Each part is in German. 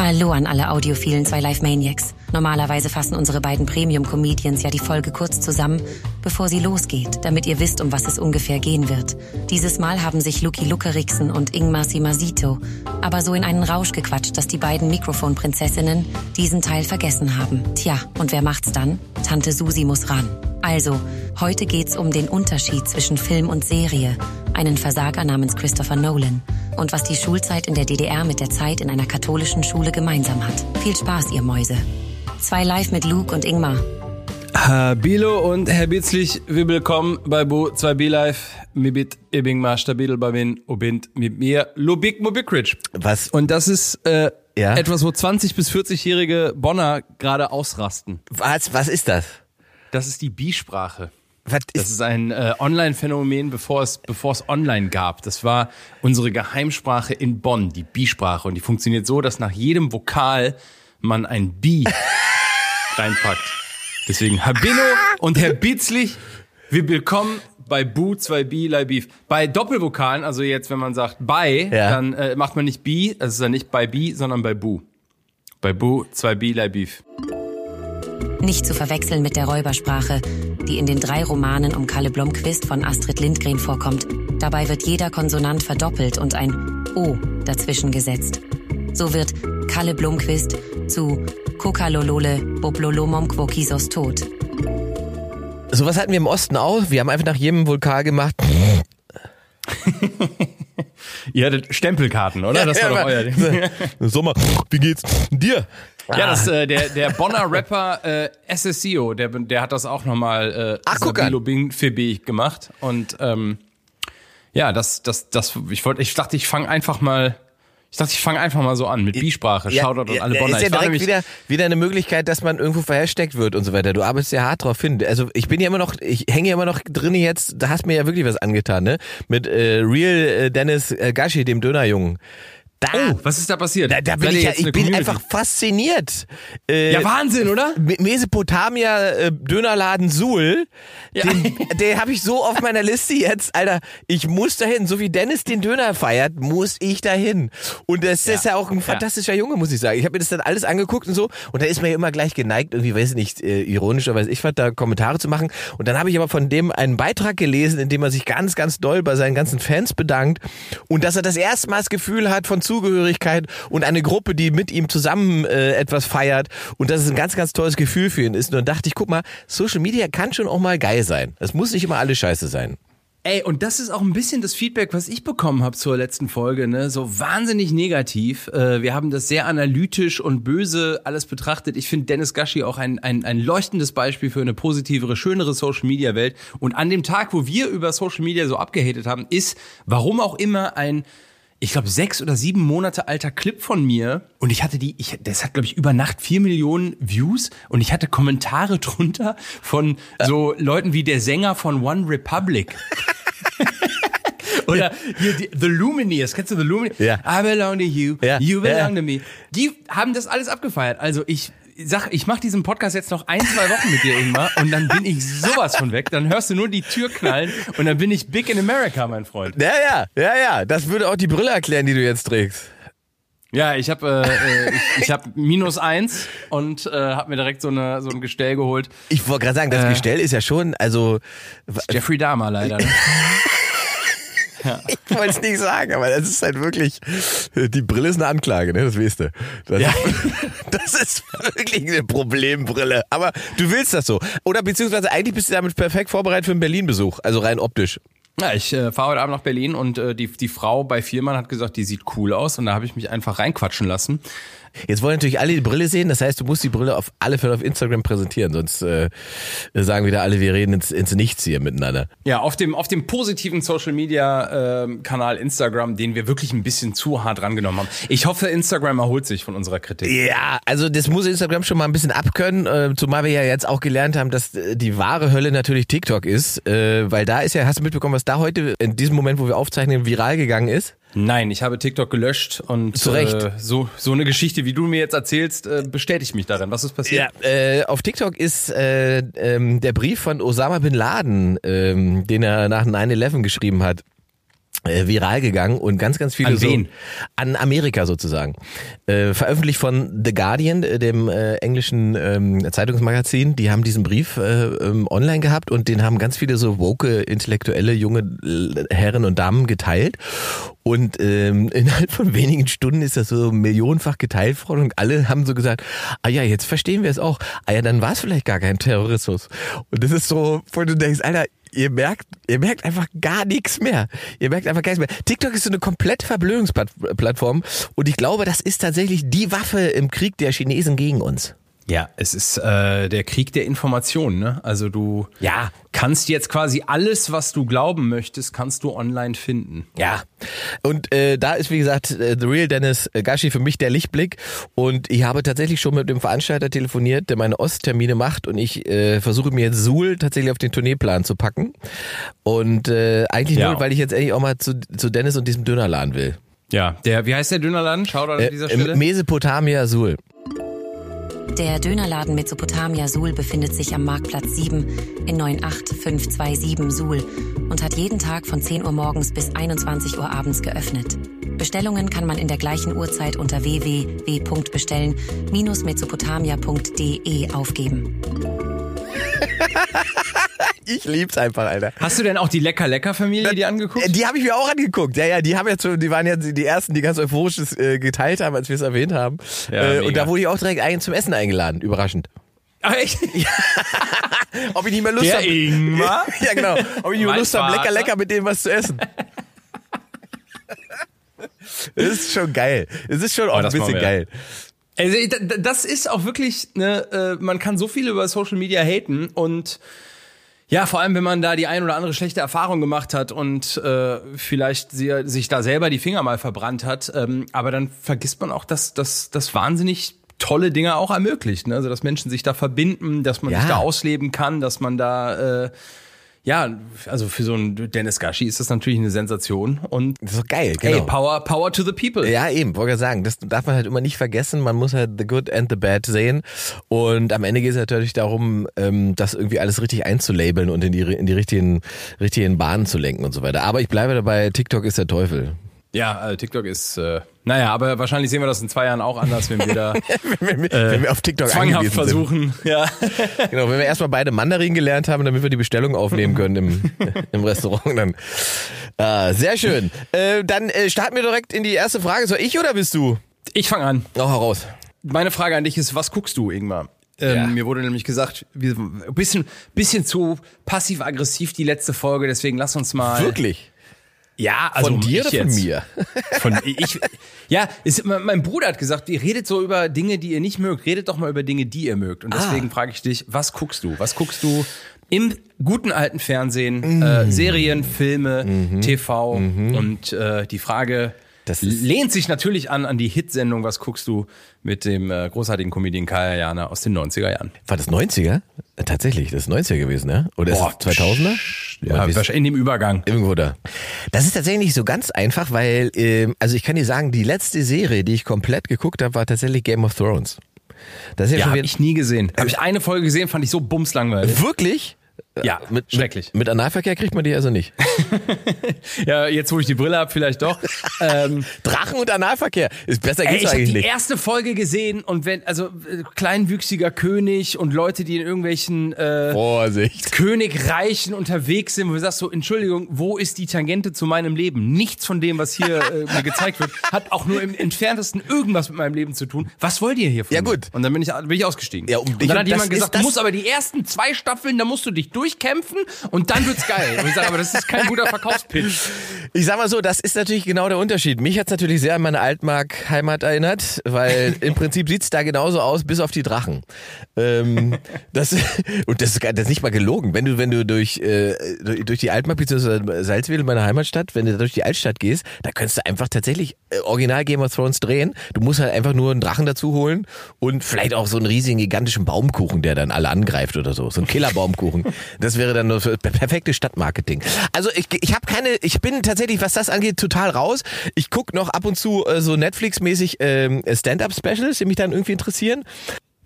Hallo an alle audiophilen zwei Live Maniacs. Normalerweise fassen unsere beiden Premium Comedians ja die Folge kurz zusammen, bevor sie losgeht, damit ihr wisst, um was es ungefähr gehen wird. Dieses Mal haben sich Luki Lukeriksen und Ingmar Simasito aber so in einen Rausch gequatscht, dass die beiden Mikrofonprinzessinnen diesen Teil vergessen haben. Tja, und wer macht's dann? Tante Susi muss ran. Also, heute geht's um den Unterschied zwischen Film und Serie, einen Versager namens Christopher Nolan und was die Schulzeit in der DDR mit der Zeit in einer katholischen Schule gemeinsam hat. Viel Spaß, ihr Mäuse. Zwei live mit Luke und Ingmar. Herr Bilo und Herr Bitzlich, willkommen bei Bo 2B Live. Mir bit Ebing stabil bei Win Obind mit mir Lubik Mobikridge. Was? Und das ist äh, Ja? etwas, wo 20 bis 40-jährige Bonner gerade ausrasten. Was, was ist das? Das ist die Bi-Sprache. Das ist, ein äh, Online-Phänomen, bevor es, bevor es online gab. Das war unsere Geheimsprache in Bonn, die Bi-Sprache. Und die funktioniert so, dass nach jedem Vokal man ein Bi reinpackt. Deswegen Habino und Herr Bitzlich, wir willkommen bei Bu 2B Lai Beef. Bei Doppelvokalen, also jetzt, wenn man sagt bei, Ja. dann äh, macht man nicht Bi, also es ist dann nicht bei Bi, sondern bei Bu. Bei Bu 2B Lai Beef. Nicht zu verwechseln mit der Räubersprache, die in den drei Romanen um Kalle Blomqvist von Astrid Lindgren vorkommt. Dabei wird jeder Konsonant verdoppelt und ein O dazwischen gesetzt. So wird Kalle Blomqvist zu Kokalolole Boblolomomquokisos tot. sowas hatten wir im Osten auch. Wir haben einfach nach jedem Vokal gemacht. Ihr hattet Stempelkarten, oder? Das war doch euer Ding. Sommer, wie geht's dir? Ja, das, äh, der, der Bonner Rapper äh, SSCO, der, der hat das auch nochmal äh, Ach. Sabilo Bing für B gemacht. Und ähm, ja, das, das, das, ich wollte, ich dachte, ich fange einfach mal, ich dachte, ich fange einfach mal so an mit B-Sprache. Shoutout an alle ja, Bonner. Ist ja direkt nämlich- wieder, wieder eine Möglichkeit, dass man irgendwo verhashtagt wird und so weiter. Du arbeitest ja hart drauf hin. Also ich bin ja immer noch, ich hänge ja immer noch drin jetzt, da hast mir ja wirklich was angetan, ne? Mit äh, Real äh, Dennis äh, Gashi, dem Dönerjungen. Da, Oh, was ist da passiert? da, da bin ich ja, ich bin Community? einfach fasziniert. Äh, Ja, Wahnsinn, oder? Me- Mesopotamia äh, Dönerladen Suhl, Ja. den, den habe ich so auf meiner Liste jetzt, Alter, ich muss dahin, so wie Dennis den Döner feiert, muss ich dahin. Und das ist ja auch ein fantastischer Junge, muss ich sagen. Ich habe mir das dann alles angeguckt und so und da ist man ja immer gleich geneigt, irgendwie, weiß ich nicht, äh, ironisch oder weiß ich was, da Kommentare zu machen. Und dann habe ich aber von dem einen Beitrag gelesen, in dem er sich ganz, ganz doll bei seinen ganzen Fans bedankt und dass er das erste Mal das Gefühl hat von Zugehörigkeit und eine Gruppe, die mit ihm zusammen äh, etwas feiert und dass es ein ganz, ganz tolles Gefühl für ihn ist. Und dann dachte ich, guck mal, Social Media kann schon auch mal geil sein. Es muss nicht immer alles scheiße sein. Ey, und das ist auch ein bisschen das Feedback, was ich bekommen habe zur letzten Folge, ne? So wahnsinnig negativ. Äh, wir haben das sehr analytisch und böse alles betrachtet. Ich finde Dennis Gashi auch ein, ein, ein leuchtendes Beispiel für eine positivere, schönere Social Media Welt. Und an dem Tag, wo wir über Social Media so abgehatet haben, ist, warum auch immer, ein ich glaube, sechs oder sieben Monate alter Clip von mir. Und ich hatte die, ich, das hat, glaube ich, über Nacht vier Millionen Views. Und ich hatte Kommentare drunter von so Leuten wie der Sänger von One Republic. Oder hier die, The Lumineers, kennst du The Lumineers? Ja. I belong to you, Ja. you belong Ja. to me. Die haben das alles abgefeiert. Also ich sag, ich mache diesen Podcast jetzt noch ein, zwei Wochen mit dir, Ingmar, und dann bin ich sowas von weg. Dann hörst du nur die Tür knallen und dann bin ich big in America, mein Freund. Ja, ja, ja, ja. Das würde auch die Brille erklären, die du jetzt trägst. Ja, ich habe äh, äh, ich, ich hab minus eins und äh, habe mir direkt so, eine, so ein Gestell geholt. Ich wollte gerade sagen, das Äh. Gestell ist ja schon, also Jeffrey Dahmer leider. Ne? ich wollte es nicht sagen, aber das ist halt wirklich, die Brille ist eine Anklage, ne? Das weißt du. Das, Ja. das ist wirklich eine Problembrille. Aber du willst das so. Oder beziehungsweise eigentlich bist du damit perfekt vorbereitet für einen Berlin-Besuch, also rein optisch. Ja, ich äh, fahre heute Abend nach Berlin und äh, die, die Frau bei Viermann hat gesagt, die sieht cool aus und da habe ich mich einfach reinquatschen lassen. Jetzt wollen natürlich alle die Brille sehen, das heißt, du musst die Brille auf alle Fälle auf Instagram präsentieren, sonst äh, sagen wieder alle, wir reden ins, ins Nichts hier miteinander. Ja, auf dem, auf dem positiven Social Media ähm, Kanal Instagram, den wir wirklich ein bisschen zu hart rangenommen haben. Ich hoffe, Instagram erholt sich von unserer Kritik. Ja, also das muss Instagram schon mal ein bisschen abkönnen, äh, zumal wir ja jetzt auch gelernt haben, dass äh, die wahre Hölle natürlich TikTok ist, äh, weil da ist ja, hast du mitbekommen, was da heute in diesem Moment, wo wir aufzeichnen, viral gegangen ist? Nein, ich habe TikTok gelöscht und Zu Recht. Äh, so, so eine Geschichte, wie du mir jetzt erzählst, äh, bestätigt mich darin. Was ist passiert? Äh, auf TikTok ist äh, ähm, der Brief von Osama bin Laden, ähm, den er nach 9-11 geschrieben hat. Äh, viral gegangen und ganz, ganz viele An so wen? an Amerika sozusagen. Äh, veröffentlicht von The Guardian, äh, dem äh, englischen ähm, Zeitungsmagazin. Die haben diesen Brief äh, ähm, online gehabt und den haben ganz viele so woke, intellektuelle junge Herren und Damen geteilt. Und ähm, innerhalb von wenigen Stunden ist das so millionenfach geteilt worden und alle haben so gesagt, ah ja, jetzt verstehen wir es auch. Ah ja, dann war es vielleicht gar kein Terrorismus. Und das ist so, wo du denkst, Alter, ihr merkt, ihr merkt einfach gar nichts mehr. Ihr merkt einfach gar nichts mehr. TikTok ist so eine komplette Verblödungsplattform und ich glaube, das ist tatsächlich die Waffe im Krieg der Chinesen gegen uns. Ja, es ist äh, der Krieg der Informationen. Ne? Also du Ja. kannst jetzt quasi alles, was du glauben möchtest, kannst du online finden. Ja. Und äh, da ist, wie gesagt, äh, The Real Dennis Gashi für mich der Lichtblick. Und ich habe tatsächlich schon mit dem Veranstalter telefoniert, der meine Osttermine macht. Und ich äh, versuche mir jetzt Suhl tatsächlich auf den Tourneeplan zu packen. Und äh, eigentlich Ja. nur, weil ich jetzt endlich auch mal zu, zu Dennis und diesem Dönerladen will. Ja, der, wie heißt der Dönerladen? Schau da an Äh, dieser Stelle. Mesopotamia Suhl. Der Dönerladen Mesopotamia Suhl befindet sich am Marktplatz 7 in 98527 Suhl und hat jeden Tag von 10 Uhr morgens bis 21 Uhr abends geöffnet. Bestellungen kann man in der gleichen Uhrzeit unter www.bestellen-mesopotamia.de aufgeben. Ich lieb's einfach, Alter. Hast du denn auch die Lecker-Lecker-Familie dir angeguckt? Äh, Die habe ich mir auch angeguckt. Ja, ja, die haben jetzt die waren ja die ersten, die ganz euphorisch das, äh, geteilt haben, als wir es erwähnt haben. Ja, äh, und da wurde ich auch direkt ein zum Essen eingeladen, überraschend. Ach, echt? Ob ich nicht mehr Lust Der habe. Ingmar? ja, genau. Ob ich nicht mehr Lust habe, lecker, lecker mit denen was zu essen. Das ist schon geil. Es ist schon auch ein Oh, das machen bisschen geil. Also das ist auch wirklich, ne, äh, man kann so viel über Social Media haten und ja, vor allem wenn man da die ein oder andere schlechte Erfahrung gemacht hat und äh, vielleicht sie, sich da selber die Finger mal verbrannt hat, ähm, aber dann vergisst man auch, dass dass das wahnsinnig tolle Dinge auch ermöglicht, ne? also dass Menschen sich da verbinden, dass man Ja. sich da ausleben kann, dass man da äh, ja, also für so einen Dennis Gashi ist das natürlich eine Sensation und Das ist doch geil, hey, genau. Power Power to the people. Ja, eben, wollte ich sagen, das darf man halt immer nicht vergessen. Man muss halt the good and the bad sehen. Und am Ende geht es natürlich darum, ähm, das irgendwie alles richtig einzulabeln und in die, in die richtigen, richtigen Bahnen zu lenken und so weiter. Aber ich bleibe dabei, TikTok ist der Teufel. Ja, äh, TikTok ist, äh, naja, aber wahrscheinlich sehen wir das in zwei Jahren auch anders, wenn wir da wenn, wir, wenn wir auf TikTok zwanghaft versuchen. Ja. Sind. Genau, wenn wir erstmal beide Mandarin gelernt haben, damit wir die Bestellung aufnehmen können im, im Restaurant, dann äh, sehr schön. Äh, dann äh, starten wir direkt in die erste Frage. Soll ich oder bist du? Ich fange an. Auch heraus. Meine Frage an dich ist, was guckst du, Ingmar? Ähm, Ja. Mir wurde nämlich gesagt, wir ein bisschen, bisschen zu passiv-aggressiv die letzte Folge, deswegen lass uns mal. Wirklich? Ja, also Von dir oder von jetzt. mir? Von ich, ja, ist, mein Bruder hat gesagt, ihr redet so über Dinge, die ihr nicht mögt. Redet doch mal über Dinge, die ihr mögt. Und deswegen frage ich dich, was guckst du? Was guckst du im guten alten Fernsehen? Äh, Serien, Filme, TV. Und äh, die Frage Das ist- lehnt sich natürlich an an die Hitsendung, was guckst du mit dem äh, großartigen Comedian Kaya Jana aus den 90er Jahren. War das 90er? Äh, Tatsächlich, das ist 90er gewesen, ne? Oder ist Boah, es 2000er? Ja, ist- wahrscheinlich in dem Übergang. Irgendwo da. Das ist tatsächlich nicht so ganz einfach, weil, ähm, also ich kann dir sagen, die letzte Serie, die ich komplett geguckt habe, war tatsächlich Game of Thrones. Das ist ja, Ja, habe ich nie gesehen. Habe ich eine Folge gesehen, fand ich so bumslangweilig. Wirklich? Ja, Mit, schrecklich. Mit, mit Analverkehr kriegt man die also nicht. Ja, jetzt wo ich die Brille habe, vielleicht doch. ähm, Drachen und Analverkehr. Ist besser ey, geht's ich habe eigentlich die erste Folge gesehen und wenn, also äh, kleinwüchsiger König und Leute, die in irgendwelchen äh, Vorsicht. Königreichen unterwegs sind, wo du sagst so, Entschuldigung, wo ist die Tangente zu meinem Leben? Nichts von dem, was hier äh, mir gezeigt wird, hat auch nur im entferntesten irgendwas mit meinem Leben zu tun. Was wollt ihr hier von Ja, mir? gut. Und dann bin ich, bin ich ausgestiegen. Ja, um und dann hat jemand gesagt, du musst aber die ersten zwei Staffeln, da musst du dich durchkämpfen und dann wird's geil. Und ich sage, aber das ist kein guter Verkaufspitch. Ich sag mal so, das ist natürlich genau der Unterschied. Mich hat's natürlich sehr an meine Altmark-Heimat erinnert, weil im Prinzip sieht's da genauso aus, bis auf die Drachen. Ähm, das, und das ist, das ist nicht mal gelogen. Wenn du, wenn du durch, äh, durch, die Altmark bzw. Salzwedel, meine Heimatstadt, wenn du durch die Altstadt gehst, da könntest du einfach tatsächlich äh, Original Game of Thrones drehen. Du musst halt einfach nur einen Drachen dazu holen und vielleicht auch so einen riesigen, gigantischen Baumkuchen, der dann alle angreift oder so. So ein Killerbaumkuchen. Das wäre dann nur für perfektes Stadtmarketing. Also ich, ich habe keine, ich bin tatsächlich, was das angeht, total raus. Ich guck noch ab und zu äh, so Netflix-mäßig ähm, Stand-up-Specials, die mich dann irgendwie interessieren.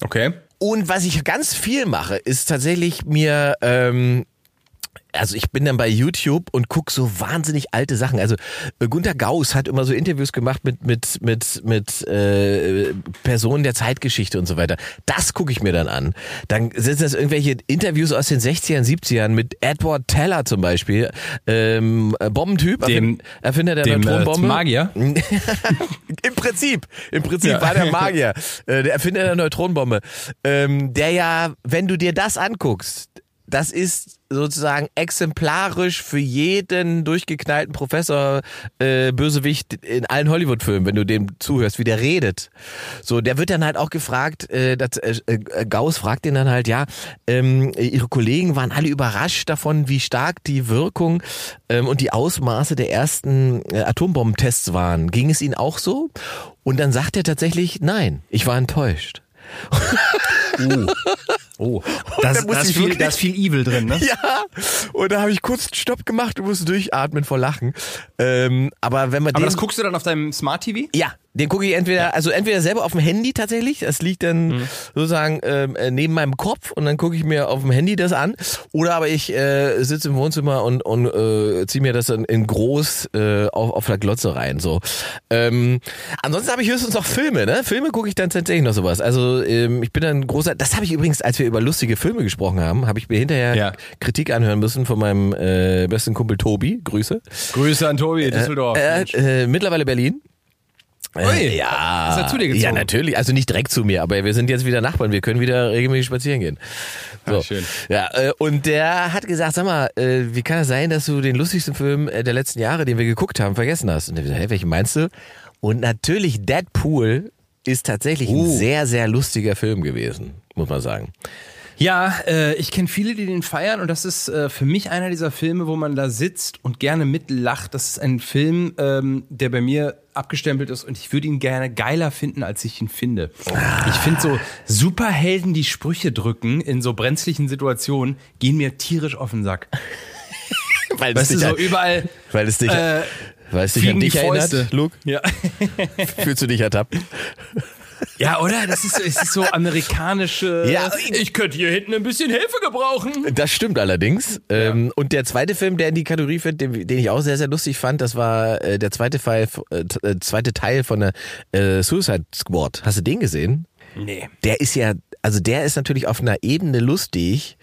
Okay. Und was ich ganz viel mache, ist tatsächlich mir ähm, also ich bin dann bei YouTube und guck so wahnsinnig alte Sachen. Also äh, Gunter Gauss hat immer so Interviews gemacht mit mit mit mit äh, Personen der Zeitgeschichte und so weiter. Das gucke ich mir dann an. Dann sind das irgendwelche Interviews aus den 60ern, 70ern mit Edward Teller zum Beispiel, ähm, Bombentyp, Dem- Erfinder der dem, äh, Neutronenbombe. Magier? Im Prinzip, im Prinzip Ja. war der Magier, äh, der Erfinder der Neutronenbombe, ähm, der ja, wenn du dir das anguckst, das ist sozusagen exemplarisch für jeden durchgeknallten Professor äh, Bösewicht in allen Hollywood-Filmen, wenn du dem zuhörst, wie der redet. So, der wird dann halt auch gefragt, äh, das, äh, äh, Gauss fragt ihn dann halt, ja, ähm, ihre Kollegen waren alle überrascht davon, wie stark die Wirkung ähm, und die Ausmaße der ersten äh, Atombombentests waren. Ging es ihnen auch so? Und dann sagt er tatsächlich, nein, ich war enttäuscht. Oh, das, da das, ich viel, da ist viel Evil drin, ne? Ja, und da habe ich kurz einen Stopp gemacht und musste durchatmen vor Lachen. Ähm, aber wenn man Aber den, das guckst du dann auf deinem Smart TV? ja, den gucke ich entweder, also entweder selber auf dem Handy tatsächlich, das liegt dann Mhm. sozusagen ähm, äh, neben meinem Kopf und dann gucke ich mir auf dem Handy das an. Oder aber ich äh, sitze im Wohnzimmer und, und äh, ziehe mir das dann in groß äh, auf, auf der Glotze rein. So. Ähm, ansonsten habe ich höchstens noch Filme, ne? Filme gucke ich dann tatsächlich noch sowas. Also ähm, ich bin dann großer, das habe ich übrigens, als wir über lustige Filme gesprochen haben, habe ich mir hinterher Ja. Kritik anhören müssen von meinem äh, besten Kumpel Tobi. Grüße. Grüße an Tobi, Düsseldorf. Äh, äh, mittlerweile Berlin. Ui, Äh, ja. ist er zu dir gezogen? Ja, natürlich. Also nicht direkt zu mir, aber wir sind jetzt wieder Nachbarn. Wir können wieder regelmäßig spazieren gehen. So. Ah, schön. Ja, äh, und der hat gesagt, sag mal, äh, wie kann es sein, dass du den lustigsten Film der letzten Jahre, den wir geguckt haben, vergessen hast? Und der gesagt, hä, welchen meinst du? Und natürlich Deadpool ist tatsächlich ein Oh. sehr, sehr lustiger Film gewesen, muss man sagen. Ja, äh, ich kenne viele, die den feiern und das ist äh, für mich einer dieser Filme, wo man da sitzt und gerne mitlacht. Das ist ein Film, ähm, der bei mir abgestempelt ist und ich würde ihn gerne geiler finden, als ich ihn finde. Ich finde so Superhelden, die Sprüche drücken in so brenzlichen Situationen, gehen mir tierisch auf den Sack. Weil Weißt du, dich so an- überall weil es dich, äh, weil es dich an dich erinnert. Luke? Ja. Fühlst du dich ertappt? Ja, oder? Das ist, es ist so amerikanische. Ja. ich könnte hier hinten ein bisschen Hilfe gebrauchen. Das stimmt allerdings. Ähm, und der zweite Film, der in die Kategorie fällt, den, den ich auch sehr, sehr lustig fand, das war äh, der zweite, Fall, äh, äh, zweite Teil von der äh, Suicide Squad. Hast du den gesehen? Nee. Der ist ja, also der ist natürlich auf einer Ebene lustig,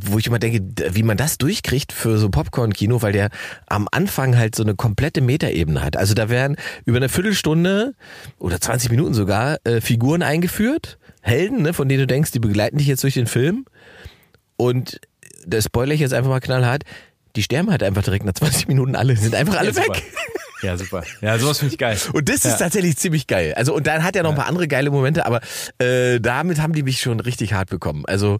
wo ich immer denke, wie man das durchkriegt für so Popcorn-Kino, weil der am Anfang halt so eine komplette Metaebene hat. Also da werden über eine Viertelstunde oder 20 Minuten sogar äh, Figuren eingeführt, Helden, ne, von denen du denkst, die begleiten dich jetzt durch den Film. Und das spoiler ich jetzt einfach mal knallhart, die sterben halt einfach direkt nach 20 Minuten alle, sind einfach alle Ja, weg. Ja, super. Ja, sowas finde ich geil. Und das Ja. ist tatsächlich ziemlich geil. Also und dann hat er noch ein paar andere geile Momente, aber äh, damit haben die mich schon richtig hart bekommen. Also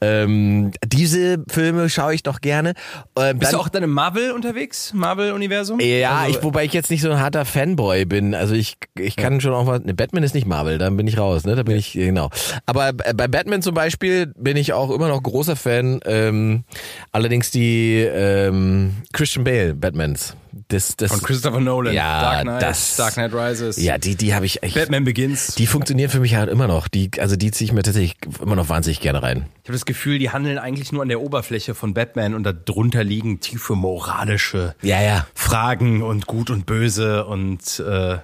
ähm, diese Filme schaue ich doch gerne. Ähm, Bist dann, du auch dann im Marvel unterwegs? Marvel-Universum? ja, Also, ich, wobei ich jetzt nicht so ein harter Fanboy bin. Also ich, ich kann schon auch was. Ne, Batman ist nicht Marvel, dann bin ich raus, ne? Da bin ich, genau. Aber bei bei Batman zum Beispiel bin ich auch immer noch großer Fan. Ähm, allerdings die ähm, Christian Bale Batmans. Das, das, Von Christopher Nolan. Ja, Dark Knight, das- Dark Knight Rises. ja, die, die habe ich echt. Batman Begins. Die funktionieren für mich halt immer noch. Die, also die ziehe ich mir tatsächlich immer noch wahnsinnig gerne rein. Ich habe das Gefühl, die handeln eigentlich nur an der Oberfläche von Batman und darunter liegen tiefe moralische Ja, ja. Fragen und Gut und Böse und äh,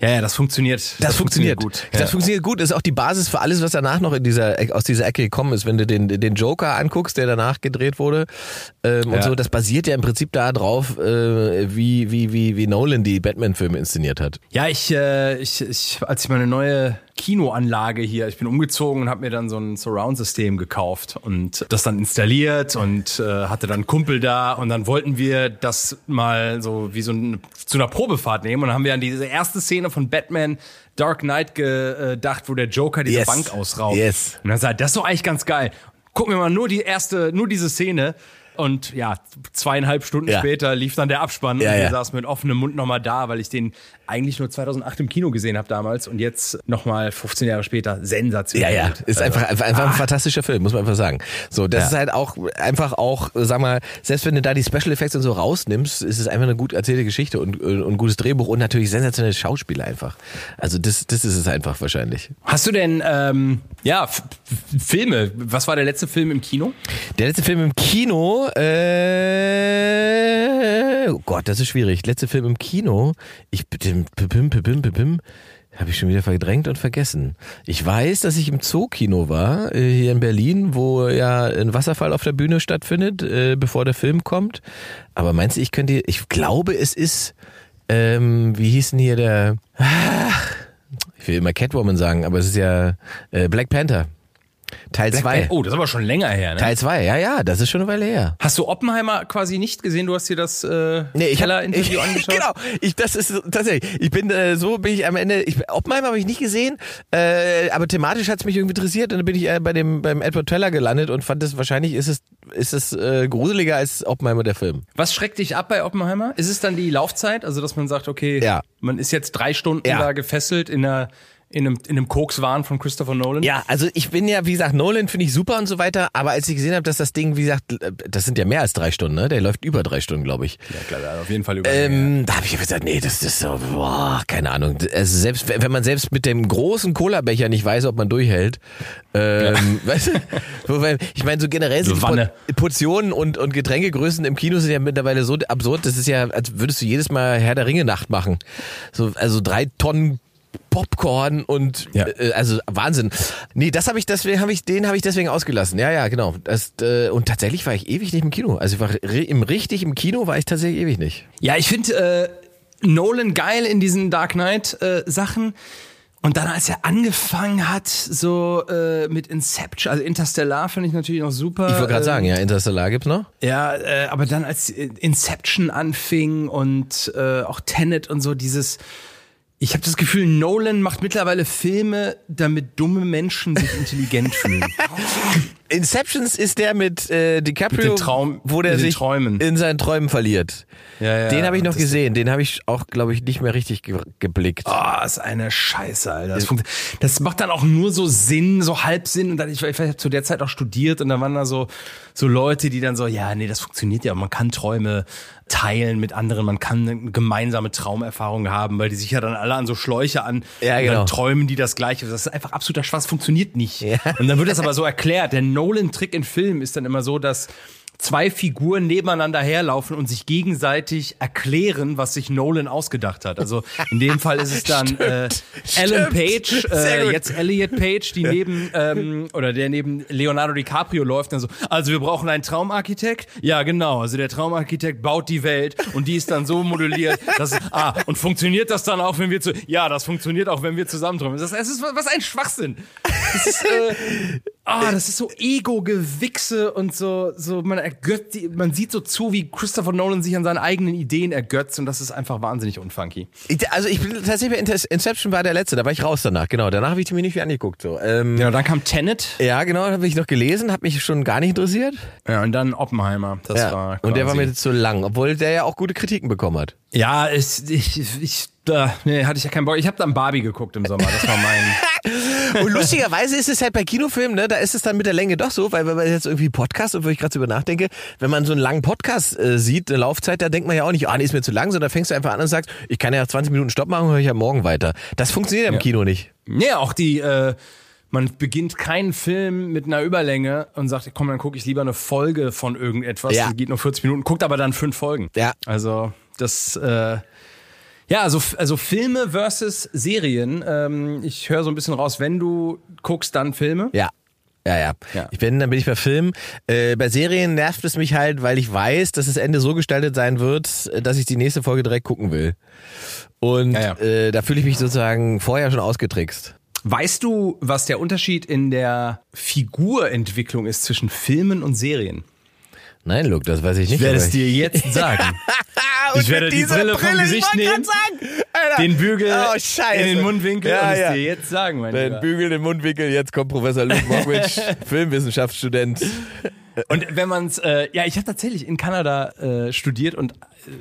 ja, ja, das funktioniert. Das, funktioniert gut. Das ja. funktioniert gut. Das ist auch die Basis für alles, was danach noch in dieser aus dieser Ecke gekommen ist. Wenn du den den Joker anguckst, der danach gedreht wurde ähm, und Ja. so, das basiert ja im Prinzip da drauf, äh, wie wie wie wie Nolan die Batman-Filme inszeniert hat. Ja, ich, äh, ich, ich, als ich meine neue Kinoanlage hier, ich bin umgezogen und habe mir dann so ein Surround-System gekauft und das dann installiert und äh, hatte dann einen Kumpel da und dann wollten wir das mal so wie so ein, zu einer Probefahrt nehmen und dann haben wir an diese erste Szene von Batman Dark Knight gedacht, wo der Joker diese Yes. Bank ausraubt. Yes. Und dann sagt, das ist doch eigentlich ganz geil. Gucken wir mal nur die erste, nur diese Szene. Und ja, zweieinhalb Stunden Ja. später lief dann der Abspann Ja, und wir ja. saßen mit offenem Mund nochmal da, weil ich den eigentlich nur 2008 im Kino gesehen habe damals und jetzt nochmal 15 Jahre später sensationell. Ja, ja, ist Also, einfach, einfach, einfach ein fantastischer Film, muss man einfach sagen. So, das Ja. ist halt auch einfach auch, sag mal, selbst wenn du da die Special Effects und so rausnimmst, ist es einfach eine gut erzählte Geschichte und, ein gutes Drehbuch und natürlich sensationelle Schauspieler einfach. Also das, das ist es einfach wahrscheinlich. Hast du denn, ähm, ja, Filme? Was war der letzte Film im Kino? Der letzte Film im Kino, äh, oh Gott, das ist schwierig. Letzte Film im Kino, ich pim, pim, pim, habe ich schon wieder verdrängt und vergessen. Ich weiß, dass ich im Zookino war, äh, hier in Berlin, wo ja ein Wasserfall auf der Bühne stattfindet, äh, bevor der Film kommt. Aber meinst du, ich könnte, ich glaube, es ist, ähm, wie hieß denn hier der, ich will immer Catwoman sagen, aber es ist ja äh, Black Panther. Teil 2. Oh, das ist aber schon länger her, ne? Teil 2, ja, ja, das ist schon eine Weile her. Hast du Oppenheimer quasi nicht gesehen? Du hast dir das äh, Nee, ich hab- Keller-Interview ich, angeschaut? Genau, ich, das ist tatsächlich. Ich bin äh, so bin ich am Ende. Ich, Oppenheimer habe ich nicht gesehen, äh, aber thematisch hat es mich irgendwie interessiert und dann bin ich äh, bei dem beim Edward Teller gelandet und fand es wahrscheinlich ist es ist es äh, gruseliger als Oppenheimer der Film. Was schreckt dich ab bei Oppenheimer? Ist es dann die Laufzeit? Also, dass man sagt, okay, Ja. man ist jetzt drei Stunden Ja. da gefesselt in einer in einem, in einem Kokswahn von Christopher Nolan? Ja, also ich bin ja, wie gesagt, Nolan finde ich super und so weiter, aber als ich gesehen habe, dass das Ding, wie gesagt, äh, das sind ja mehr als drei Stunden, ne? Der läuft über drei Stunden, glaube ich. Ja, klar, ja, auf jeden Fall über. Ähm, da habe ich gesagt, nee, das ist so, boah, keine Ahnung. Also selbst wenn man selbst mit dem großen Cola-Becher nicht weiß, ob man durchhält, ähm, weißt du, ich meine so generell sind So Portionen und und Getränkegrößen im Kino sind ja mittlerweile so absurd. Das ist ja, als würdest du jedes Mal Herr der Ringe Nacht machen. So, also drei Tonnen Popcorn und Ja. äh, also Wahnsinn. Nee, das habe ich deswegen habe ich den habe ich deswegen ausgelassen. Ja, ja, genau. Das, äh, und tatsächlich war ich ewig nicht im Kino. Also ich war im richtig im Kino war ich tatsächlich ewig nicht. Ja, ich finde äh, Nolan geil in diesen Dark Knight äh, Sachen. Und dann, als er angefangen hat, so äh, mit Inception, also Interstellar finde ich natürlich noch super. Ich wollte gerade äh, sagen, ja, Interstellar gibt's noch? Ja, äh, aber dann als Inception anfing und äh, auch Tenet und so dieses ich habe das Gefühl, Nolan macht mittlerweile Filme, damit dumme Menschen sich intelligent fühlen. Inceptions ist der mit äh, DiCaprio, Mit Traum- wo der sich Träumen. in seinen Träumen verliert. Ja, ja, den habe ich noch gesehen, den habe ich auch, glaube ich, nicht mehr richtig ge geblickt. Ah, ist eine Scheiße, Alter. Das, das macht dann auch nur so Sinn, so Halbsinn. Und dann, ich, ich habe zu der Zeit auch studiert und dann waren da so, so Leute, die dann so, ja, nee, das funktioniert ja. Man kann Träume teilen mit anderen, man kann eine gemeinsame Traumerfahrung haben, weil die sich ja dann alle an so Schläuche an Ja, und genau. dann träumen die das Gleiche. Das ist einfach absoluter Spaß, funktioniert nicht. Ja. Und dann wird das aber so erklärt. Der Nolan-Trick in Filmen ist dann immer so, dass zwei Figuren nebeneinander herlaufen und sich gegenseitig erklären, was sich Nolan ausgedacht hat. Also in dem Fall ist es dann äh, Alan. Page, äh, jetzt Elliot Page, die neben ähm, oder der neben Leonardo DiCaprio läuft. Dann so, also wir brauchen einen Traumarchitekt. Ja, genau. Also der Traumarchitekt baut die Welt und die ist dann so modelliert, dass ah und funktioniert das dann auch, wenn wir zu ja, das funktioniert auch, wenn wir zusammenträumen. Das, es ist was ein Schwachsinn. Das ist äh, Ah, das ist so Ego-Gewichse und so, so man ergötzt, die- man sieht so zu, wie Christopher Nolan sich an seinen eigenen Ideen ergötzt und das ist einfach wahnsinnig unfunky. Also ich bin tatsächlich Inception war der letzte, da war ich raus danach, genau. Danach habe ich die mir nicht mehr angeguckt. So. Ähm, ja. Ja, dann kam Tenet. genau, habe ich noch gelesen, hat mich schon gar nicht interessiert. Ja, und dann Oppenheimer. Das Ja. war Und der war quasi- mir zu lang, obwohl der ja auch gute Kritiken bekommen hat. Ja, ich, ich, ich da, nee, hatte ich ja keinen Bock. Ich habe dann Barbie geguckt im Sommer. Das war mein. Und lustigerweise ist es halt bei Kinofilmen, ne, da ist es dann mit der Länge doch so, weil wenn man jetzt irgendwie Podcast, wo ich gerade so über nachdenke, wenn man so einen langen Podcast äh, sieht, eine Laufzeit, da denkt man ja auch nicht, ah, nee, ist mir zu lang, sondern fängst du einfach an und sagst, ich kann ja 20 Minuten Stopp machen, höre ich ja morgen weiter. Das funktioniert ja im. Kino nicht. ja, auch die. Äh, man beginnt keinen Film mit einer Überlänge und sagt, komm, dann gucke ich lieber eine Folge von irgendetwas. Ja. Die geht nur 40 Minuten, guckt aber dann fünf Folgen. Ja. Also das. Äh, ja, also, also Filme versus Serien. Ähm, ich höre so ein bisschen raus, wenn du guckst, dann Filme. Ja. Ja, ja, Ja. Ich bin, dann bin ich bei Filmen. Äh, bei Serien nervt es mich halt, weil ich weiß, dass das Ende so gestaltet sein wird, dass ich die nächste Folge direkt gucken will. Und Ja, ja. Äh, da fühle ich mich sozusagen vorher schon ausgetrickst. Weißt du, was der Unterschied in der Figurentwicklung ist zwischen Filmen und Serien? Nein, Luke, das weiß ich nicht. Ich werde es dir jetzt sagen. Ich werde die dieser Brille vom Gesicht nehmen. Den Bügel Oh, in den Mundwinkel Ja, und es ja. dir jetzt sagen, mein Den Lieber. Bügel in den Mundwinkel, jetzt kommt Professor Luke Mockridge, Filmwissenschaftsstudent. Und wenn man's, äh, ja, ich habe tatsächlich in Kanada äh, studiert und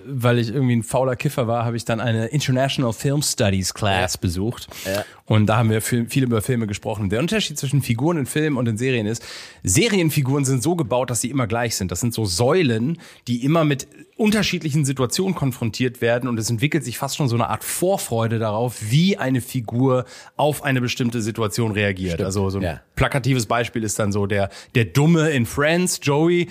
weil ich irgendwie ein fauler Kiffer war, habe ich dann eine International Film Studies Class ja. besucht. Ja. Und da haben wir viel, über Filme gesprochen. Der Unterschied zwischen Figuren in Filmen und in Serien ist, Serienfiguren sind so gebaut, dass sie immer gleich sind. Das sind so Säulen, die immer mit unterschiedlichen Situationen konfrontiert werden und es entwickelt sich fast schon so eine Art Vorfreude darauf, wie eine Figur auf eine bestimmte Situation reagiert. Stimmt. Also so ein ja. plakatives Beispiel ist dann so der, der Dumme in Friends, Joey,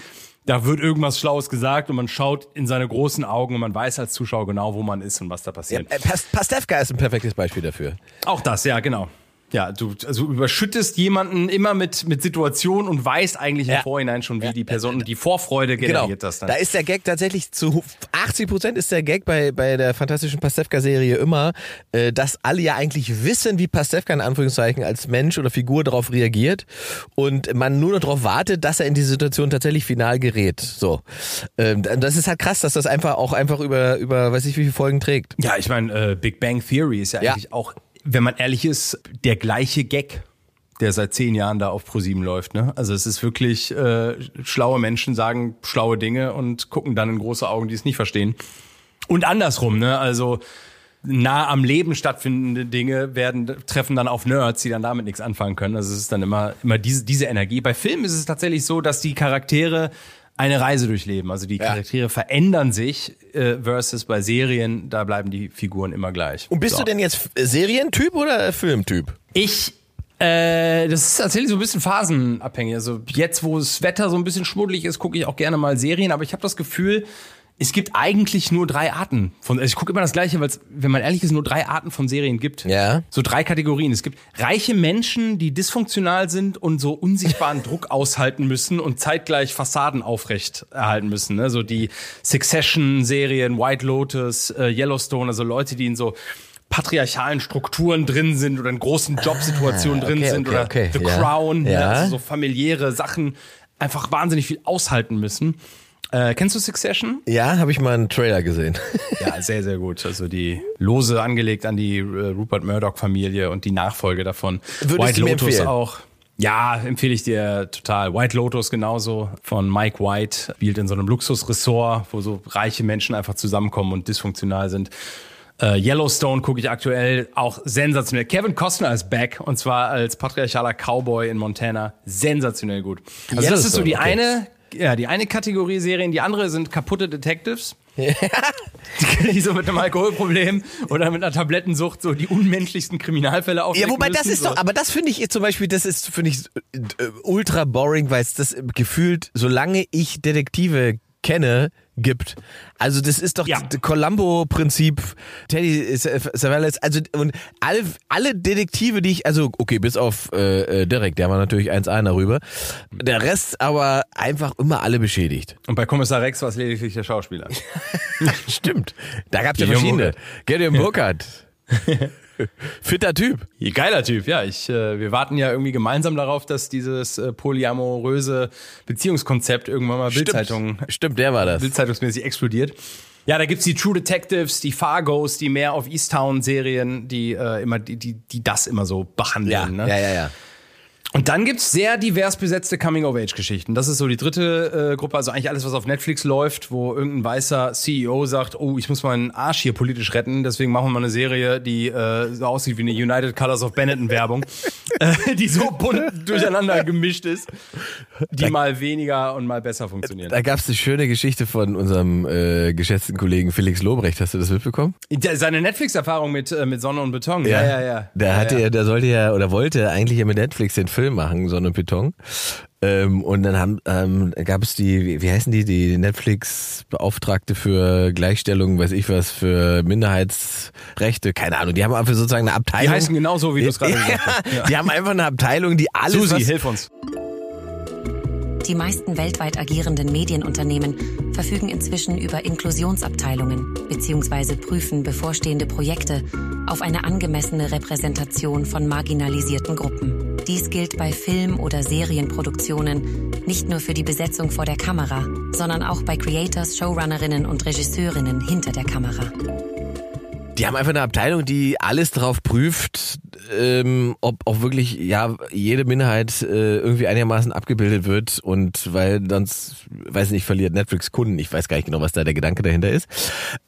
da wird irgendwas Schlaues gesagt und man schaut in seine großen Augen und man weiß als Zuschauer genau, wo man ist und was da passiert. Ja, Pastewka ist ein perfektes Beispiel dafür. Auch das, ja, genau. Ja, du also überschüttest jemanden immer mit mit Situationen und weißt eigentlich ja. im Vorhinein schon, wie ja. die Person und die Vorfreude generiert genau. das dann. Da ist der Gag tatsächlich zu 80 Prozent ist der Gag bei bei der fantastischen Pastewka-Serie immer, äh, dass alle ja eigentlich wissen, wie Pastewka in Anführungszeichen als Mensch oder Figur darauf reagiert und man nur noch darauf wartet, dass er in die Situation tatsächlich final gerät. So, ähm, das ist halt krass, dass das einfach auch einfach über über weiß ich wie viele Folgen trägt. Ja, ich meine, äh, Big Bang Theory ist ja, ja. eigentlich auch wenn man ehrlich ist, der gleiche Gag, der seit zehn Jahren da auf ProSieben läuft. Ne? Also es ist wirklich, äh, schlaue Menschen sagen schlaue Dinge und gucken dann in große Augen, die es nicht verstehen. Und andersrum, ne? Also nah am Leben stattfindende Dinge werden treffen dann auf Nerds, die dann damit nichts anfangen können. Also es ist dann immer immer diese diese Energie. Bei Filmen ist es tatsächlich so, dass die Charaktere eine Reise durchleben. Also die Charaktere ja. verändern sich äh, versus bei Serien, da bleiben die Figuren immer gleich. Und bist so. du denn jetzt Serientyp oder Filmtyp? Ich äh, das ist tatsächlich so ein bisschen phasenabhängig. Also jetzt, wo das Wetter so ein bisschen schmuddelig ist, gucke ich auch gerne mal Serien, aber ich habe das Gefühl, es gibt eigentlich nur drei Arten von, also ich gucke immer das Gleiche, weil es, wenn man ehrlich ist, nur drei Arten von Serien gibt. Ja. So drei Kategorien. Es gibt reiche Menschen, die dysfunktional sind und so unsichtbaren Druck aushalten müssen und zeitgleich Fassaden aufrecht erhalten müssen. Ne? So die Succession-Serien, White Lotus, äh, Yellowstone, also Leute, die in so patriarchalen Strukturen drin sind oder in großen Jobsituationen ah, okay, drin sind okay, oder okay. The ja. Crown, ja. Ne? Also so familiäre Sachen einfach wahnsinnig viel aushalten müssen. Äh, kennst du Succession? Ja, habe ich mal einen Trailer gesehen. ja, sehr, sehr gut. Also die Lose angelegt an die äh, Rupert Murdoch-Familie und die Nachfolge davon. Würdest White Lotus empfehlen? auch. Ja, empfehle ich dir total. White Lotus genauso von Mike White spielt in so einem Luxusressort, wo so reiche Menschen einfach zusammenkommen und dysfunktional sind. Uh, Yellowstone gucke ich aktuell auch sensationell. Kevin Costner ist back und zwar als patriarchaler Cowboy in Montana. Sensationell gut. Also das ist so die okay. eine ja, die eine Kategorie Serien, die andere sind kaputte Detectives. Ja. Die so mit einem Alkoholproblem oder mit einer Tablettensucht so die unmenschlichsten Kriminalfälle aufdecken Ja, wobei müssen, das ist so. doch, aber das finde ich zum Beispiel, das ist, finde ich, äh, ultra boring, weil es das gefühlt, solange ich Detektive kenne, gibt. Also das ist doch ja. das Columbo-Prinzip, Teddy Savalas, also und alle, alle Detektive, die ich, also okay, bis auf äh, äh Derek, der war natürlich 1A darüber, der Rest aber einfach immer alle beschädigt. Und bei Kommissar Rex war es lediglich der Schauspieler. Stimmt, da gab es ja verschiedene. Gideon Burkhardt. Fitter Typ. Geiler Typ, ja. Ich, äh, wir warten ja irgendwie gemeinsam darauf, dass dieses äh, polyamoröse Beziehungskonzept irgendwann mal Bildzeitung. Stimmt, der war das. Bildzeitungsmäßig explodiert. Ja, da gibt's die True Detectives, die Fargos, die mehr auf Easttown-Serien, die äh, immer, die, die, die das immer so behandeln. Ja, ne? ja, ja, ja. Und dann gibt's sehr divers besetzte Coming-of-Age-Geschichten. Das ist so die dritte äh, Gruppe, also eigentlich alles, was auf Netflix läuft, wo irgendein weißer CEO sagt, oh, ich muss meinen Arsch hier politisch retten, deswegen machen wir mal eine Serie, die äh, so aussieht wie eine United Colors of Benetton-Werbung, äh, die so bunt durcheinander gemischt ist, die da, mal weniger und mal besser funktionieren. Da gab's eine schöne Geschichte von unserem äh, geschätzten Kollegen Felix Lobrecht. Hast du das mitbekommen? Seine Netflix-Erfahrung mit, äh, mit Sonne und Beton. Ja, ja, ja. ja. Der hatte ja, der sollte ja oder wollte eigentlich ja mit Netflix den Film Film machen, Sonne und Beton. Ähm, und dann haben, ähm, gab es die, wie, heißen die, die Netflix-Beauftragte für Gleichstellung, weiß ich was, für Minderheitsrechte, keine Ahnung. Die haben einfach sozusagen eine Abteilung. Die heißen genauso, wie du es gerade gesagt hast. Ja. Die haben einfach eine Abteilung, die alles. Susi, hilf uns. Die meisten weltweit agierenden Medienunternehmen verfügen inzwischen über Inklusionsabteilungen bzw. prüfen bevorstehende Projekte auf eine angemessene Repräsentation von marginalisierten Gruppen. Dies gilt bei Film- oder Serienproduktionen nicht nur für die Besetzung vor der Kamera, sondern auch bei Creators, Showrunnerinnen und Regisseurinnen hinter der Kamera. Die haben einfach eine Abteilung, die alles drauf prüft, ähm, ob auch wirklich ja jede Minderheit äh, irgendwie einigermaßen abgebildet wird und weil sonst, weiß nicht, verliert Netflix Kunden. Ich weiß gar nicht genau, was da der Gedanke dahinter ist.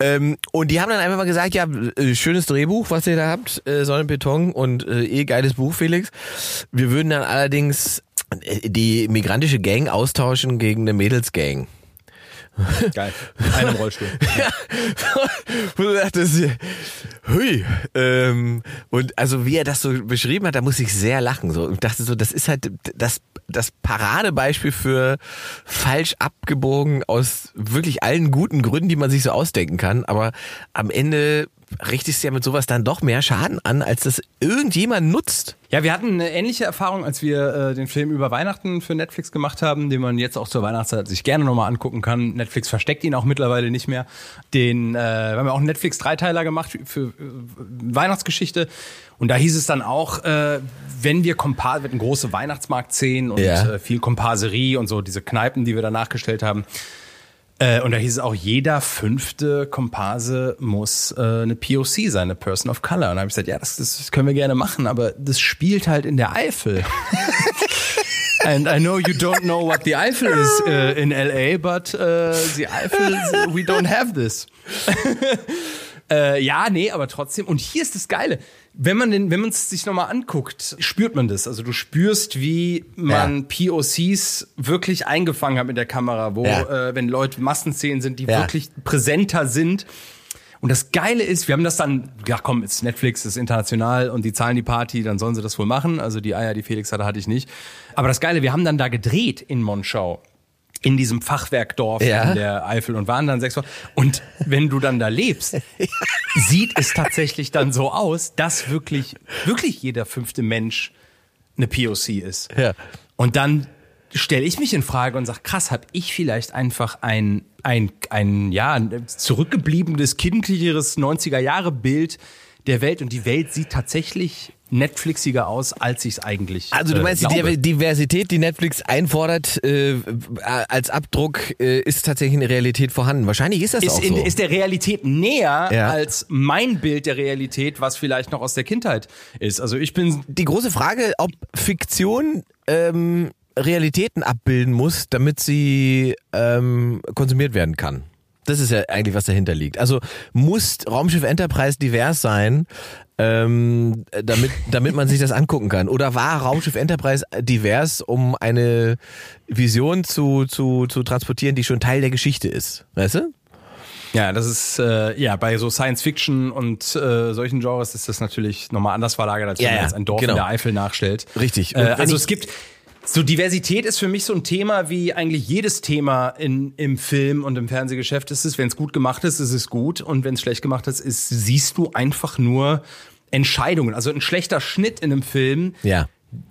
Ähm, und die haben dann einfach mal gesagt, ja, äh, schönes Drehbuch, was ihr da habt, äh, Sonnenbeton und äh, eh geiles Buch, Felix. Wir würden dann allerdings äh, die migrantische Gang austauschen gegen eine Mädelsgang. Geil. Einem Rollstuhl. Ja. Und du dachtest, hui. Ähm, und also wie er das so beschrieben hat, da muss ich sehr lachen. So. Und dachte so, das ist halt das, das Paradebeispiel für falsch abgebogen aus wirklich allen guten Gründen, die man sich so ausdenken kann. Aber am Ende richtest ja mit sowas dann doch mehr Schaden an, als das irgendjemand nutzt. Ja, wir hatten eine ähnliche Erfahrung, als wir äh, den Film über Weihnachten für Netflix gemacht haben, den man jetzt auch zur Weihnachtszeit sich gerne nochmal angucken kann. Netflix versteckt ihn auch mittlerweile nicht mehr. Den, äh, wir haben ja auch einen Netflix-Dreiteiler gemacht für, äh, Weihnachtsgeschichte. Und da hieß es dann auch, äh, wenn wir Kompas, wir hatten große Weihnachtsmarktszenen und Ja. äh, viel Komparserie und so, diese Kneipen, die wir da nachgestellt haben. Äh, und da hieß es auch, jeder fünfte Komparse muss äh, eine POC sein, eine Person of Color. Und da habe ich gesagt, ja, das, das können wir gerne machen, aber das spielt halt in der Eifel. And I know you don't know what the Eifel is uh, in LA, but uh, the Eifel, we don't have this. äh, ja, nee, aber trotzdem. Und hier ist das Geile. Wenn man den, wenn man es sich nochmal anguckt, spürt man das. Also du spürst, wie man POCs wirklich eingefangen hat mit der Kamera, wo, Ja. äh, wenn Leute Massenszenen sind, die Ja. wirklich präsenter sind. Und das Geile ist, wir haben das dann, ja komm, ist Netflix, ist international und die zahlen die Party, dann sollen sie das wohl machen. Also die Eier, die Felix hatte, hatte ich nicht. Aber das Geile, wir haben dann da gedreht in Monschau. In diesem Fachwerkdorf Ja. in der Eifel und waren dann sechs Wochen. Und wenn du dann da lebst, sieht es tatsächlich dann so aus, dass wirklich, wirklich jeder fünfte Mensch eine POC ist. Ja. Und dann stelle ich mich in Frage und sage, krass, habe ich vielleicht einfach ein, ein, ein, ja, ein zurückgebliebenes, kindlicheres 90er-Jahre-Bild der Welt und die Welt sieht tatsächlich Netflixiger aus, als ich es eigentlich Also du äh, meinst, die glaube. Diver- Diversität, die Netflix einfordert äh, als Abdruck, äh, ist tatsächlich in der Realität vorhanden. Wahrscheinlich ist das ist, auch in, so. ist der Realität näher Ja. als mein Bild der Realität, was vielleicht noch aus der Kindheit ist. Also ich bin die große Frage, ob Fiktion ähm, Realitäten abbilden muss, damit sie ähm, konsumiert werden kann. Das ist ja eigentlich, was dahinter liegt. Also muss Raumschiff Enterprise divers sein, ähm, damit, damit man sich das angucken kann? Oder war Raumschiff Enterprise divers, um eine Vision zu, zu, zu transportieren, die schon Teil der Geschichte ist? Weißt du? Ja, das ist äh, ja bei so Science Fiction und äh, solchen Genres ist das natürlich nochmal anders verlagert, als Ja, wenn man jetzt ein Dorf genau. in der Eifel nachstellt. Richtig. Äh, also es gibt so Diversität ist für mich so ein Thema wie eigentlich jedes Thema in, im Film und im Fernsehgeschäft ist es, wenn es gut gemacht ist, ist es gut und wenn es schlecht gemacht ist, ist siehst du einfach nur Entscheidungen. Also ein schlechter Schnitt in einem Film Ja.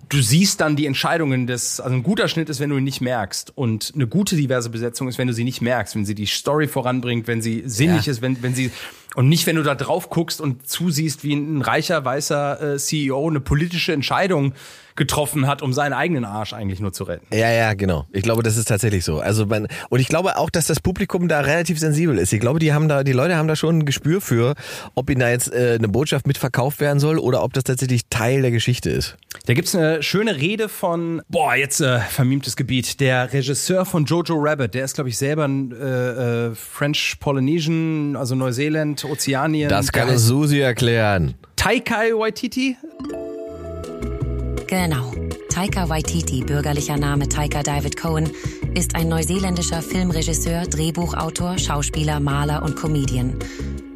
Du siehst dann die Entscheidungen des, also ein guter Schnitt ist, wenn du ihn nicht merkst. Und eine gute diverse Besetzung ist, wenn du sie nicht merkst, wenn sie die Story voranbringt, wenn sie sinnig Ja. ist, wenn, wenn sie, und nicht, wenn du da drauf guckst und zusiehst, wie ein reicher, weißer äh, CEO eine politische Entscheidung getroffen hat, um seinen eigenen Arsch eigentlich nur zu retten. Ja, ja, genau. Ich glaube, das ist tatsächlich so. Also man, und ich glaube auch, dass das Publikum da relativ sensibel ist. Ich glaube, die haben da, die Leute haben da schon ein Gespür für, ob ihnen da jetzt äh, eine Botschaft mitverkauft werden soll oder ob das tatsächlich Teil der Geschichte ist. Da gibt's eine schöne Rede von, boah, jetzt äh, vermimtes Gebiet, der Regisseur von Jojo Rabbit, der ist, glaube ich, selber ein äh, äh, French Polynesian, also Neuseeland, Ozeanien. Das kann heißt Susi erklären. Taikai Waititi? Genau. Taika Waititi, bürgerlicher Name Taika David Cohen, ist ein neuseeländischer Filmregisseur, Drehbuchautor, Schauspieler, Maler und Comedian.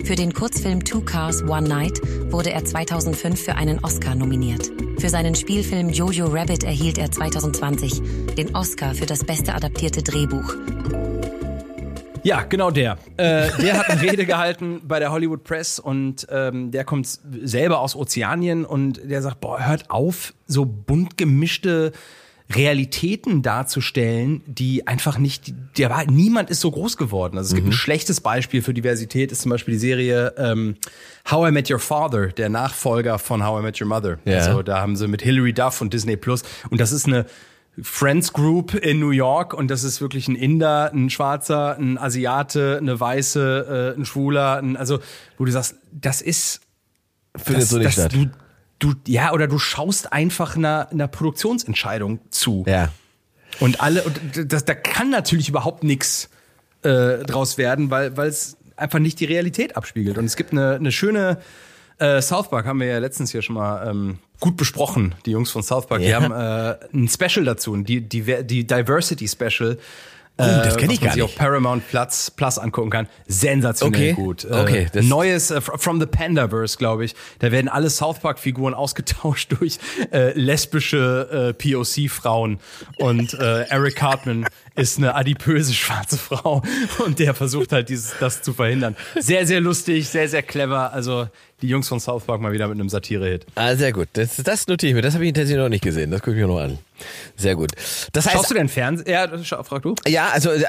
Für den Kurzfilm Two Cars, One Night wurde er 2005 für einen Oscar nominiert. Für seinen Spielfilm Jojo Rabbit erhielt er 2020 den Oscar für das beste adaptierte Drehbuch. Ja, genau der. Äh, der hat eine Rede gehalten bei der Hollywood Press und ähm, der kommt selber aus Ozeanien und der sagt, boah, hört auf, so bunt gemischte Realitäten darzustellen, die einfach nicht, der war, niemand ist so groß geworden. Also es gibt ein schlechtes Beispiel für Diversität, ist zum Beispiel die Serie ähm, How I Met Your Father, der Nachfolger von How I Met Your Mother. Ja. Also da haben sie mit Hilary Duff und Disney Plus und das ist eine Friends Group in New York und das ist wirklich ein Inder, ein Schwarzer, ein Asiate, eine Weiße, äh, ein Schwuler, ein, also wo du sagst, das ist Findet das, so nicht das, statt. Du, du, ja, oder du schaust einfach einer, einer Produktionsentscheidung zu. Ja. Und alle, und das, da kann natürlich überhaupt nichts äh, draus werden, weil weil es einfach nicht die Realität abspiegelt. Und es gibt eine, eine schöne äh, South Park, haben wir ja letztens hier schon mal ähm, gut besprochen, die Jungs von South Park. Die Ja. haben äh, ein Special dazu, die, die, die Diversity Special. Oh, das kenn was ich gar sich nicht. auf Paramount Plus, Plus angucken kann. Sensationell Okay, gut. Äh, okay, das- Neues äh, fr- From the Pandaverse, glaube ich. Da werden alle South Park-Figuren ausgetauscht durch äh, lesbische äh, POC-Frauen. Und äh, Eric Cartman ist eine adipöse schwarze Frau und der versucht halt dieses, das zu verhindern. Sehr, sehr lustig, sehr, sehr clever. Also die Jungs von South Park mal wieder mit einem Satire-Hit. Ah, sehr gut. Das, das notiere ich mir. Das habe ich tatsächlich noch nicht gesehen. Das gucke ich mir noch an. Sehr gut. Das heißt, Schaust du denn Fernsehen? Ja, das- frag du. ja, also, äh,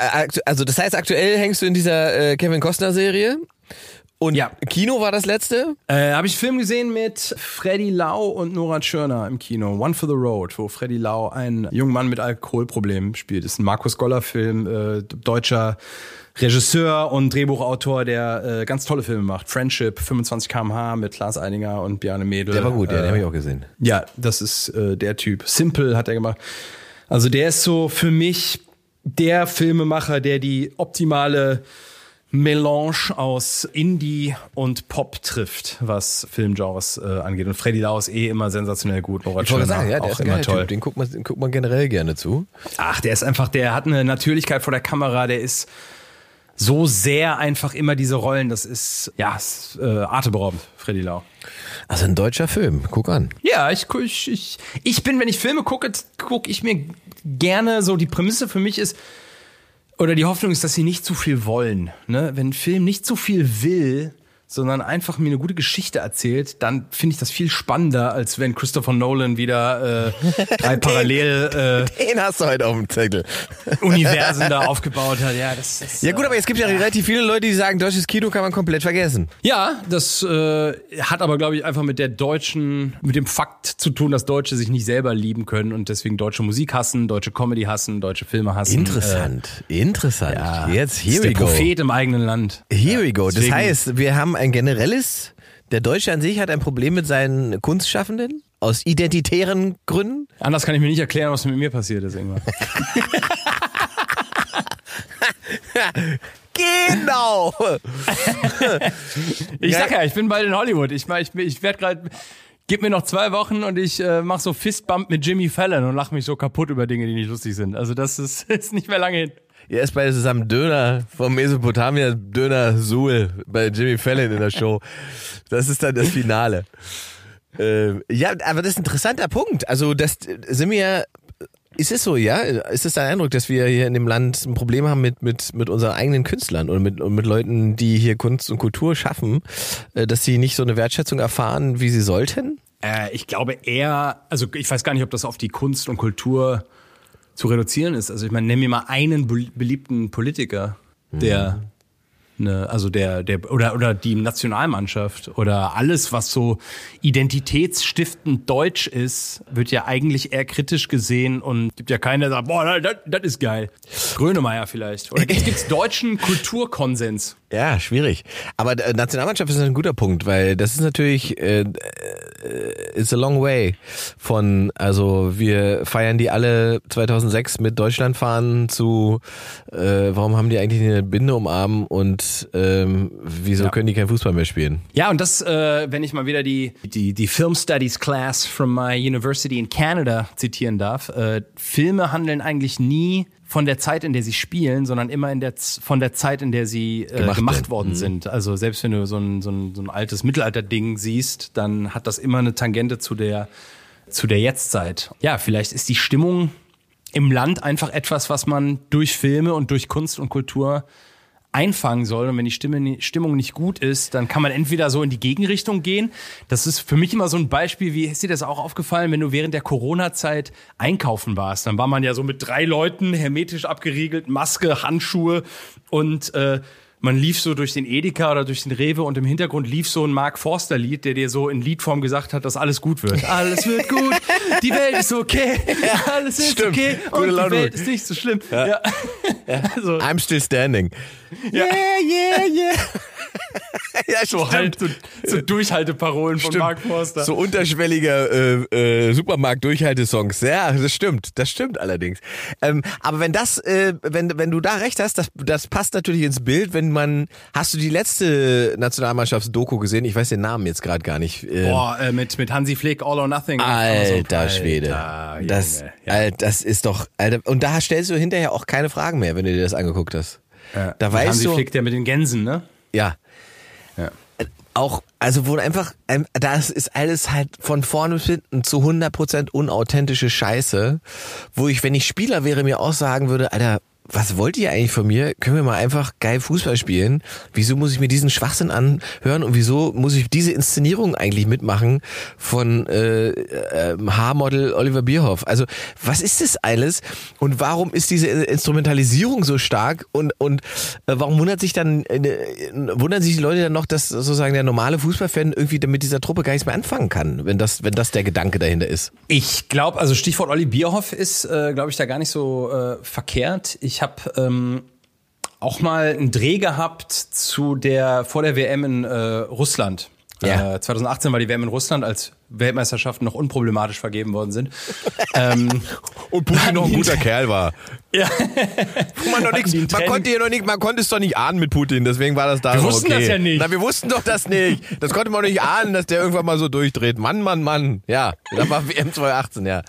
also das heißt, aktuell hängst du in dieser äh, Kevin Costner Serie. Und Ja. Kino war das letzte? Äh, Habe ich einen Film gesehen mit Freddy Lau und Nora Tschirner im Kino. One for the Road, wo Freddy Lau einen jungen Mann mit Alkoholproblemen spielt. ist ein Markus Goller-Film, äh, deutscher Regisseur und Drehbuchautor, der äh, ganz tolle Filme macht. Friendship, 25 km/h mit Klaas Eidinger und Bjarne Mädel. Der war gut, ja, Äh, den habe ich auch gesehen. ja, das ist äh, der Typ. Simple hat er gemacht. Also der ist so für mich der Filmemacher, der die optimale Melange aus Indie und Pop trifft, was Filmgenres äh, angeht. Und Freddy Lau ist eh immer sensationell gut. Nora Ich Tschirner sagen, ja, der auch ist immer toll. Typ. Den guckt man, den guckt man generell gerne zu. Ach, der ist einfach, der hat eine Natürlichkeit vor der Kamera, der ist so sehr einfach immer diese Rollen. Das ist, ja, ist, äh, atemberaubend, Freddy Lau. Also ein deutscher Film. Guck an. Ja, ich, ich, ich bin, wenn ich Filme gucke, gucke ich mir gerne so, die Prämisse für mich ist, oder die Hoffnung ist, dass sie nicht zu viel wollen. Ne? Wenn ein Film nicht zu viel will, sondern einfach mir eine gute Geschichte erzählt, dann finde ich das viel spannender, als wenn Christopher Nolan wieder äh, drei parallel Den hast du heute auf dem Zettel. äh, Universen da aufgebaut hat. Ja, das ist, Ja gut, aber es gibt ja relativ viele Leute, die sagen, deutsches Kino kann man komplett vergessen. Ja, das äh, hat aber, glaube ich, einfach mit der deutschen, mit dem Fakt zu tun, dass Deutsche sich nicht selber lieben können und deswegen deutsche Musik hassen, deutsche Comedy hassen, deutsche Filme hassen. Interessant, interessant. Äh, ja, Jetzt, here der we go. Prophet im eigenen Land. Here we go. Das Deswegen- heißt, wir haben ein generelles, der Deutsche an sich hat ein Problem mit seinen Kunstschaffenden aus identitären Gründen. Anders kann ich mir nicht erklären, was mit mir passiert ist irgendwann. Genau. Ich sag ja, ich bin bald in Hollywood. Ich, ich, ich werde gerade, gib mir noch zwei Wochen und ich äh, mach so Fistbump mit Jimmy Fallon und lach mich so kaputt über Dinge, die nicht lustig sind. Also das ist, ist nicht mehr lange hin. Ihr esst beide zusammen Döner vom Mesopotamia, Döner Suhl bei Jimmy Fallon in der Show. Das ist dann das Finale. Ähm, ja, aber das ist ein interessanter Punkt. Also das äh, sind wir ist es so, ja? Ist es dein Eindruck, dass wir hier in dem Land ein Problem haben mit, mit, mit unseren eigenen Künstlern und mit, und mit Leuten, die hier Kunst und Kultur schaffen, äh, dass sie nicht so eine Wertschätzung erfahren, wie sie sollten? Äh, ich glaube eher, also ich weiß gar nicht, ob das auf die Kunst und Kultur zu reduzieren ist. Also ich meine, nenn mir mal einen bel- beliebten Politiker, der ne, also der der oder oder die Nationalmannschaft oder alles, was so identitätsstiftend deutsch ist, wird ja eigentlich eher kritisch gesehen und gibt ja keiner, der sagt, boah, das, das ist geil. Grönemeyer vielleicht. Oder gibt es deutschen Kulturkonsens? Ja, schwierig. Aber äh, Nationalmannschaft ist ein guter Punkt, weil das ist natürlich äh, äh, it's a long way von also wir feiern die alle 2006 mit Deutschlandfahren zu äh, warum haben die eigentlich eine Binde um Arm ähm, wieso Ja. können die kein Fußball mehr spielen? Ja, und das, äh, wenn ich mal wieder die, die, die Film Studies Class from my university in Canada zitieren darf, äh, Filme handeln eigentlich nie von der Zeit, in der sie spielen, sondern immer in der, von der Zeit, in der sie äh, Gemacht gemacht, worden sind. Also selbst wenn du so ein, so ein, so ein altes Mittelalter-Ding siehst, dann hat das immer eine Tangente zu der, zu der Jetztzeit. Ja, vielleicht ist die Stimmung im Land einfach etwas, was man durch Filme und durch Kunst und Kultur einfangen soll. Und wenn die Stimme, Stimmung nicht gut ist, dann kann man entweder so in die Gegenrichtung gehen. Das ist für mich immer so ein Beispiel, wie ist dir das auch aufgefallen, wenn du während der Corona-Zeit einkaufen warst? Dann war man ja so mit drei Leuten hermetisch abgeriegelt, Maske, Handschuhe und äh, man lief so durch den Edeka oder durch den Rewe und im Hintergrund lief so ein Mark Forster Lied, der dir so in Liedform gesagt hat, dass alles gut wird. Alles wird gut, die Welt ist okay, alles ist Stimmt. okay Gute und die Laune. Welt ist nicht so schlimm. Ja. Also, I'm still standing. Yeah, yeah, yeah. ja, so halt so, so Durchhalteparolen von Stimmt. Mark Forster. So unterschwellige äh, äh, Supermarkt-Durchhaltesongs. Ja, das stimmt. Das stimmt allerdings. Ähm, aber wenn das, äh, wenn, wenn du da recht hast, das, das passt natürlich ins Bild, wenn man. Hast du die letzte Nationalmannschafts-Doku gesehen? Ich weiß den Namen jetzt gerade gar nicht. Ähm, Boah, äh, mit, mit Hansi Flick, All or Nothing. Alter Amazon. Schwede. Alter, das, ja. Alter, das ist doch. Alter, und da stellst du hinterher auch keine Fragen mehr, wenn du dir das angeguckt hast. Ja. Da Mit weißt Hansi du. Flick, der mit den Gänsen, ne? Ja. Auch, also wo einfach, ähm, das ist alles halt von vorne bis hinten zu 100% unauthentische Scheiße, wo ich, wenn ich Spieler wäre, mir auch sagen würde, Alter, was wollt ihr eigentlich von mir? Können wir mal einfach geil Fußball spielen? Wieso muss ich mir diesen Schwachsinn anhören und wieso muss ich diese Inszenierung eigentlich mitmachen von äh, äh, Haarmodel Oliver Bierhoff? Also was ist das alles und warum ist diese Instrumentalisierung so stark und und äh, warum wundert sich dann äh, wundern sich die Leute dann noch, dass sozusagen der normale Fußballfan irgendwie mit dieser Truppe gar nichts mehr anfangen kann, wenn das wenn das der Gedanke dahinter ist? Ich glaube, also Stichwort Olli Bierhoff ist, äh, glaube ich, da gar nicht so äh, verkehrt. Ich habe ähm, auch mal einen Dreh gehabt zu der vor der WM in äh, Russland. Ja. Äh, 2018 war die WM in Russland, als Weltmeisterschaften noch unproblematisch vergeben worden sind. ähm, Und Putin noch ein guter Kerl war. ja. Man, noch nix, man konnte ja noch nicht, man konnte es doch nicht ahnen mit Putin, deswegen war das da Wir wussten okay. das ja nicht. Na, wir wussten doch das nicht. Das konnte man doch nicht ahnen, dass der irgendwann mal so durchdreht. Mann, Mann, Mann. Ja, da war WM 2018, ja.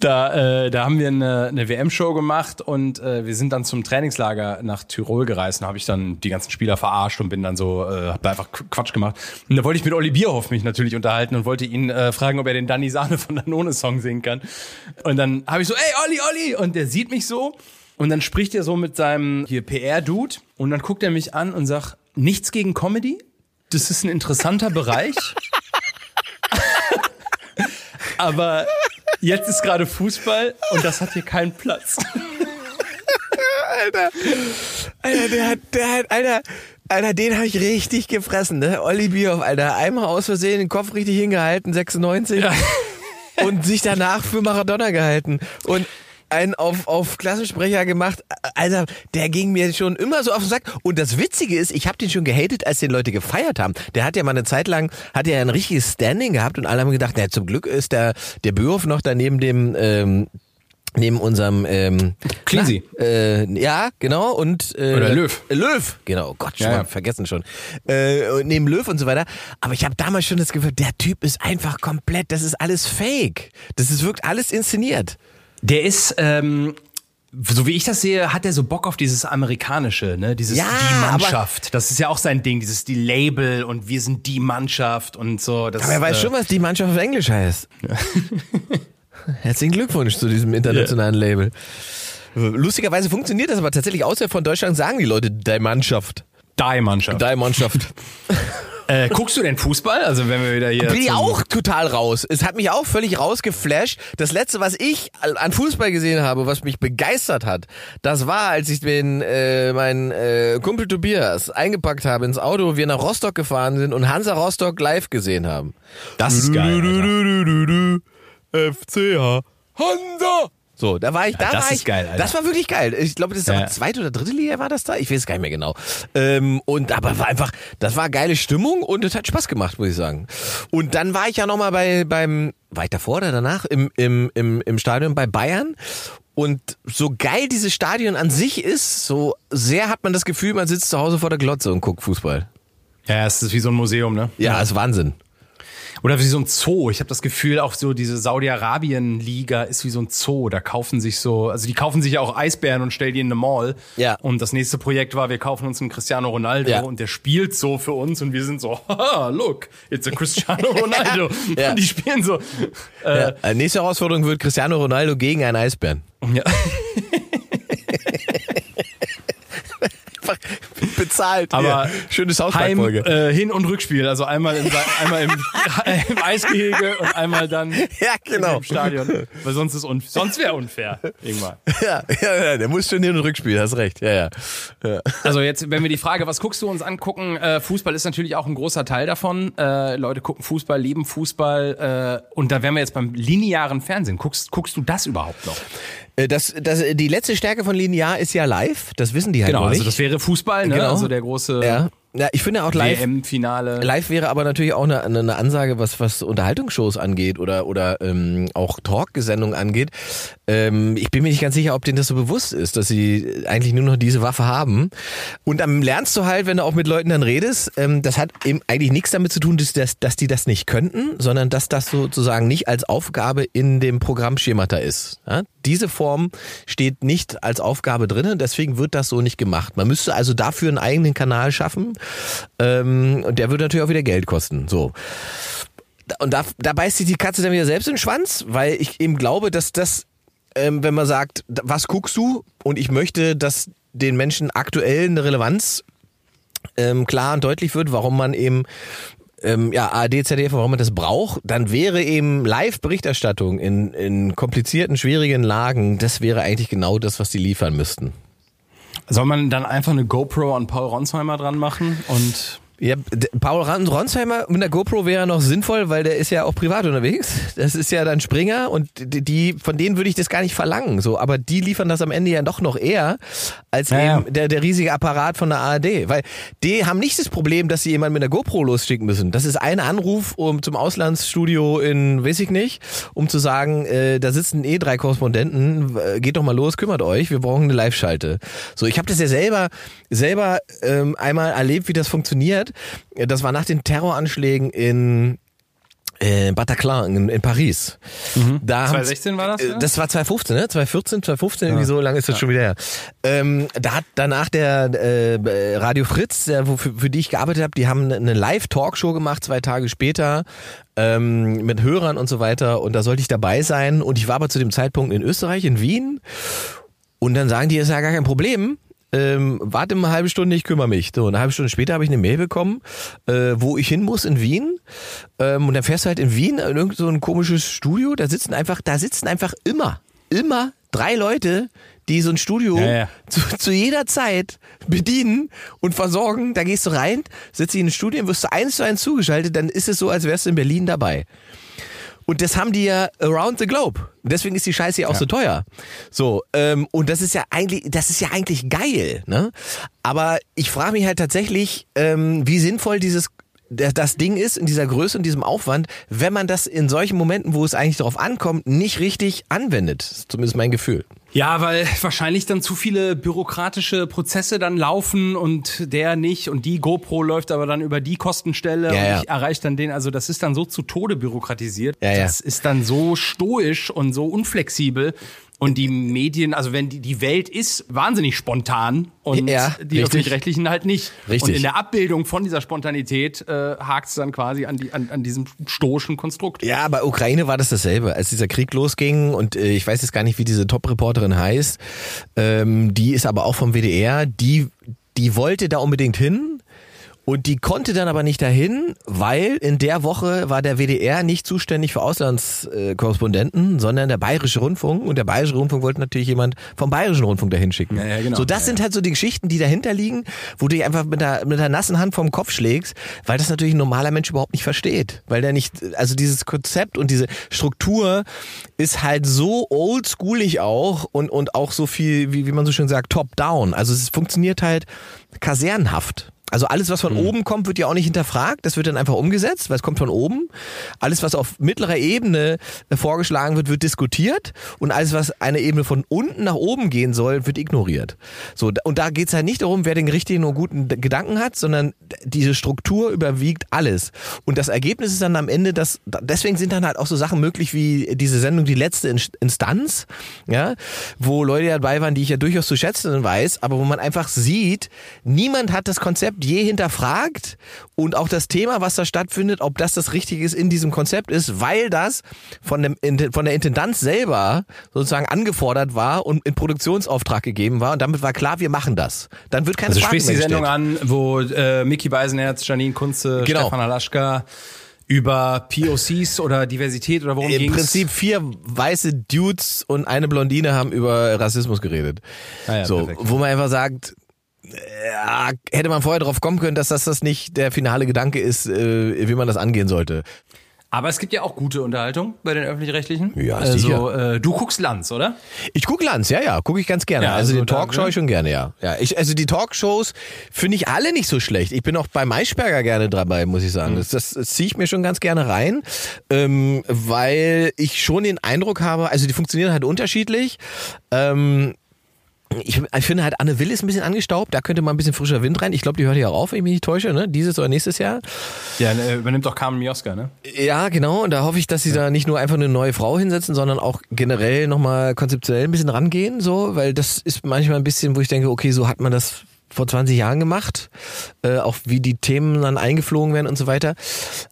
Da, äh, da haben wir eine, eine WM-Show gemacht und äh, wir sind dann zum Trainingslager nach Tirol gereist. Da habe ich dann die ganzen Spieler verarscht und bin dann so, äh, hab da einfach Qu- Quatsch gemacht. Und da wollte ich mit Olli Bierhoff mich natürlich unterhalten und wollte ihn äh, fragen, ob er den Danny Sahne von Danone Song singen kann. Und dann habe ich so, ey Olli, Olli! Und der sieht mich so und dann spricht er so mit seinem hier PR-Dude und dann guckt er mich an und sagt, nichts gegen Comedy? Das ist ein interessanter Bereich. Aber jetzt ist gerade Fußball und das hat hier keinen Platz. Alter, Alter, der hat, der hat, Alter, Alter, den habe ich richtig gefressen, ne? Olli Bierhoff, Alter, einmal aus Versehen den Kopf richtig hingehalten, 96. Und sich danach für Maradona gehalten. Und einen auf, auf Klassensprecher gemacht. Alter, der ging mir schon immer so auf den Sack. Und das Witzige ist, ich habe den schon gehatet, als den Leute gefeiert haben. Der hat ja mal eine Zeit lang, hat ja ein richtiges Standing gehabt und alle haben gedacht, na, zum Glück ist der, der Bürhoff noch da neben dem, ähm, neben unserem ähm, Cleansy. Äh, ja, genau. Und äh, Oder Löw. Löw, genau. Gott, schon Ja, mal ja. vergessen schon. Äh, neben Löw und so weiter. Aber ich habe damals schon das Gefühl, der Typ ist einfach komplett, das ist alles fake. Das ist wirkt alles inszeniert. Der ist, ähm, so wie ich das sehe, hat er so Bock auf dieses Amerikanische, ne? Dieses Ja, die Mannschaft. Das ist ja auch sein Ding, dieses die Label und wir sind die Mannschaft und so. Das, Aber er weiß äh, schon, was die Mannschaft auf Englisch heißt. Herzlichen Glückwunsch zu diesem internationalen Label. Lustigerweise funktioniert das aber tatsächlich außerhalb von Deutschland, sagen die Leute die Mannschaft. Die Mannschaft. Die Mannschaft. Äh, guckst du denn Fußball? Also wenn wir wieder hier. Bin ich auch total raus. Es hat mich auch völlig rausgeflasht. Das letzte, was ich an Fußball gesehen habe, was mich begeistert hat, das war, als ich den äh, meinen äh, Kumpel Tobias eingepackt habe ins Auto, wir nach Rostock gefahren sind und Hansa Rostock live gesehen haben. Das ist geil. Alter. FCH Hansa. So, da war ich, da das war ist ich, geil, Alter. das war wirklich geil. Ich glaube, das ist Ja. aber zweite oder dritte Liga war das da. Ich weiß es gar nicht mehr genau. Ähm, und aber war einfach, das war geile Stimmung und es hat Spaß gemacht, muss ich sagen. Und dann war ich ja noch mal bei beim, war ich davor oder danach im im im im Stadion bei Bayern. Und so geil dieses Stadion an sich ist, so sehr hat man das Gefühl, man sitzt zu Hause vor der Glotze und guckt Fußball. Ja, es ist wie so ein Museum, ne? Ja, ist Wahnsinn. Oder wie so ein Zoo. Ich habe das Gefühl, auch so diese Saudi-Arabien-Liga ist wie so ein Zoo. Da kaufen sich so, also die kaufen sich ja auch Eisbären und stellen die in eine Mall. Ja. Und das nächste Projekt war, wir kaufen uns einen Cristiano Ronaldo Ja. und der spielt so für uns und wir sind so, haha, look, it's a Cristiano Ronaldo. Ja. Und die spielen so. Ja. Äh, nächste Herausforderung wird Cristiano Ronaldo gegen einen Eisbären. Ja. Bezahlt. Aber ja. schöne South Heim, Folge. äh, Hin- und Rückspiel, also einmal im, einmal im, im Eisgehege und einmal dann Ja, genau. im Stadion. Weil sonst ist unfair. Sonst wäre unfair. Irgendwann. Ja, ja, ja, der muss schon Hin- und Rückspiel, hast recht. Ja, ja. ja. Also jetzt, wenn wir die Frage, was guckst du uns angucken, äh, Fußball ist natürlich auch ein großer Teil davon. Äh, Leute gucken Fußball, lieben Fußball äh, und da wären wir jetzt beim linearen Fernsehen. Guckst, guckst du das überhaupt noch? Äh, Das, das, die letzte Stärke von Linear ist ja live. Das wissen die halt Genau, nicht. also das wäre Fußball, ne? Genau. Also der große ja. Ja, ich finde auch live. WM-Finale. Live wäre aber natürlich auch eine, eine Ansage, was, was Unterhaltungsshows angeht oder, oder ähm, auch Talksendungen angeht. Ähm, ich bin mir nicht ganz sicher, ob denen das so bewusst ist, dass sie eigentlich nur noch diese Waffe haben. Und dann lernst du halt, wenn du auch mit Leuten dann redest, ähm, das hat eben eigentlich nichts damit zu tun, dass, dass, dass die das nicht könnten, sondern dass das sozusagen nicht als Aufgabe in dem Programmschemata ist. Ja? Diese Form steht nicht als Aufgabe drinnen, deswegen wird das so nicht gemacht. Man müsste also dafür einen eigenen Kanal schaffen ähm, und der würde natürlich auch wieder Geld kosten. So. Und da, da beißt sich die Katze dann wieder selbst in den Schwanz, weil ich eben glaube, dass das, ähm, wenn man sagt, was guckst du? Und ich möchte, dass den Menschen aktuell eine Relevanz ähm, klar und deutlich wird, warum man eben ähm, ja, ARD, ZDF, warum man das braucht, dann wäre eben Live-Berichterstattung in, in komplizierten, schwierigen Lagen, das wäre eigentlich genau das, was die liefern müssten. Soll man dann einfach eine GoPro an Paul Ronsheimer dran machen und Ja, Paul Ronsheimer mit der GoPro wäre noch sinnvoll, weil der ist ja auch privat unterwegs. Das ist ja dann Springer und die, von denen würde ich das gar nicht verlangen. So, aber die liefern das am Ende ja doch noch eher als Ja, ja. eben der, der riesige Apparat von der ARD. Weil die haben nicht das Problem, dass sie jemanden mit der GoPro losschicken müssen. Das ist ein Anruf um zum Auslandsstudio in, weiß ich nicht, um zu sagen, äh, da sitzen eh drei Korrespondenten, äh, geht doch mal los, kümmert euch, wir brauchen eine Live-Schalte. So, ich habe das ja selber selber ähm, einmal erlebt, wie das funktioniert. Das war nach den Terroranschlägen in äh, Bataclan in, in Paris. Da haben- 2016 war das, Äh, ja? Das war 2015, ne? 2014, 2015, irgendwie so lange ist das schon wieder her. Ähm, da hat danach der äh, Radio Fritz, der, wo, für, für die ich gearbeitet habe, die haben eine Live-Talkshow gemacht, zwei Tage später, ähm, mit Hörern und so weiter. Und da sollte ich dabei sein. Und ich war aber zu dem Zeitpunkt in Österreich, in Wien. Und dann sagen die, ist ja gar kein Problem. Ähm, warte mal eine halbe Stunde, ich kümmere mich. So, eine halbe Stunde später habe ich eine Mail bekommen, äh, wo ich hin muss in Wien. Ähm, und dann fährst du halt in Wien in irgend so ein komisches Studio. Da sitzen einfach, da sitzen einfach immer, immer drei Leute, die so ein Studio Ja, ja. Zu, zu jeder Zeit bedienen und versorgen. Da gehst du rein, sitzt in ein Studio, wirst du eins zu eins zugeschaltet, dann ist es so, als wärst du in Berlin dabei. Und das haben die ja around the globe. Deswegen ist die Scheiße ja auch so teuer. So, ähm, und das ist ja eigentlich, das ist ja eigentlich geil, ne? Aber ich frage mich halt tatsächlich, ähm, wie sinnvoll dieses das Ding ist in dieser Größe und diesem Aufwand, wenn man das in solchen Momenten, wo es eigentlich darauf ankommt, nicht richtig anwendet. Zumindest mein Gefühl. Ja, weil wahrscheinlich dann zu viele bürokratische Prozesse dann laufen und der nicht und die GoPro läuft aber dann über die Kostenstelle Ja, und ja. ich erreiche dann den. Also das ist dann so zu Tode bürokratisiert. Ja. Das ist dann so stoisch und so unflexibel. Und die Medien, also wenn die, die Welt ist wahnsinnig spontan und Ja, die öffentlich-rechtlichen halt nicht. Richtig. Und in der Abbildung von dieser Spontanität äh, hakt es dann quasi an, die, an, an diesem stoischen Konstrukt. Ja, bei Ukraine war das dasselbe. Als dieser Krieg losging und äh, ich weiß jetzt gar nicht, wie diese Top-Reporterin heißt, ähm, die ist aber auch vom WDR, die, die wollte da unbedingt hin. Und die konnte dann aber nicht dahin, weil in der Woche war der WDR nicht zuständig für Auslandskorrespondenten, sondern der Bayerische Rundfunk. Und der Bayerische Rundfunk wollte natürlich jemand vom Bayerischen Rundfunk dahin schicken. Ja, ja, genau. So, das Ja, sind halt so die Geschichten, die dahinter liegen, wo du dich einfach mit der, mit der nassen Hand vom Kopf schlägst, weil das natürlich ein normaler Mensch überhaupt nicht versteht. Weil der nicht, also dieses Konzept und diese Struktur ist halt so oldschoolig auch und, und auch so viel, wie, wie man so schön sagt, top-down. Also es funktioniert halt kasernenhaft. Also alles, was von oben kommt, wird ja auch nicht hinterfragt. Das wird dann einfach umgesetzt, weil es kommt von oben. Alles, was auf mittlerer Ebene äh, vorgeschlagen wird, wird diskutiert. Und alles, was eine Ebene von unten nach oben gehen soll, wird ignoriert. So, und da geht es halt nicht darum, wer den richtigen und guten Gedanken hat, sondern diese Struktur überwiegt alles. Und das Ergebnis ist dann am Ende, dass deswegen sind dann halt auch so Sachen möglich wie diese Sendung Die letzte In- Instanz, ja, wo Leute dabei waren, die ich ja durchaus zu schätzen weiß, aber wo man einfach sieht, niemand hat das Konzept je hinterfragt und auch das Thema, was da stattfindet, ob das das Richtige ist in diesem Konzept ist, weil das von, dem, von der Intendanz selber sozusagen angefordert war und in Produktionsauftrag gegeben war und damit war klar, wir machen das. Dann wird keine Also Frage sprichst die mehr Sendung gestellt. an, wo äh, Mickey Beisenherz, Janine Kunze, Genau. Stefan Alaschka über POCs oder Diversität oder worum Im ging's? Prinzip vier weiße Dudes und eine Blondine haben über Rassismus geredet. Ah ja, so, perfekt. wo man einfach sagt, ja, hätte man vorher drauf kommen können, dass das, das nicht der finale Gedanke ist, äh, wie man das angehen sollte. Aber es gibt ja auch gute Unterhaltung bei den Öffentlich-Rechtlichen. Ja, also, sicher. äh, du guckst Lanz, oder? Ich gucke Lanz, ja, ja, gucke ich ganz gerne. Ja, also, also da- Talkshow ich schon gerne, ja. ja ich, also die Talkshows finde ich alle nicht so schlecht. Ich bin auch bei Maischberger gerne dabei, muss ich sagen. Das, das, das ziehe ich mir schon ganz gerne rein, ähm, weil ich schon den Eindruck habe, also die funktionieren halt unterschiedlich. Ähm, ich, ich finde halt, Anne Will ist ein bisschen angestaubt, da könnte mal ein bisschen frischer Wind rein. Ich glaube, die hört ja auch auf, wenn ich mich nicht täusche, ne? Dieses oder nächstes Jahr. Ja, äh, übernimmt doch Carmen Mioska, ne? Ja, genau. Und da hoffe ich, dass sie da nicht nur einfach eine neue Frau hinsetzen, sondern auch generell nochmal konzeptionell ein bisschen rangehen, so, weil das ist manchmal ein bisschen, wo ich denke, okay, so hat man das vor 20 Jahren gemacht, äh, auch wie die Themen dann eingeflogen werden und so weiter.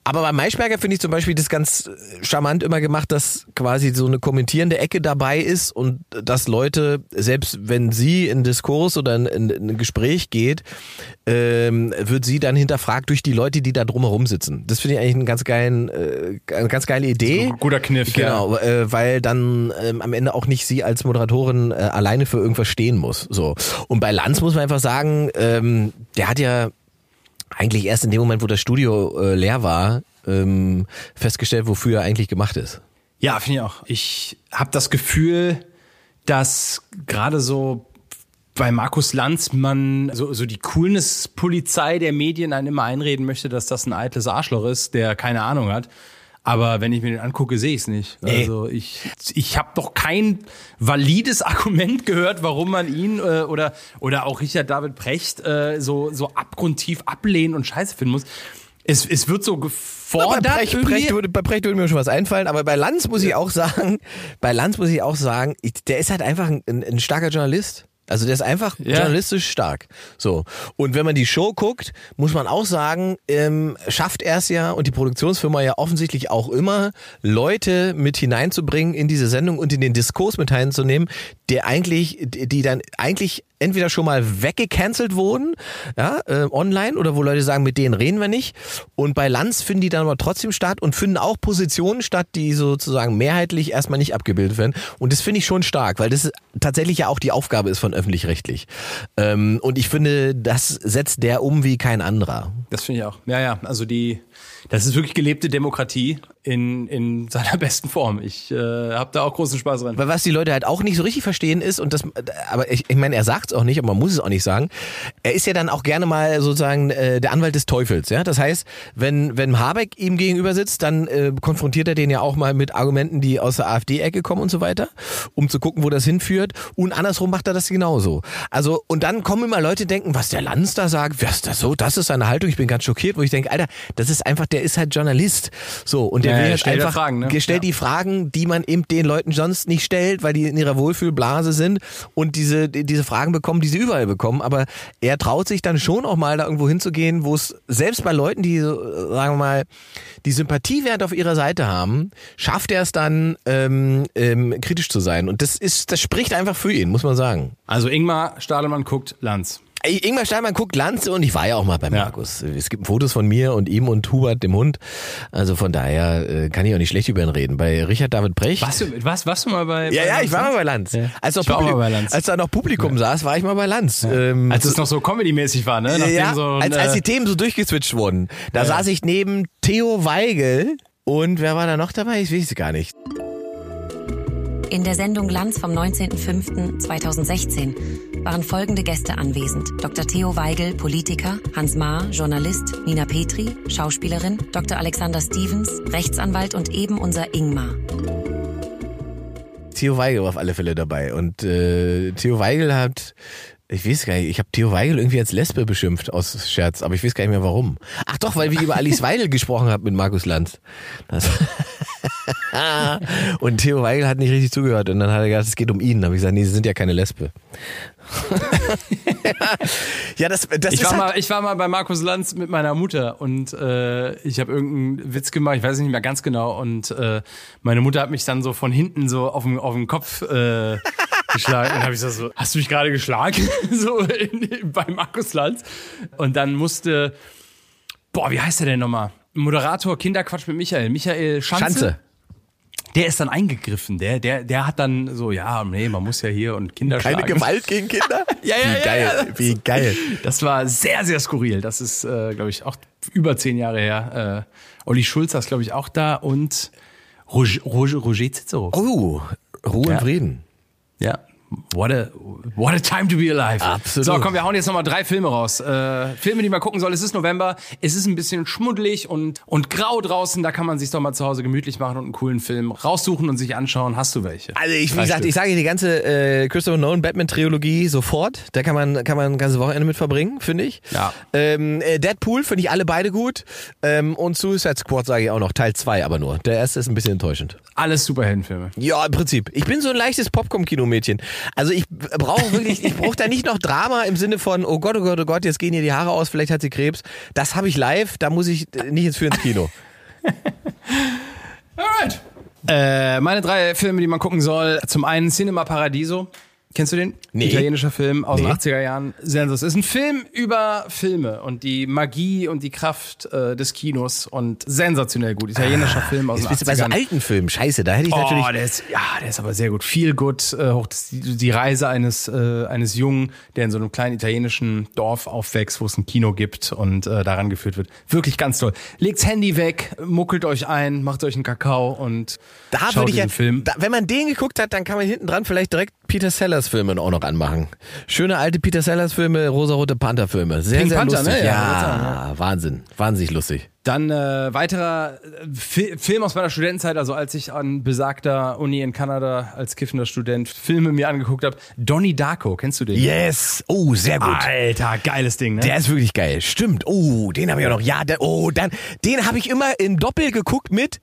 Aber bei Maischberger finde ich zum Beispiel das ganz charmant immer gemacht, dass quasi so eine kommentierende Ecke dabei ist und dass Leute, selbst wenn sie in Diskurs oder in, in, in ein Gespräch geht, ähm, wird sie dann hinterfragt durch die Leute, die da drumherum sitzen. Das finde ich eigentlich einen ganz geilen, äh, eine ganz geile Idee. Guter Kniff, Genau, äh, weil dann ähm, am Ende auch nicht sie als Moderatorin äh, alleine für irgendwas stehen muss. So. Und bei Lanz muss man einfach sagen, ähm, der hat ja eigentlich erst in dem Moment, wo das Studio äh, leer war, ähm, festgestellt, wofür er eigentlich gemacht ist. Ja, finde ich auch. Ich habe das Gefühl, dass gerade so bei Markus Lanz man so, so die Coolness-Polizei der Medien einen immer einreden möchte, dass das ein eitles Arschloch ist, der keine Ahnung hat. Aber wenn ich mir den angucke, sehe ich es nicht. Also ich, ich habe doch kein valides Argument gehört, warum man ihn äh, oder oder auch Richard David Precht äh, so so abgrundtief ablehnen und Scheiße finden muss. Es, es wird so gefordert. bei, irgendwie. Brecht würde, bei Brecht würde mir schon was einfallen, aber bei Lanz muss ich auch sagen, bei Lanz muss ich auch sagen, der ist halt einfach ein, ein, ein starker Journalist. Also der ist einfach Ja. journalistisch stark. So. Und wenn man die Show guckt, muss man auch sagen, ähm, schafft er es ja und die Produktionsfirma ja offensichtlich auch immer, Leute mit hineinzubringen in diese Sendung und in den Diskurs mit hineinzunehmen, der eigentlich, die die dann eigentlich entweder schon mal weggecancelt wurden, ja, äh, online oder wo Leute sagen, mit denen reden wir nicht. Und bei Lanz finden die dann aber trotzdem statt und finden auch Positionen statt, die sozusagen mehrheitlich erstmal nicht abgebildet werden. Und das finde ich schon stark, weil das tatsächlich ja auch die Aufgabe ist von öffentlich-rechtlich. Ähm, und ich finde, das setzt der um wie kein anderer. Das finde ich auch. Ja, ja, also die, das ist wirklich gelebte Demokratie in, in seiner besten Form. Ich äh, habe da auch großen Spaß dran. Weil was die Leute halt auch nicht so richtig verstehen ist, und das, aber ich, ich meine, er sagt es auch nicht, aber man muss es auch nicht sagen, er ist ja dann auch gerne mal sozusagen äh, der Anwalt des Teufels. Ja? Das heißt, wenn, wenn Habeck ihm gegenüber sitzt, dann äh, konfrontiert er den ja auch mal mit Argumenten, die aus der AfD-Ecke kommen und so weiter, um zu gucken, wo das hinführt. Und andersrum macht er das genauso. Also, und dann kommen immer Leute, die denken, was der Lanz da sagt, was das so? Das ist seine Haltung. Ich bin ganz schockiert, wo ich denke, Alter, das ist einfach, der ist halt Journalist. So, und der Ja, will ja, halt stellt einfach, Fragen, ne? stellt Ja. die Fragen, die man eben den Leuten sonst nicht stellt, weil die in ihrer Wohlfühlblase sind und diese, die- diese Fragen bekommen, die sie überall bekommen. Aber er traut sich dann schon auch mal da irgendwo hinzugehen, wo es selbst bei Leuten, die, sagen wir mal, die Sympathiewert auf ihrer Seite haben, schafft er es dann, ähm, ähm, kritisch zu sein. Und das ist, das spricht einfach für ihn, muss man sagen. Also Ingmar Stadelmann guckt Lanz. Ingmar Steinmann guckt Lanz und ich war ja auch mal bei Markus. Es gibt Fotos von mir und ihm und Hubert, dem Hund. Also von daher äh, kann ich auch nicht schlecht über ihn reden. Bei Richard David Brecht. Warst du, was, warst du mal bei Ja, bei ja, ich war Lanz? mal bei Lanz. Ja. Als, noch Publikum- bei Lanz. als da noch Publikum saß, war ich mal bei Lanz. Ähm, Als es noch so Comedy-mäßig war, ne? Nachdem ja, so ein, als, als die äh, Themen so durchgeswitcht wurden. Da saß ich neben Theo Weigel und wer war da noch dabei? Ich weiß es gar nicht. In der Sendung Lanz vom 19.05.2016 waren folgende Gäste anwesend. Dr. Theo Weigel, Politiker, Hans Maar, Journalist, Nina Petri, Schauspielerin, Dr. Alexander Stevens, Rechtsanwalt und eben unser Ingmar. Theo Weigel war auf alle Fälle dabei. Und äh, Theo Weigel hat Ich weiß gar nicht, ich habe Theo Weigel irgendwie als Lesbe beschimpft aus Scherz, aber ich weiß gar nicht mehr warum. Ach doch, weil wir über Alice Weidel gesprochen haben mit Markus Lanz. Das und Theo Weigel hat nicht richtig zugehört und dann hat er gesagt, es geht um ihn. Da habe ich gesagt, nee, sie sind ja keine Lesbe. ja, das, das Ich ist war, halt, mal, ich war mal bei Markus Lanz mit meiner Mutter und äh, ich habe irgendeinen Witz gemacht, ich weiß es nicht mehr ganz genau. Und äh, meine Mutter hat mich dann so von hinten so auf den, auf den Kopf äh, geschlagen. Und dann habe ich gesagt so, hast du mich gerade geschlagen? so in, bei Markus Lanz. Und dann musste, boah, wie heißt der denn nochmal? Moderator Kinderquatsch mit Michael. Michael Schanze. Schanze. Der ist dann eingegriffen. Der, der, der hat dann so, ja, nee, man muss ja hier und Kinder keine schlagen. Gewalt gegen Kinder? Ja, ja, wie ja, geil, ja. wie geil. Das war sehr, sehr skurril. Das ist, äh, glaube ich, auch über zehn Jahre her. Äh, Olli Schulz ist, glaube ich, auch da und Roger, Roger, Roger Cicero. Oh, Ruhe Ja. und Frieden. Ja. What a, what a time to be alive. Absolut. So, komm, wir hauen jetzt nochmal drei Filme raus. Äh, Filme, die man gucken soll. Es ist November. Es ist ein bisschen schmuddelig und, und grau draußen. Da kann man sich doch mal zu Hause gemütlich machen und einen coolen Film raussuchen und sich anschauen. Hast du welche? Also ich, wie gesagt, ich sage Ihnen die ganze äh, Christopher Nolan Batman Trilogie sofort. Da kann man kann man ein ganzes Wochenende mit verbringen, finde ich. Ja. Ähm, äh, Deadpool finde ich alle beide gut ähm, und Suicide Squad sage ich auch noch Teil 2 aber nur. Der erste ist ein bisschen enttäuschend. Alles Superheldenfilme. Ja, im Prinzip. Ich bin so ein leichtes Popcorn-Kino-Mädchen. Also ich brauche wirklich, ich brauche da nicht noch Drama im Sinne von, oh Gott, oh Gott, oh Gott, jetzt gehen ihr die Haare aus, vielleicht hat sie Krebs. Das habe ich live, da muss ich nicht ins für ins Kino. Alright. Äh, meine drei Filme, die man gucken soll. Zum einen Cinema Paradiso. Kennst du den? Nee. Italienischer Film aus Nee. den 80er Jahren. Sensus. Ist ein Film über Filme und die Magie und die Kraft äh, des Kinos und sensationell gut. Italienischer Film aus den bist du bei so 80ern. alten Filmen. Scheiße, da hätte ich natürlich. Oh, der ist, ja, der ist aber sehr gut. Viel gut. Äh, hoch, die, die Reise eines, äh, eines Jungen, der in so einem kleinen italienischen Dorf aufwächst, wo es ein Kino gibt und äh, daran geführt wird. Wirklich ganz toll. Legt's Handy weg, muckelt euch ein, macht euch einen Kakao und Da schaut würde ich ja, diesen Film. Da, wenn man den geguckt hat, dann kann man hinten dran vielleicht direkt Peter Sellers Filme auch noch anmachen. Schöne alte Peter Sellers Filme, rosarote Panther Filme. Sehr, Pink sehr Panther, lustig. ne? Ja, Ja, Wahnsinn. Wahnsinnig lustig. Dann äh, weiterer äh, Fi Film aus meiner Studentenzeit, also als ich an besagter Uni in Kanada als kiffender Student Filme mir angeguckt habe. Donnie Darko, kennst du den? Yes. Oh, sehr gut. Alter, geiles Ding, ne? Der ist wirklich geil. Stimmt. Oh, den habe ich auch noch. Ja, der, oh, dann, den habe ich immer in Doppel geguckt mit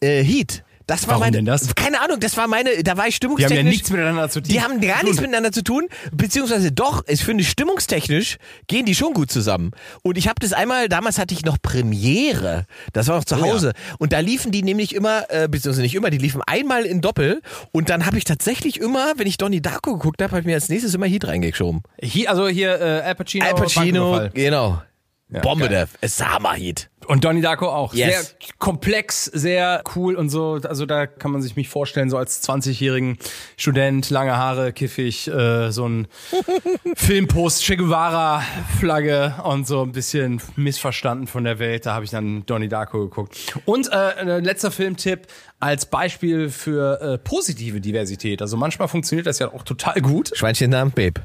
äh, Heat. Das war Warum meine, denn das? Keine Ahnung, das war meine, da war ich Die stimmungstechnisch. haben ja nichts miteinander zu tun. Die haben gar nichts miteinander zu tun, beziehungsweise doch, ich finde stimmungstechnisch gehen die schon gut zusammen. Und ich habe das einmal, damals hatte ich noch Premiere, das war noch zu Oh ja. Hause. Und da liefen die nämlich immer, äh, beziehungsweise nicht immer, die liefen einmal in Doppel. Und dann habe ich tatsächlich immer, wenn ich Donnie Darko geguckt habe, habe ich mir als nächstes immer Heat reingeschoben. Hier, also hier äh, Al Pacino. Al Pacino, Banküberfall. Genau. Bombe, geil. der Summer Heat. Und Donnie Darko auch. Yes. Sehr komplex, sehr cool und so. Also da kann man sich mich vorstellen, so als 20-jährigen Student, lange Haare, kiffig, äh, so ein Filmpost, Che Guevara Flagge und so ein bisschen missverstanden von der Welt. Da habe ich dann Donnie Darko geguckt. Und äh, ein letzter Filmtipp als Beispiel für äh, positive Diversität. Also manchmal funktioniert das ja auch total gut. Schweinchennamen, Babe.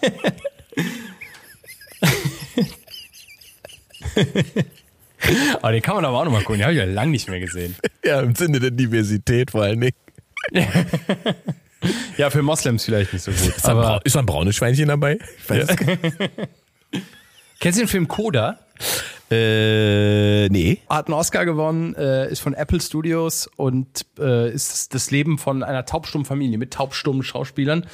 Aber den kann man aber auch nochmal gucken. Den habe ich ja lange nicht mehr gesehen. Ja, im Sinne der Diversität vor allen Dingen. Ja, für Moslems vielleicht nicht so gut. Ist, da ein, Aber brau- ist ein braunes Schweinchen dabei? Ich weiß nicht. kennst du den Film Coda? Äh, nee. Hat einen Oscar gewonnen, äh, ist von Apple Studios und äh, ist das, das Leben von einer taubstummen Familie mit taubstummen Schauspielern,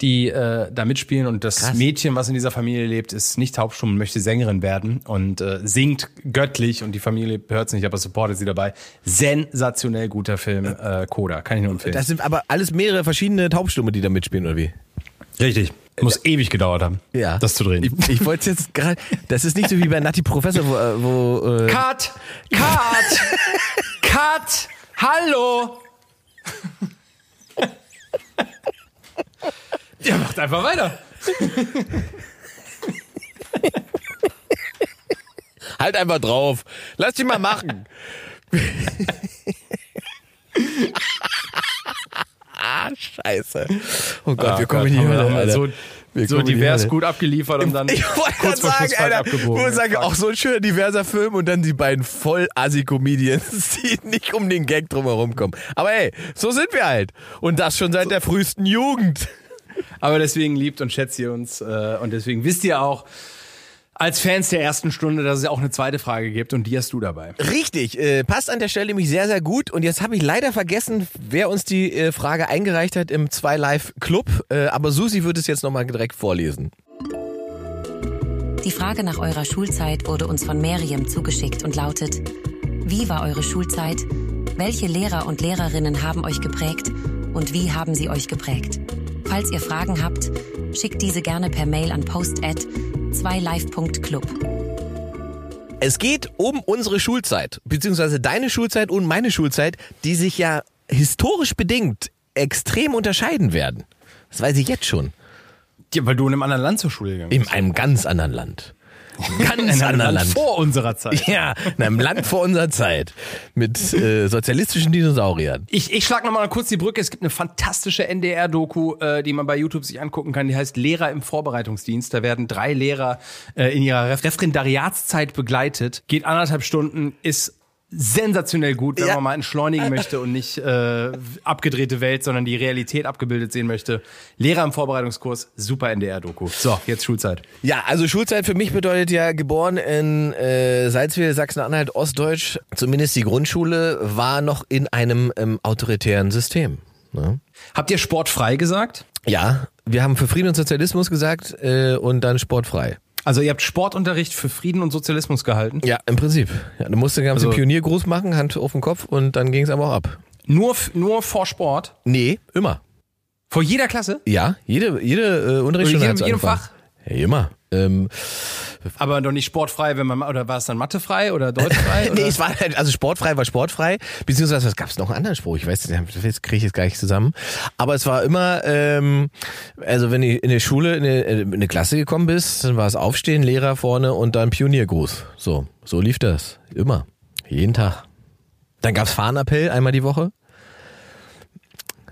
die äh, da mitspielen. Und das Krass. Mädchen, was in dieser Familie lebt, ist nicht taubstumm und möchte Sängerin werden und äh, singt göttlich und die Familie hört es nicht, aber supportet sie dabei. Sensationell guter Film, äh, Coda, kann ich nur empfehlen. Das sind aber alles mehrere verschiedene Taubstumme, die da mitspielen, oder wie? Richtig. Muss ewig gedauert haben, Ja. das zu drehen. Ich, ich wollte jetzt gerade. Das ist nicht so wie bei Nati Professor, wo. äh, wo äh, Cut! Cut! Cut! Hallo! Ja, macht einfach weiter. halt einfach drauf. Lass dich mal machen. ah, scheiße. Oh Gott, wir kommen Gott, mal Alter. so, Wir so divers gut abgeliefert und dann Ich wollte kurz sagen, Alter, abgebogen. ich sage, Fuck. auch so ein schöner diverser Film und dann die beiden voll assi Comedians, die nicht um den Gag drumherum kommen. Aber ey, so sind wir halt. Und das schon seit der frühesten Jugend. Aber deswegen liebt und schätzt ihr uns äh, und deswegen wisst ihr auch, als Fans der ersten Stunde, dass es auch eine zweite Frage gibt und die hast du dabei. Richtig, äh, passt an der Stelle nämlich sehr, sehr gut. Und jetzt habe ich leider vergessen, wer uns die äh, Frage eingereicht hat im 2 Live Club. Äh, aber Susi wird es jetzt nochmal direkt vorlesen. Die Frage nach eurer Schulzeit wurde uns von Miriam zugeschickt und lautet, wie war eure Schulzeit? Welche Lehrer und Lehrerinnen haben euch geprägt und wie haben sie euch geprägt? Falls ihr Fragen habt, schickt diese gerne per Mail an post@ 2live.club. Es geht um unsere Schulzeit, beziehungsweise deine Schulzeit und meine Schulzeit, die sich ja historisch bedingt extrem unterscheiden werden. Das weiß ich jetzt schon. Ja, weil du in einem anderen Land zur Schule gegangen In einem ganz anderen Land. Ganz In einem anderen Land. vor unserer Zeit. Ja, in einem Land vor unserer Zeit. Mit äh, sozialistischen Dinosauriern. Ich, ich schlag nochmal kurz die Brücke. Es gibt eine fantastische NDR-Doku, äh, die man bei YouTube sich angucken kann. Die heißt Lehrer im Vorbereitungsdienst. Da werden drei Lehrer äh, in ihrer Ref Referendariatszeit begleitet. Geht anderthalb Stunden, ist sensationell gut, wenn Ja. man mal entschleunigen möchte und nicht äh, abgedrehte Welt, sondern die Realität abgebildet sehen möchte. Lehrer im Vorbereitungskurs, super NDR-Doku. So, jetzt Schulzeit. Ja, also Schulzeit für mich bedeutet ja geboren in äh, Salzwedel, Sachsen-Anhalt, Ostdeutsch. Zumindest die Grundschule war noch in einem ähm, autoritären System. Ne? Habt ihr sportfrei gesagt? Ja, wir haben für Frieden und Sozialismus gesagt äh, und dann sportfrei. Also ihr habt Sportunterricht für Frieden und Sozialismus gehalten? Ja, im Prinzip. Ja, du musst ganz Also- den Pioniergruß machen, Hand auf den Kopf und dann ging es aber auch ab. Nur, nur vor Sport? Nee, immer. Vor jeder Klasse? Ja, jede, jede äh, Unterrichtsstunde jedem- jedem. Fach? Ja, immer. Ähm, Aber doch nicht sportfrei, wenn man oder war es dann mathefrei oder deutschfrei? nee, es war halt, also sportfrei war sportfrei, beziehungsweise was gab es noch einen anderen Spruch, ich weiß nicht, das kriege ich jetzt gar nicht zusammen. Aber es war immer, ähm, also wenn du in der Schule in eine, in eine Klasse gekommen bist, dann war es Aufstehen, Lehrer vorne und dann Pioniergruß. So, so lief das. Immer. Jeden Tag. Dann gab's Fahnenappell einmal die Woche.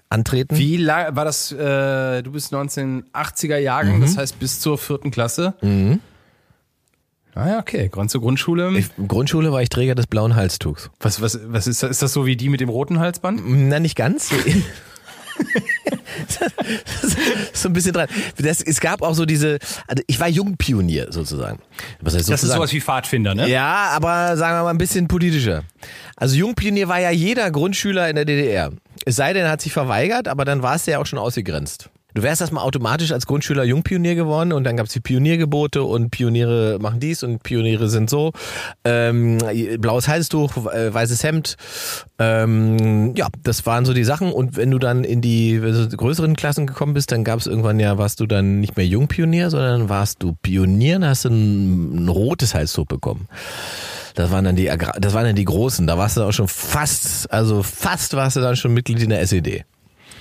Antreten. Wie lang war das? Äh, du bist 1980er Jahrgang, Mhm. das heißt bis zur vierten Klasse. Ah ja, okay. Grund zur Grundschule. Ich, Grundschule war ich Träger des blauen Halstuchs. was, was, was ist das? Ist das so wie die mit dem roten Halsband? Na, nicht ganz. so ein bisschen dran. Das, es gab auch so diese, also ich war Jungpionier sozusagen. Was heißt Das ist sozusagen? sowas wie Pfadfinder, ne? Ja, aber sagen wir mal ein bisschen politischer. Also Jungpionier war ja jeder Grundschüler in der DDR. Es sei denn, er hat sich verweigert, aber dann war es ja auch schon ausgegrenzt. Du wärst erstmal automatisch als Grundschüler Jungpionier geworden und dann gab es die Pioniergebote und Pioniere machen dies und Pioniere sind so. Ähm, blaues Halstuch, äh, weißes Hemd. Ähm, ja, das waren so die Sachen. Und wenn du dann in die größeren Klassen gekommen bist, dann gab es irgendwann ja, warst du dann nicht mehr Jungpionier, sondern warst du Pionier und hast ein, ein rotes Halstuch bekommen. Das waren dann die, das waren dann die Großen. Da warst du auch schon fast, also fast warst du dann schon Mitglied in der SED.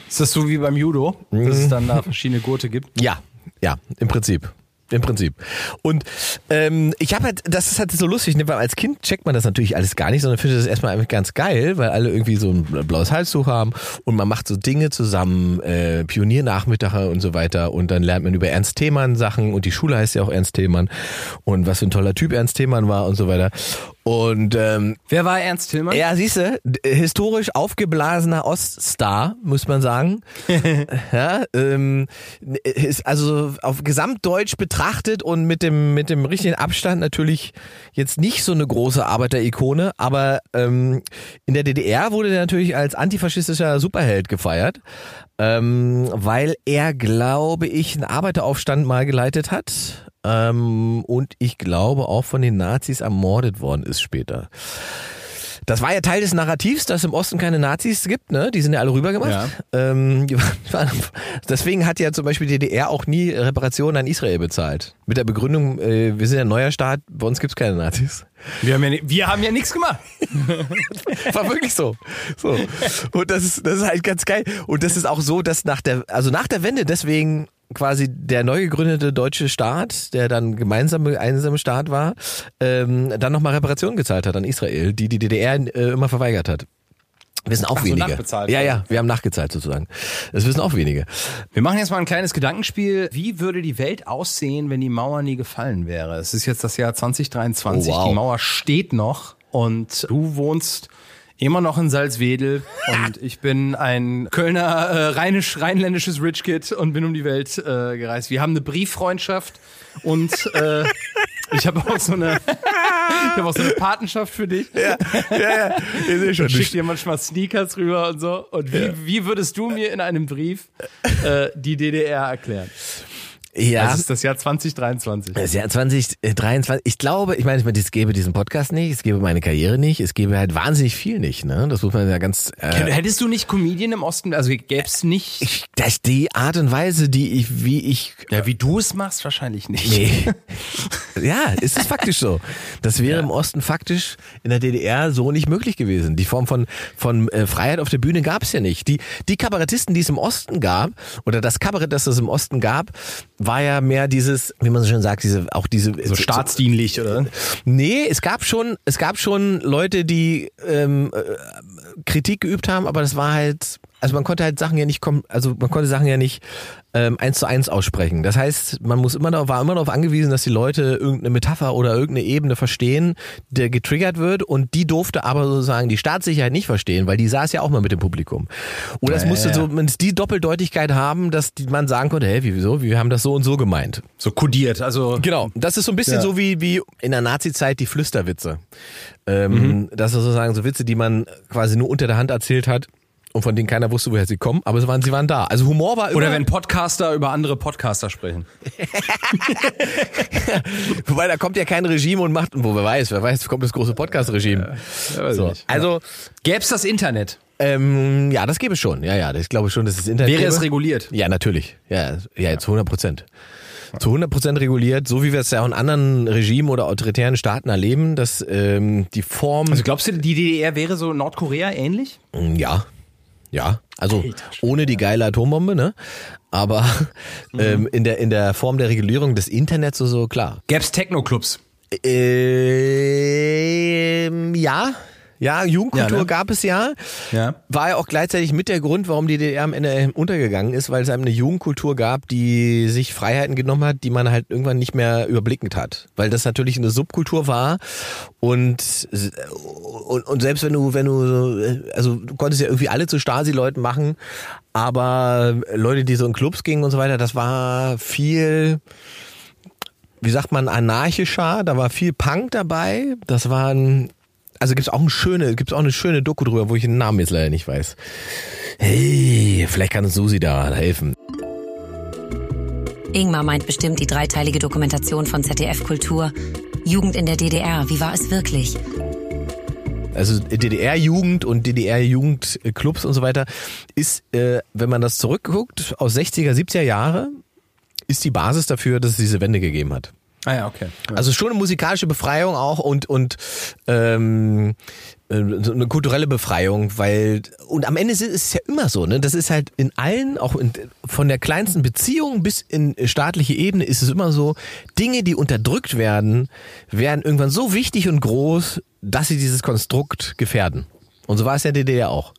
Ist das so wie beim Judo, dass Mhm. es dann da verschiedene Gurte gibt? Ja, ja, im Prinzip. Im Prinzip. Und ähm, ich habe halt, das ist halt so lustig, ne? weil als Kind checkt man das natürlich alles gar nicht, sondern findet das erstmal einfach ganz geil, weil alle irgendwie so ein blaues Halstuch haben und man macht so Dinge zusammen, äh, Pioniernachmittage und so weiter und dann lernt man über Ernst Thiemann Sachen und die Schule heißt ja auch Ernst Thiemann und was für ein toller Typ Ernst Thiemann war und so weiter. Und ähm, Wer war Ernst Tillmann? ja, siehst du, historisch aufgeblasener Oststar, muss man sagen. ja, ähm, ist also auf Gesamtdeutsch betrachtet und mit dem, mit dem richtigen Abstand natürlich jetzt nicht so eine große Arbeiterikone, aber ähm, in der DDR wurde der natürlich als antifaschistischer Superheld gefeiert, ähm, weil er, glaube ich, einen Arbeiteraufstand mal geleitet hat. Ähm, und ich glaube auch von den Nazis ermordet worden ist später. Das war ja Teil des Narrativs, dass es im Osten keine Nazis gibt, ne? Die sind ja alle rübergemacht. Ja. Ähm, deswegen hat ja zum Beispiel die DDR auch nie Reparationen an Israel bezahlt. Mit der Begründung, äh, wir sind ein neuer Staat, bei uns gibt's keine Nazis. Wir haben ja, ni- wir haben ja nichts gemacht. War wirklich so. so. Und das ist, das ist halt ganz geil. Und das ist auch so, dass nach der, also nach der Wende deswegen quasi der neu gegründete deutsche Staat, der dann gemeinsame einsame Staat war, ähm, dann nochmal Reparationen gezahlt hat an Israel, die die DDR äh, immer verweigert hat. Wissen auch Ach so, wenige. nachbezahlt. ja, ja, wir haben nachgezahlt sozusagen. Das wissen auch wenige. Wir machen jetzt mal ein kleines Gedankenspiel. Wie würde die Welt aussehen, wenn die Mauer nie gefallen wäre? Es ist jetzt das Jahr 2023. Oh, wow. Die Mauer steht noch und du wohnst Immer noch in Salzwedel und ich bin ein Kölner äh, rheinisch, rheinländisches Rich Kid und bin um die Welt äh, gereist. Wir haben eine Brieffreundschaft und äh, ich habe auch so eine ich habe auch so eine Patenschaft für dich. Ja, ja, ja. Ich sehe schon. Ich schick dir manchmal Sneakers rüber und so. Und wie, wie würdest du mir in einem Brief äh, die DDR erklären? Ja. Das ist das Jahr 2023. Das Jahr 2023. Ich glaube, ich meine, ich meine, es gäbe diesen Podcast nicht, es gäbe meine Karriere nicht, es gäbe halt wahnsinnig viel nicht, ne? Das muss man ja ganz. Äh, Hättest du nicht Comedian im Osten? Also gäb's nicht. ich, das, die Art und Weise, die ich, wie ich Ja, wie du es machst, wahrscheinlich nicht. Nee. ja, ist es faktisch so. Das wäre im Osten faktisch in der DDR so nicht möglich gewesen. Die Form von, von äh, Freiheit auf der Bühne gab es ja nicht. Die, die Kabarettisten, die es im Osten gab, oder das Kabarett, das es im Osten gab, war ja mehr dieses, wie man so schön sagt, diese, auch diese So staatsdienlich, oder? Nee, es gab schon, es gab schon Leute, die ähm, äh, Kritik geübt haben, aber das war halt, also man konnte halt Sachen ja nicht kommen, also man konnte Sachen ja nicht ähm, eins zu eins aussprechen. Das heißt, man muss immer noch, war immer darauf angewiesen, dass die Leute irgendeine Metapher oder irgendeine Ebene verstehen, der getriggert wird und die durfte aber sozusagen die Staatssicherheit nicht verstehen, weil die saß ja auch mal mit dem Publikum. Oder es musste so die Doppeldeutigkeit haben, dass die, man sagen konnte, wie, wieso, wir haben das so und so gemeint. So kodiert. Also Genau, das ist so ein bisschen Ja. so wie, wie in der Nazi-Zeit die Flüsterwitze. Ähm, Das ist sozusagen so Witze, die man quasi nur unter der Hand erzählt hat und von denen keiner wusste, woher sie kommen, aber sie waren, sie waren da. Also Humor war immer, Oder wenn Podcaster über andere Podcaster sprechen. wobei da kommt ja kein Regime und macht, wo wer weiß, wer weiß, kommt das große Podcast-Regime. weiß so. Also, Gäb's das Internet? ähm, ja, das gäbe es schon. Ja, ja, ich glaube schon, dass es Internet Wäre es gäbe. reguliert? Ja, natürlich. Ja, ja, zu 100 Prozent. Zu 100 Prozent reguliert, so wie wir es ja auch in anderen Regimen oder autoritären Staaten erleben, dass ähm, die Form... Also glaubst du, die DDR wäre so Nordkorea ähnlich? Ja. Ja, also ohne die geile Atombombe, ne? Aber ähm, in, der, in der Form der Regulierung des Internets so, so klar. Gäb's Techno-Clubs? Ähm, ja. Ja, Jugendkultur Ja, ne? gab es ja. Ja. War ja auch gleichzeitig mit der Grund, warum die DDR am Ende untergegangen ist, weil es einem eine Jugendkultur gab, die sich Freiheiten genommen hat, die man halt irgendwann nicht mehr überblickend hat. Weil das natürlich eine Subkultur war und, und, und selbst wenn du, wenn du, so- also du konntest ja irgendwie alle zu Stasi-Leuten machen, aber Leute, die so in Clubs gingen und so weiter, das war viel, wie sagt man, anarchischer, da war viel Punk dabei, das waren, also gibt's auch eine schöne, gibt's auch eine schöne Doku drüber, wo ich den Namen jetzt leider nicht weiß. Hey, vielleicht kann uns Susi da helfen. Ingmar meint bestimmt die dreiteilige Dokumentation von ZDF Kultur. Jugend in der DDR, wie war es wirklich? Also DDR-Jugend und DDR-Jugendclubs und so weiter ist, äh, wenn man das zurückguckt, aus 60er, 70er Jahre, ist die Basis dafür, dass es diese Wende gegeben hat. Ah ja, okay. Also schon eine musikalische Befreiung auch und und ähm, äh, eine kulturelle Befreiung, weil und am Ende ist es ja immer so, ne? Das ist halt in allen, auch in, von der kleinsten Beziehung bis in staatliche Ebene ist es immer so, Dinge, die unterdrückt werden, werden irgendwann so wichtig und groß, dass sie dieses Konstrukt gefährden. Und so war es ja DDR auch.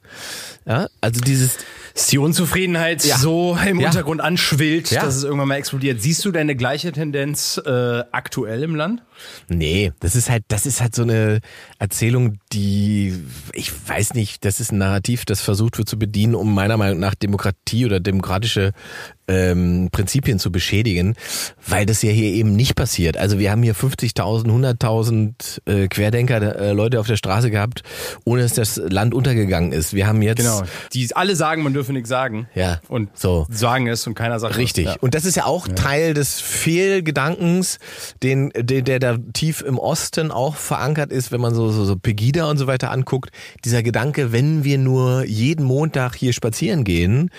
Ja, also dieses Ist die Unzufriedenheit Ja. so im Ja. Untergrund anschwillt, Ja. dass es irgendwann mal explodiert. Siehst du deine gleiche Tendenz äh, aktuell im Land? Nee, das ist halt, das ist halt so eine Erzählung, die, ich weiß nicht, das ist ein Narrativ, das versucht wird zu bedienen, um meiner Meinung nach Demokratie oder demokratische ähm, Prinzipien zu beschädigen, weil das ja hier eben nicht passiert. Also wir haben hier 50.000, 100.000 äh, Querdenker, äh, Leute auf der Straße gehabt, ohne dass das Land untergegangen ist. Wir haben jetzt Genau. Die alle sagen, man dürfe nichts sagen. Ja, Und so. sagen es und keiner sagt Richtig. Ja. Und das ist ja auch Teil des Fehlgedankens, den, der, der da tief im Osten auch verankert ist, wenn man so, so, so Pegida und so weiter anguckt. Dieser Gedanke, wenn wir nur jeden Montag hier spazieren gehen,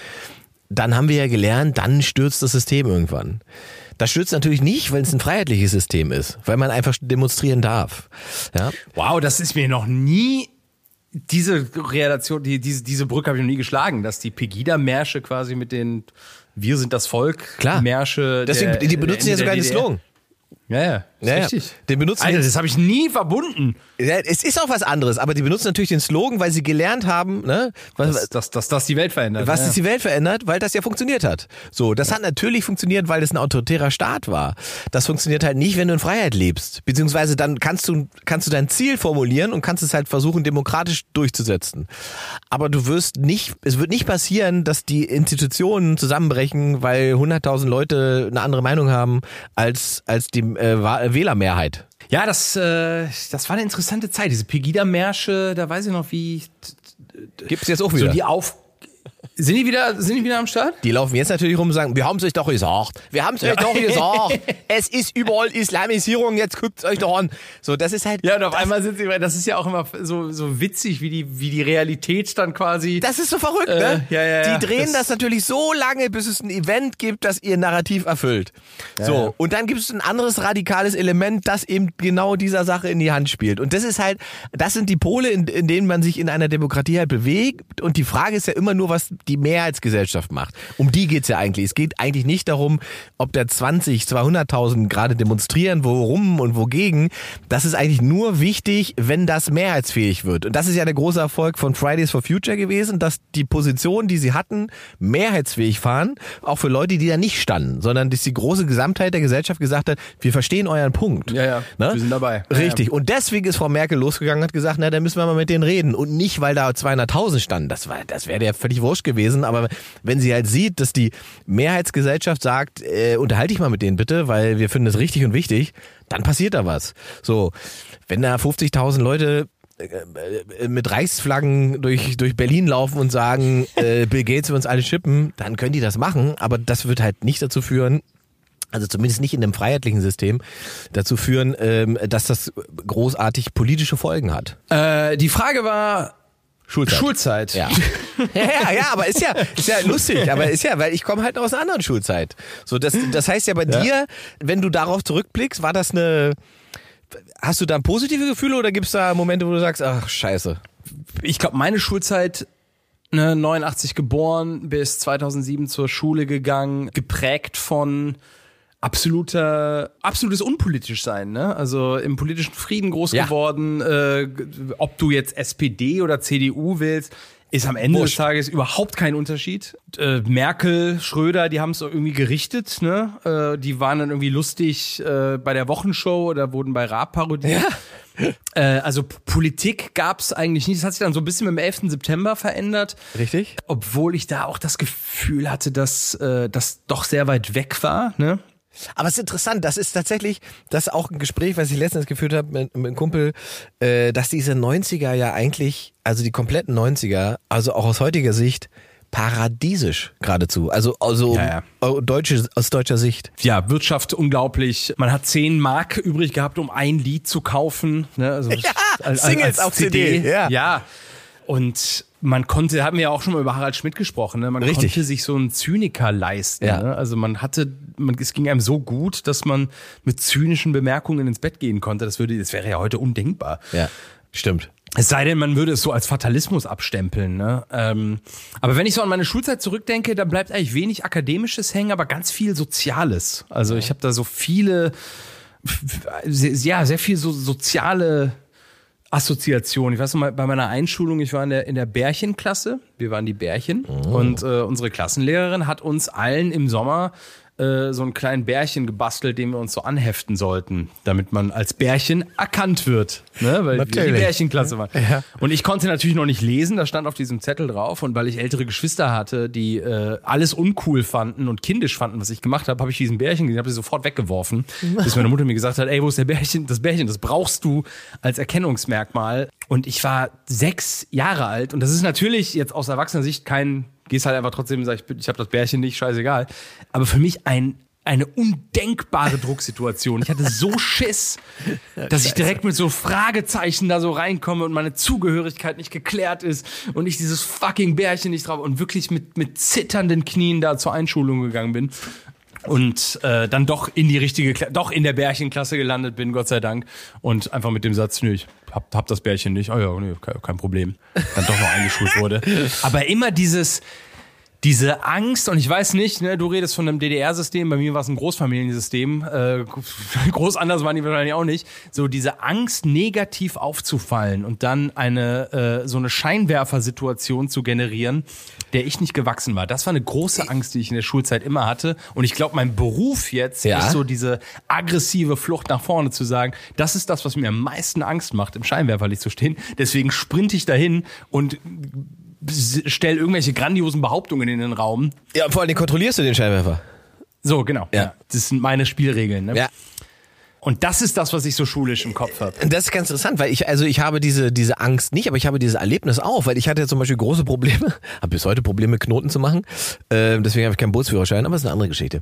dann haben wir ja gelernt, dann stürzt das System irgendwann. Das stürzt natürlich nicht, weil es ein freiheitliches System ist, weil man einfach demonstrieren darf. Ja, Wow, das ist mir noch nie diese Relation, die, diese, diese Brücke habe ich noch nie geschlagen, dass die Pegida-Märsche quasi mit den Wir sind das Volk Klar. Märsche. Deswegen, der, die benutzen ja sogar den Slogan. Ja, ja. Ist Ja, richtig. Den benutzen Alter, das habe ich nie verbunden. Ja, es ist auch was anderes, aber die benutzen natürlich den Slogan, weil sie gelernt haben, ne, was, Dass, dass, dass das die Welt verändert. was ja. ist die Welt verändert, weil das ja funktioniert hat. So, das hat natürlich funktioniert, weil es ein autoritärer Staat war. Das funktioniert halt nicht, wenn du in Freiheit lebst. Beziehungsweise dann kannst du, kannst du dein Ziel formulieren und kannst es halt versuchen, demokratisch durchzusetzen. Aber du wirst nicht, es wird nicht passieren, dass die Institutionen zusammenbrechen, weil 100.000 Leute eine andere Meinung haben als, als die äh, Wählermehrheit. Ja, das, äh, das war eine interessante Zeit. Diese Pegida-Märsche, da weiß ich noch, wie Gibt's jetzt auch so wieder. die auf. Sind die wieder, sind die wieder am Start? Die laufen jetzt natürlich rum und sagen, wir haben es euch doch gesagt. Wir haben es euch doch gesagt. Es ist überall Islamisierung, jetzt guckt's euch doch an. So, das ist halt. Ja, und auf einmal sind sie, das ist ja auch immer so, so witzig, wie die, wie die Realität dann quasi. Das ist so verrückt, Äh, ne? ja, ja, ja. Die drehen das, Das- natürlich so lange, bis es ein Event gibt, das ihr Narrativ erfüllt. so, ja. und dann gibt es ein anderes radikales Element, das eben genau dieser Sache in die Hand spielt. Und das ist halt, das sind die Pole, in, in denen man sich in einer Demokratie halt bewegt. Und die Frage ist ja immer nur, was die Mehrheitsgesellschaft macht. Um die geht's ja eigentlich. Es geht eigentlich nicht darum, ob da 20, 200.000 gerade demonstrieren, worum und wogegen. Das ist eigentlich nur wichtig, wenn das mehrheitsfähig wird. Und das ist ja der große Erfolg von Fridays for Future gewesen, dass die Position, die sie hatten, mehrheitsfähig waren, auch für Leute, die da nicht standen, sondern dass die große Gesamtheit der Gesellschaft gesagt hat, wir verstehen euren Punkt. Ja, ja, Ne? wir sind dabei. Ja, Richtig. Und deswegen ist Frau Merkel losgegangen und hat gesagt, na, dann müssen wir mal mit denen reden. Und nicht, weil da 200.000 standen. Das war, das wäre ja völlig wurscht gewesen. Aber wenn sie halt sieht, dass die Mehrheitsgesellschaft sagt, äh, unterhalte dich mal mit denen bitte, weil wir finden es richtig und wichtig, dann passiert da was. So. Wenn da 50.000 Leute äh, mit Reichsflaggen durch, durch Berlin laufen und sagen, äh, Bill Gates will uns alle chippen, dann können die das machen, aber das wird halt nicht dazu führen, also zumindest nicht in einem freiheitlichen System, dazu führen, ähm, dass das großartig politische Folgen hat. Äh, die Frage war Schulzeit. Schulzeit. Ja. ja, ja, ja, aber ist ja, ist ja lustig, aber ist ja, weil ich komme halt aus einer anderen Schulzeit. So, das, das heißt ja bei dir, wenn du darauf zurückblickst, war das eine, hast du da positive Gefühle oder gibt's da Momente, wo du sagst, ach, scheiße. Ich glaube, meine Schulzeit, ne, 89 geboren, bis 2007 zur Schule gegangen, geprägt von absoluter, absolutes unpolitisch sein, ne? Also im politischen Frieden groß Ja. geworden, äh, ob du jetzt SPD oder CDU willst, ist am Ende Wurscht. des Tages überhaupt kein Unterschied. Äh, Merkel, Schröder, die haben es irgendwie gerichtet, ne? Äh, die waren dann irgendwie lustig äh, bei der Wochenshow oder wurden bei Raab parodiert. Äh, also Politik gab's eigentlich nicht. Das hat sich dann so ein bisschen mit dem 11. September verändert. Richtig? Obwohl ich da auch das Gefühl hatte, dass äh, das doch sehr weit weg war. Ne? Aber es ist interessant, das ist tatsächlich, das ist auch ein Gespräch, was ich letztens geführt habe mit, mit einem Kumpel, äh, dass diese 90er ja eigentlich, also die kompletten 90er, also auch aus heutiger Sicht, paradiesisch geradezu. Also, also Ja, äh, Deutsche, aus deutscher Sicht. Ja, Wirtschaft unglaublich. Man hat 10 Mark übrig gehabt, um ein Lied zu kaufen. Ne? Also ja, Singles auf CD, ja. ja. Und man konnte, haben wir ja auch schon mal über Harald Schmidt gesprochen, ne? man Richtig. konnte sich so einen Zyniker leisten. Ja. Ne? Also man hatte, man, es ging einem so gut, dass man mit zynischen Bemerkungen ins Bett gehen konnte. Das würde, das wäre ja heute undenkbar. Ja, stimmt. Es sei denn, man würde es so als Fatalismus abstempeln. Ne? Ähm, aber wenn ich so an meine Schulzeit zurückdenke, da bleibt eigentlich wenig Akademisches hängen, aber ganz viel Soziales. Also ich habe da so viele, ja, sehr viel so soziale Assoziationen. Ich weiß noch mal, bei meiner Einschulung, ich war in der, in der Bärchenklasse. Wir waren die Bärchen. Und äh, unsere Klassenlehrerin hat uns allen im Sommer äh, so einen kleinen Bärchen gebastelt, den wir uns so anheften sollten, damit man als Bärchen erkannt wird. Ne? Weil wir die Natürlich. Bärchenklasse waren. Und ich konnte natürlich noch nicht lesen, da stand auf diesem Zettel drauf. Und weil ich ältere Geschwister hatte, die äh, alles uncool fanden und kindisch fanden, was ich gemacht habe, habe ich diesen Bärchen gesehen, habe sie sofort weggeworfen. bis meine Mutter mir gesagt hat, ey, wo ist der Bärchen? Das Bärchen, das brauchst du als Erkennungsmerkmal. Und ich war sechs Jahre alt. Und das ist natürlich jetzt aus erwachsener Sicht kein, gehst halt einfach trotzdem und sagst, ich, ich habe das Bärchen nicht, scheißegal. Aber für mich ein eine undenkbare Drucksituation. Ich hatte so Schiss, dass ich direkt mit so Fragezeichen da so reinkomme und meine Zugehörigkeit nicht geklärt ist und ich dieses fucking Bärchen nicht drauf und wirklich mit, mit zitternden Knien da zur Einschulung gegangen bin und äh, dann doch in die richtige, Kla doch in der Bärchenklasse gelandet bin, Gott sei Dank. Und einfach mit dem Satz, nö, ich hab, hab das Bärchen nicht. Oh ja, nö, kein, kein Problem. Dann doch noch eingeschult wurde. Aber immer dieses, diese Angst, und ich weiß nicht, ne, du redest von einem DDR-System, bei mir war es ein Großfamiliensystem, äh, groß anders waren die wahrscheinlich auch nicht, so diese Angst, negativ aufzufallen und dann eine, äh, so eine Scheinwerfersituation zu generieren, der ich nicht gewachsen war. Das war eine große Angst, die ich in der Schulzeit immer hatte. Und ich glaube, mein Beruf jetzt Ja. ist so diese aggressive Flucht nach vorne zu sagen, das ist das, was mir am meisten Angst macht, im Scheinwerferlicht zu stehen. Deswegen sprinte ich dahin und stell irgendwelche grandiosen Behauptungen in den Raum. Ja, vor allem kontrollierst du den Scheinwerfer. So, genau. Ja. Das sind meine Spielregeln. Ne? Ja. Und das ist das, was ich so schulisch im Kopf habe. Das ist ganz interessant, weil ich, also ich habe diese, diese Angst nicht, aber ich habe dieses Erlebnis auch, weil ich hatte ja zum Beispiel große Probleme, habe bis heute Probleme, Knoten zu machen. Ähm, deswegen habe ich keinen Bootsführerschein, aber das ist eine andere Geschichte.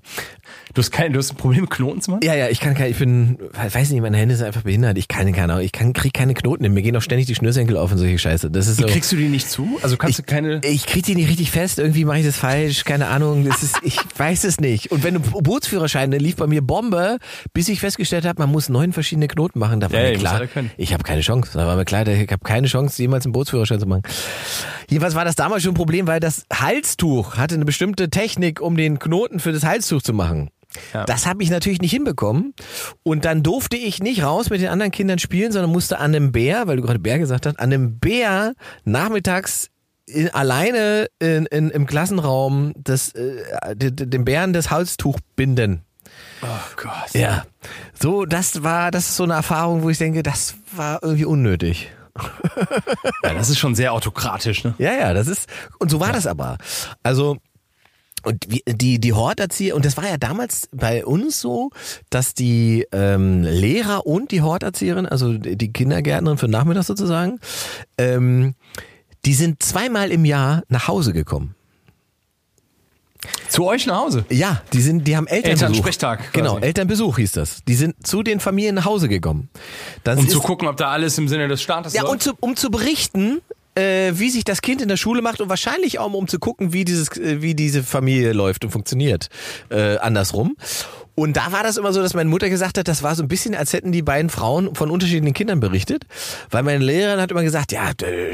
Du hast, kein, du hast ein Problem Knoten zu machen? Ja, ja, ich kann kein, ich bin, weiß nicht, meine Hände sind einfach behindert. Ich kann keine ich kann, krieg keine Knoten hin. Mir gehen auch ständig die Schnürsenkel auf und solche Scheiße. Das ist so. Kriegst du die nicht zu? Also kannst ich, du keine. Ich krieg die nicht richtig fest, irgendwie mache ich das falsch, keine Ahnung, das ist, ich weiß es nicht. Und wenn du Bootsführerschein, dann lief bei mir Bombe, bis ich festgestellt habe, man muss neun verschiedene Knoten machen. Da war Ja, mir klar, ich habe keine Chance. Da war mir klar, ich habe keine Chance, jemals einen Bootsführerschein zu machen. Jedenfalls war das damals schon ein Problem, weil das Halstuch hatte eine bestimmte Technik, um den Knoten für das Halstuch zu machen. Ja. Das habe ich natürlich nicht hinbekommen. Und dann durfte ich nicht raus mit den anderen Kindern spielen, sondern musste an einem Bär, weil du gerade Bär gesagt hast, an einem Bär nachmittags in, alleine in, in, im Klassenraum das, äh, de- de- dem Bären das Halstuch binden. Oh Gott. Ja. So, das war, das ist so eine Erfahrung, wo ich denke, das war irgendwie unnötig. Ja, das ist schon sehr autokratisch, ne? Ja, ja, das ist, und so war das aber. Also, und die, die Horterzieher, und das war ja damals bei uns so, dass die ähm, Lehrer und die Horterzieherin, also die Kindergärtnerin für den Nachmittag sozusagen, ähm, die sind zweimal im Jahr nach Hause gekommen. Zu euch nach Hause. Ja, die sind, die haben Elternbesuch. Elternsprechtag quasi. Genau, Elternbesuch hieß das. Die sind zu den Familien nach Hause gekommen. Das Um ist, zu gucken, ob da alles im Sinne des Staates Ja, läuft. und zu, um zu berichten, äh, wie sich das Kind in der Schule macht und wahrscheinlich auch um zu gucken, wie dieses, äh, wie diese Familie läuft und funktioniert. Äh, andersrum. Und da war das immer so, dass meine Mutter gesagt hat, das war so ein bisschen, als hätten die beiden Frauen von unterschiedlichen Kindern berichtet. Weil meine Lehrerin hat immer gesagt, ja, der,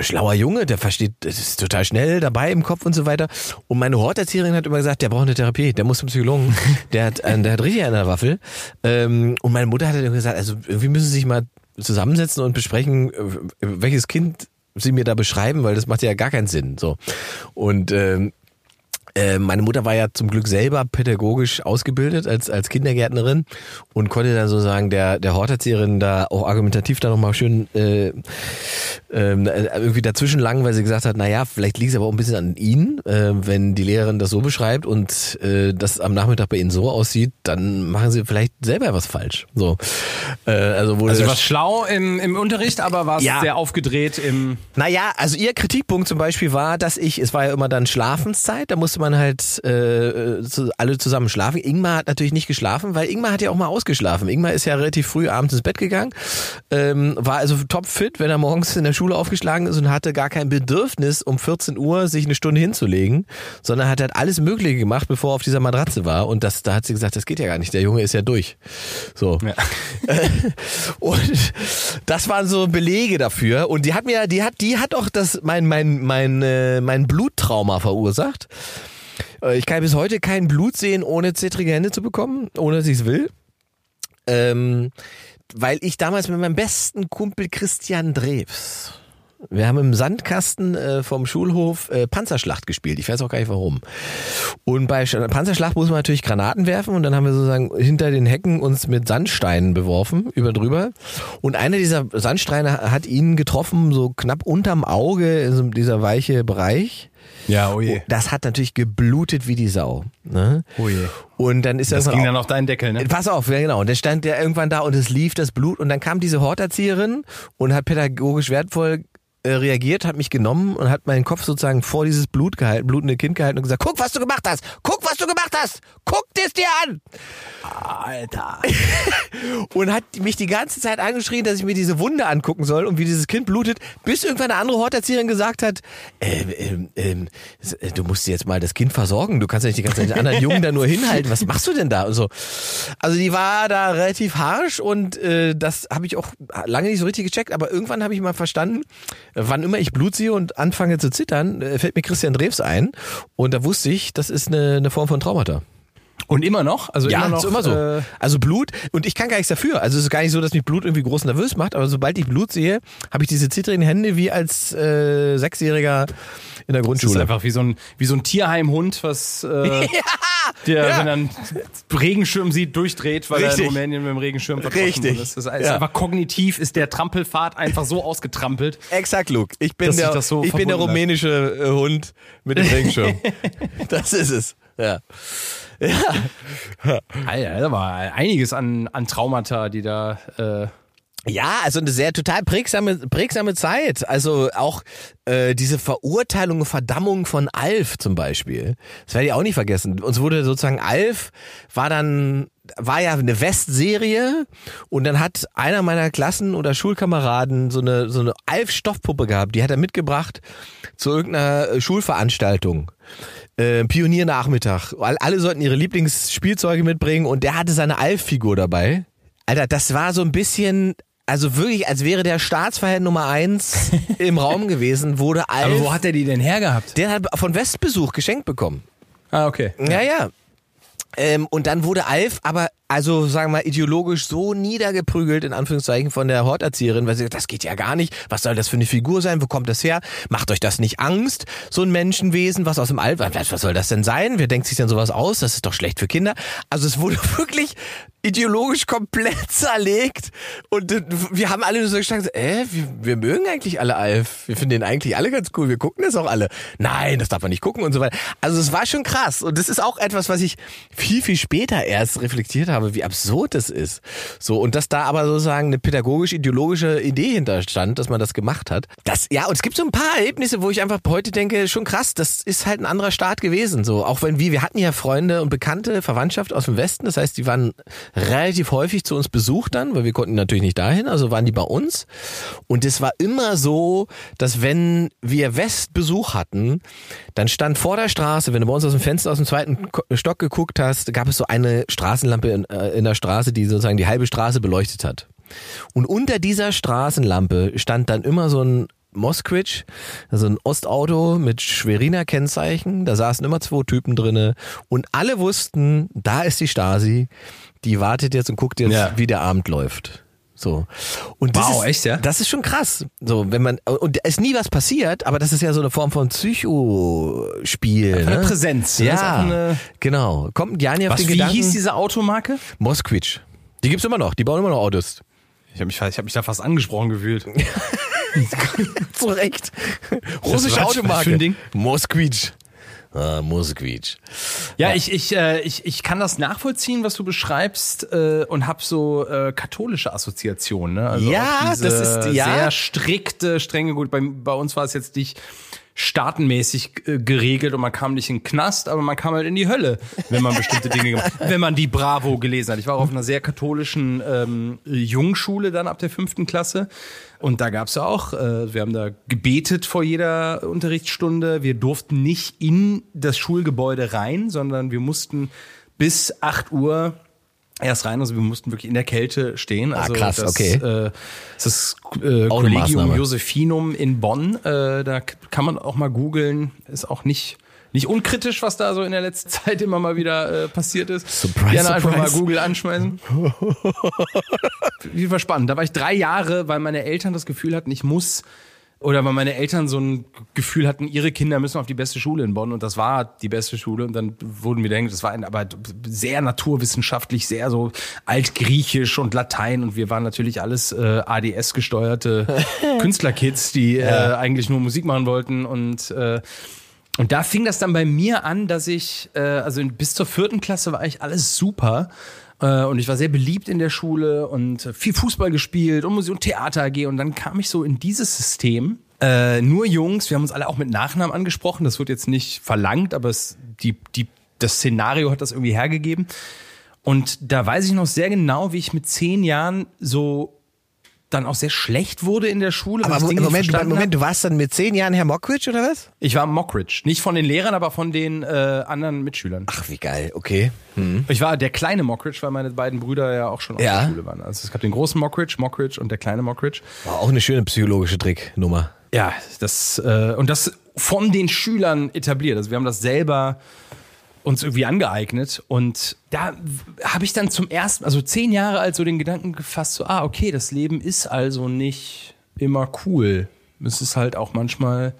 schlauer Junge, der versteht, das ist total schnell dabei im Kopf und so weiter. Und meine Horterzieherin hat immer gesagt, der braucht eine Therapie, der muss zum Psychologen. Der hat, äh, der hat richtig an der Waffel. Ähm, und meine Mutter hat dann immer gesagt, also irgendwie müssen sie sich mal zusammensetzen und besprechen, äh, welches Kind sie mir da beschreiben, weil das macht ja gar keinen Sinn. So. Und ähm, äh, meine Mutter war ja zum Glück selber pädagogisch ausgebildet als, als Kindergärtnerin und konnte dann so sagen, der, der Horterzieherin da auch argumentativ da nochmal schön äh, ähm, äh, irgendwie dazwischen lang, weil sie gesagt hat, naja, vielleicht liegt es aber auch ein bisschen an Ihnen, äh, wenn die Lehrerin das so beschreibt und äh, das am Nachmittag bei Ihnen so aussieht, dann machen Sie vielleicht selber was falsch. So, äh, also wurde also was schlau im, im Unterricht, aber war Ja. sehr aufgedreht im. Naja, also ihr Kritikpunkt zum Beispiel war, dass ich, es war ja immer dann Schlafenszeit, da musste man halt äh, zu, alle zusammen schlafen. Ingmar hat natürlich nicht geschlafen, weil Ingmar hat ja auch mal ausgeschlafen. Ingmar ist ja relativ früh abends ins Bett gegangen, ähm, war also topfit, wenn er morgens in der Schule aufgeschlagen ist und hatte gar kein Bedürfnis, um 14 Uhr sich eine Stunde hinzulegen, sondern hat halt alles Mögliche gemacht, bevor er auf dieser Matratze war. Und das, da hat sie gesagt, das geht ja gar nicht, der Junge ist ja durch. So. Ja. Und das waren so Belege dafür. Und die hat mir, die hat, die hat auch das, mein, mein, mein, äh, mein Bluttrauma verursacht. Äh, Ich kann bis heute kein Blut sehen, ohne zittrige Hände zu bekommen, ohne dass ich es will. Ähm, weil ich damals mit meinem besten Kumpel Christian Drews, wir haben im Sandkasten äh, vom Schulhof äh, Panzerschlacht gespielt. Ich weiß auch gar nicht warum. Und bei Sch- Panzerschlacht muss man natürlich Granaten werfen und dann haben wir sozusagen hinter den Hecken uns mit Sandsteinen beworfen, über drüber. Und einer dieser Sandsteine hat ihn getroffen, so knapp unterm Auge, in so dieser weiche Bereich. Ja, oh je. Das hat natürlich geblutet wie die Sau. Ne? Oh je. Und dann ist Das das ging dann auf deinen Deckel, ne? Pass auf, ja genau. Und dann stand der irgendwann da und es lief das Blut und dann kam diese Horterzieherin und hat pädagogisch wertvoll äh, reagiert, hat mich genommen und hat meinen Kopf sozusagen vor dieses Blut gehalten, blutende Kind gehalten und gesagt, guck, was du gemacht hast, guck, was du gemacht hast. Guck es dir an. Alter. und hat mich die ganze Zeit angeschrien, dass ich mir diese Wunde angucken soll und wie dieses Kind blutet, bis irgendwann eine andere Horterzieherin gesagt hat, ähm, ähm, ähm, du musst jetzt mal das Kind versorgen, du kannst ja nicht die ganze Zeit den anderen Jungen da nur hinhalten, was machst du denn da? Und so. Also die war da relativ harsch und äh, das habe ich auch lange nicht so richtig gecheckt, aber irgendwann habe ich mal verstanden, wann immer ich Blut sehe und anfange zu zittern, äh, fällt mir Christian Drews ein und da wusste ich, das ist eine, eine Form von Traumata. Und immer noch? Also ja, immer noch, ist immer so. Äh, also Blut, und ich kann gar nichts dafür. Also es ist gar nicht so, dass mich Blut irgendwie groß nervös macht, aber sobald ich Blut sehe, habe ich diese zittrigen Hände wie als äh, Sechsjähriger in der das ist Grundschule. einfach wie so ein, wie so ein Tierheimhund, was äh, der, ja. wenn er einen Regenschirm sieht, durchdreht, weil er Richtig. in Rumänien mit dem Regenschirm Richtig. wurde. Das ist, ist Ja. einfach kognitiv ist der Trampelpfad einfach so ausgetrampelt. Exakt, Luke. Ich bin der, so ich bin der rumänische äh, Hund mit dem Regenschirm. das ist es. Ja. Alter, da war einiges an, an Traumata, die da äh, Ja, also eine sehr total prägsame, prägsame Zeit. Also auch äh, diese Verurteilung und Verdammung von Alf zum Beispiel. Das werde ich auch nicht vergessen. Uns wurde sozusagen Alf war dann war ja eine Westserie und dann hat einer meiner Klassen oder Schulkameraden so eine so eine Alf Stoffpuppe gehabt. Die hat er mitgebracht zu irgendeiner äh, Schulveranstaltung. Äh, Pioniernachmittag. All- Alle sollten ihre Lieblingsspielzeuge mitbringen und der hatte seine Alf-Figur dabei. Alter, das war so ein bisschen, also wirklich, als wäre der Staatsverhältnis Nummer eins im Raum gewesen, wurde Alf. Aber wo hat er die denn hergehabt? der hat von Westbesuch geschenkt bekommen. Ah, okay. Ja, ja. Ähm, und dann wurde Alf aber, also sagen wir mal, ideologisch so niedergeprügelt, in Anführungszeichen, von der Horterzieherin, weil sie sagt, das geht ja gar nicht. Was soll das für eine Figur sein? Wo kommt das her? Macht euch das nicht Angst? So ein Menschenwesen, was aus dem Alf, was, soll das denn sein? Wer denkt sich denn sowas aus? Das ist doch schlecht für Kinder. Also es wurde wirklich ideologisch komplett zerlegt. Und äh, wir haben alle nur so gestanden, äh, wir, wir mögen eigentlich alle Alf. Wir finden den eigentlich alle ganz cool. Wir gucken das auch alle. Nein, das darf man nicht gucken und so weiter. Also es war schon krass. Und das ist auch etwas, was ich viel, viel später erst reflektiert habe, wie absurd das ist. So, und dass da aber sozusagen eine pädagogisch-ideologische Idee hinterstand, dass man das gemacht hat. Das, ja, und es gibt so ein paar Erlebnisse, wo ich einfach heute denke, schon krass, das ist halt ein anderer Staat gewesen. So, auch wenn wir, wir hatten ja Freunde und Bekannte, Verwandtschaft aus dem Westen, das heißt, die waren relativ häufig zu uns besucht dann, weil wir konnten natürlich nicht dahin, also waren die bei uns. Und es war immer so, dass wenn wir Westbesuch hatten, dann stand vor der Straße, wenn du bei uns aus dem Fenster aus dem zweiten Stock geguckt hast, gab es so eine Straßenlampe in, äh, in der Straße, die sozusagen die halbe Straße beleuchtet hat. Und unter dieser Straßenlampe stand dann immer so ein Moskvich, also ein Ostauto mit Schweriner Kennzeichen. Da saßen immer zwei Typen drinne und alle wussten, da ist die Stasi. Die wartet jetzt und guckt jetzt, Ja. wie der Abend läuft. So. Und das Wow, ist, echt, ja? Das ist schon krass. So, wenn man, und da ist nie was passiert, aber das ist ja so eine Form von Psychospiel. Eine ne? Präsenz, ne? Ist Ja, eine- genau. Kommt Jani auf Was, den wie Gedanken? hieß diese Automarke? Moskvich. Die gibt's immer noch. Die bauen immer noch Autos. Ich habe mich, ich hab mich da fast angesprochen gefühlt. Zu Recht. Russische Automarke. Moskvich. Ah, Moskvich. Ja, ich, ich, äh, ich, ich kann das nachvollziehen, was du beschreibst, äh, und habe so äh, katholische Assoziationen. Ne? Also Ja, das ist- ja. sehr strikte, strenge. Gut, bei, bei uns war es jetzt nicht staatenmäßig äh, geregelt und man kam nicht in den Knast, aber man kam halt in die Hölle, wenn man bestimmte Dinge gemacht. Wenn man die Bravo gelesen hat. Ich war auch auf einer sehr katholischen ähm, Jungschule dann ab der fünften Klasse. Und da gab's ja auch, äh, wir haben da gebetet vor jeder Unterrichtsstunde. Wir durften nicht in das Schulgebäude rein, sondern wir mussten bis 8 Uhr erst rein. Also wir mussten wirklich in der Kälte stehen. Also Ah, krass, das, okay. Äh, das ist äh, Collegium. Josephinum in Bonn. Äh, da kann man auch mal googeln. Ist auch nicht nicht unkritisch, was da so in der letzten Zeit immer mal wieder äh, passiert ist. Surprise, Gerne einfach mal surprise. Google anschmeißen. Wie war spannend. Da war ich drei Jahre, weil meine Eltern das Gefühl hatten, ich muss oder weil meine Eltern so ein Gefühl hatten, ihre Kinder müssen auf die beste Schule in Bonn und das war die beste Schule. Und dann wurden wir denken, das war ein, aber sehr naturwissenschaftlich, sehr so altgriechisch und Latein. Und wir waren natürlich alles äh, ADS gesteuerte Künstlerkids, die äh, eigentlich nur Musik machen wollten. Und äh, und da fing das dann bei mir an, dass ich, äh, also bis zur vierten Klasse war eigentlich alles super. Äh, und ich war sehr beliebt in der Schule und viel Fußball gespielt und Musik und Theater AG. Und dann kam ich so in dieses System. Äh, nur Jungs, wir haben uns alle auch mit Nachnamen angesprochen. Das wird jetzt nicht verlangt, aber es, die, die das Szenario hat das irgendwie hergegeben. Und da weiß ich noch sehr genau, wie ich mit zehn Jahren so dann auch sehr schlecht wurde in der Schule. Aber Moment, Moment, Moment, du warst dann mit zehn Jahren Herr Mockridge oder was? Ich war Mockridge. Nicht von den Lehrern, aber von den äh, anderen Mitschülern. Ach, wie geil, okay. Hm. Ich war der kleine Mockridge, weil meine beiden Brüder ja auch schon auf ja. der Schule waren. Also es gab den großen Mockridge, Mockridge und der kleine Mockridge. War auch eine schöne psychologische Tricknummer. Ja, das äh, und das von den Schülern etabliert. Also wir haben das selber uns irgendwie angeeignet. Und da habe ich dann zum ersten, also zehn Jahre alt, so den Gedanken gefasst, so, ah, okay, das Leben ist also nicht immer cool. Es ist halt auch manchmal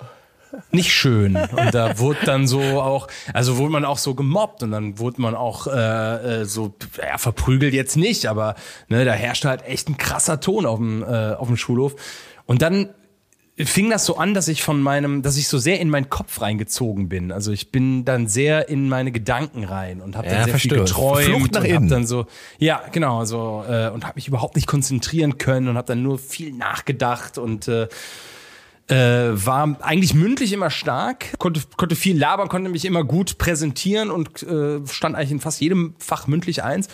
nicht schön. Und da wurde dann so auch, also wurde man auch so gemobbt und dann wurde man auch äh, äh so, ja, verprügelt jetzt nicht, aber ne, da herrschte halt echt ein krasser Ton auf dem, äh, auf dem Schulhof. Und dann fing das so an, dass ich von meinem, dass ich so sehr in meinen Kopf reingezogen bin. Also ich bin dann sehr in meine Gedanken rein und habe dann sehr viel geträumt Flucht nach und innen. hab dann so, ja genau, so äh, und habe mich überhaupt nicht konzentrieren können und habe dann nur viel nachgedacht und äh, äh, war eigentlich mündlich immer stark, konnte, konnte viel labern, konnte mich immer gut präsentieren und äh, stand eigentlich in fast jedem Fach mündlich eins.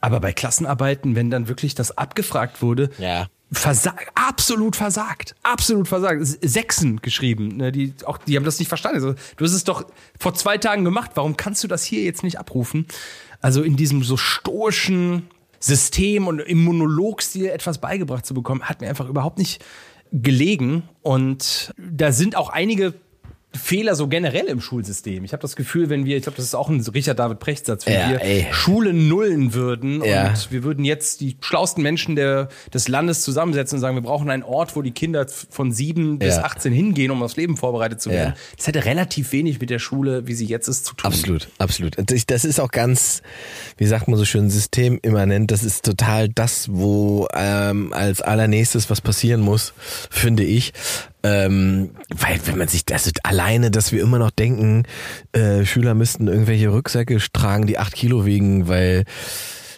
Aber bei Klassenarbeiten, wenn dann wirklich das abgefragt wurde, Ja. Versagt, absolut versagt, absolut versagt. Sechsen geschrieben, ne, die auch, die haben das nicht verstanden. Also, du hast es doch vor zwei Tagen gemacht. Warum kannst du das hier jetzt nicht abrufen? Also in diesem so stoischen System und im Monologstil etwas beigebracht zu bekommen, hat mir einfach überhaupt nicht gelegen. Und da sind auch einige Fehler so generell im Schulsystem. Ich habe das Gefühl, wenn wir, ich glaube, das ist auch ein Richard David Precht Satz, wenn Ja, wir ey. Schule nullen würden Ja. und wir würden jetzt die schlausten Menschen der, des Landes zusammensetzen und sagen, wir brauchen einen Ort, wo die Kinder von sieben bis Ja. 18 hingehen, um aufs Leben vorbereitet zu werden. Das hätte relativ wenig mit der Schule, wie sie jetzt ist, zu tun. Absolut, absolut. Das ist auch ganz, wie sagt man so schön, systemimmanent. Das ist total das, wo ähm, als allernächstes was passieren muss, finde ich. Ähm, weil wenn man sich das alleine, dass wir immer noch denken, äh, Schüler müssten irgendwelche Rucksäcke tragen, die acht Kilo wiegen, weil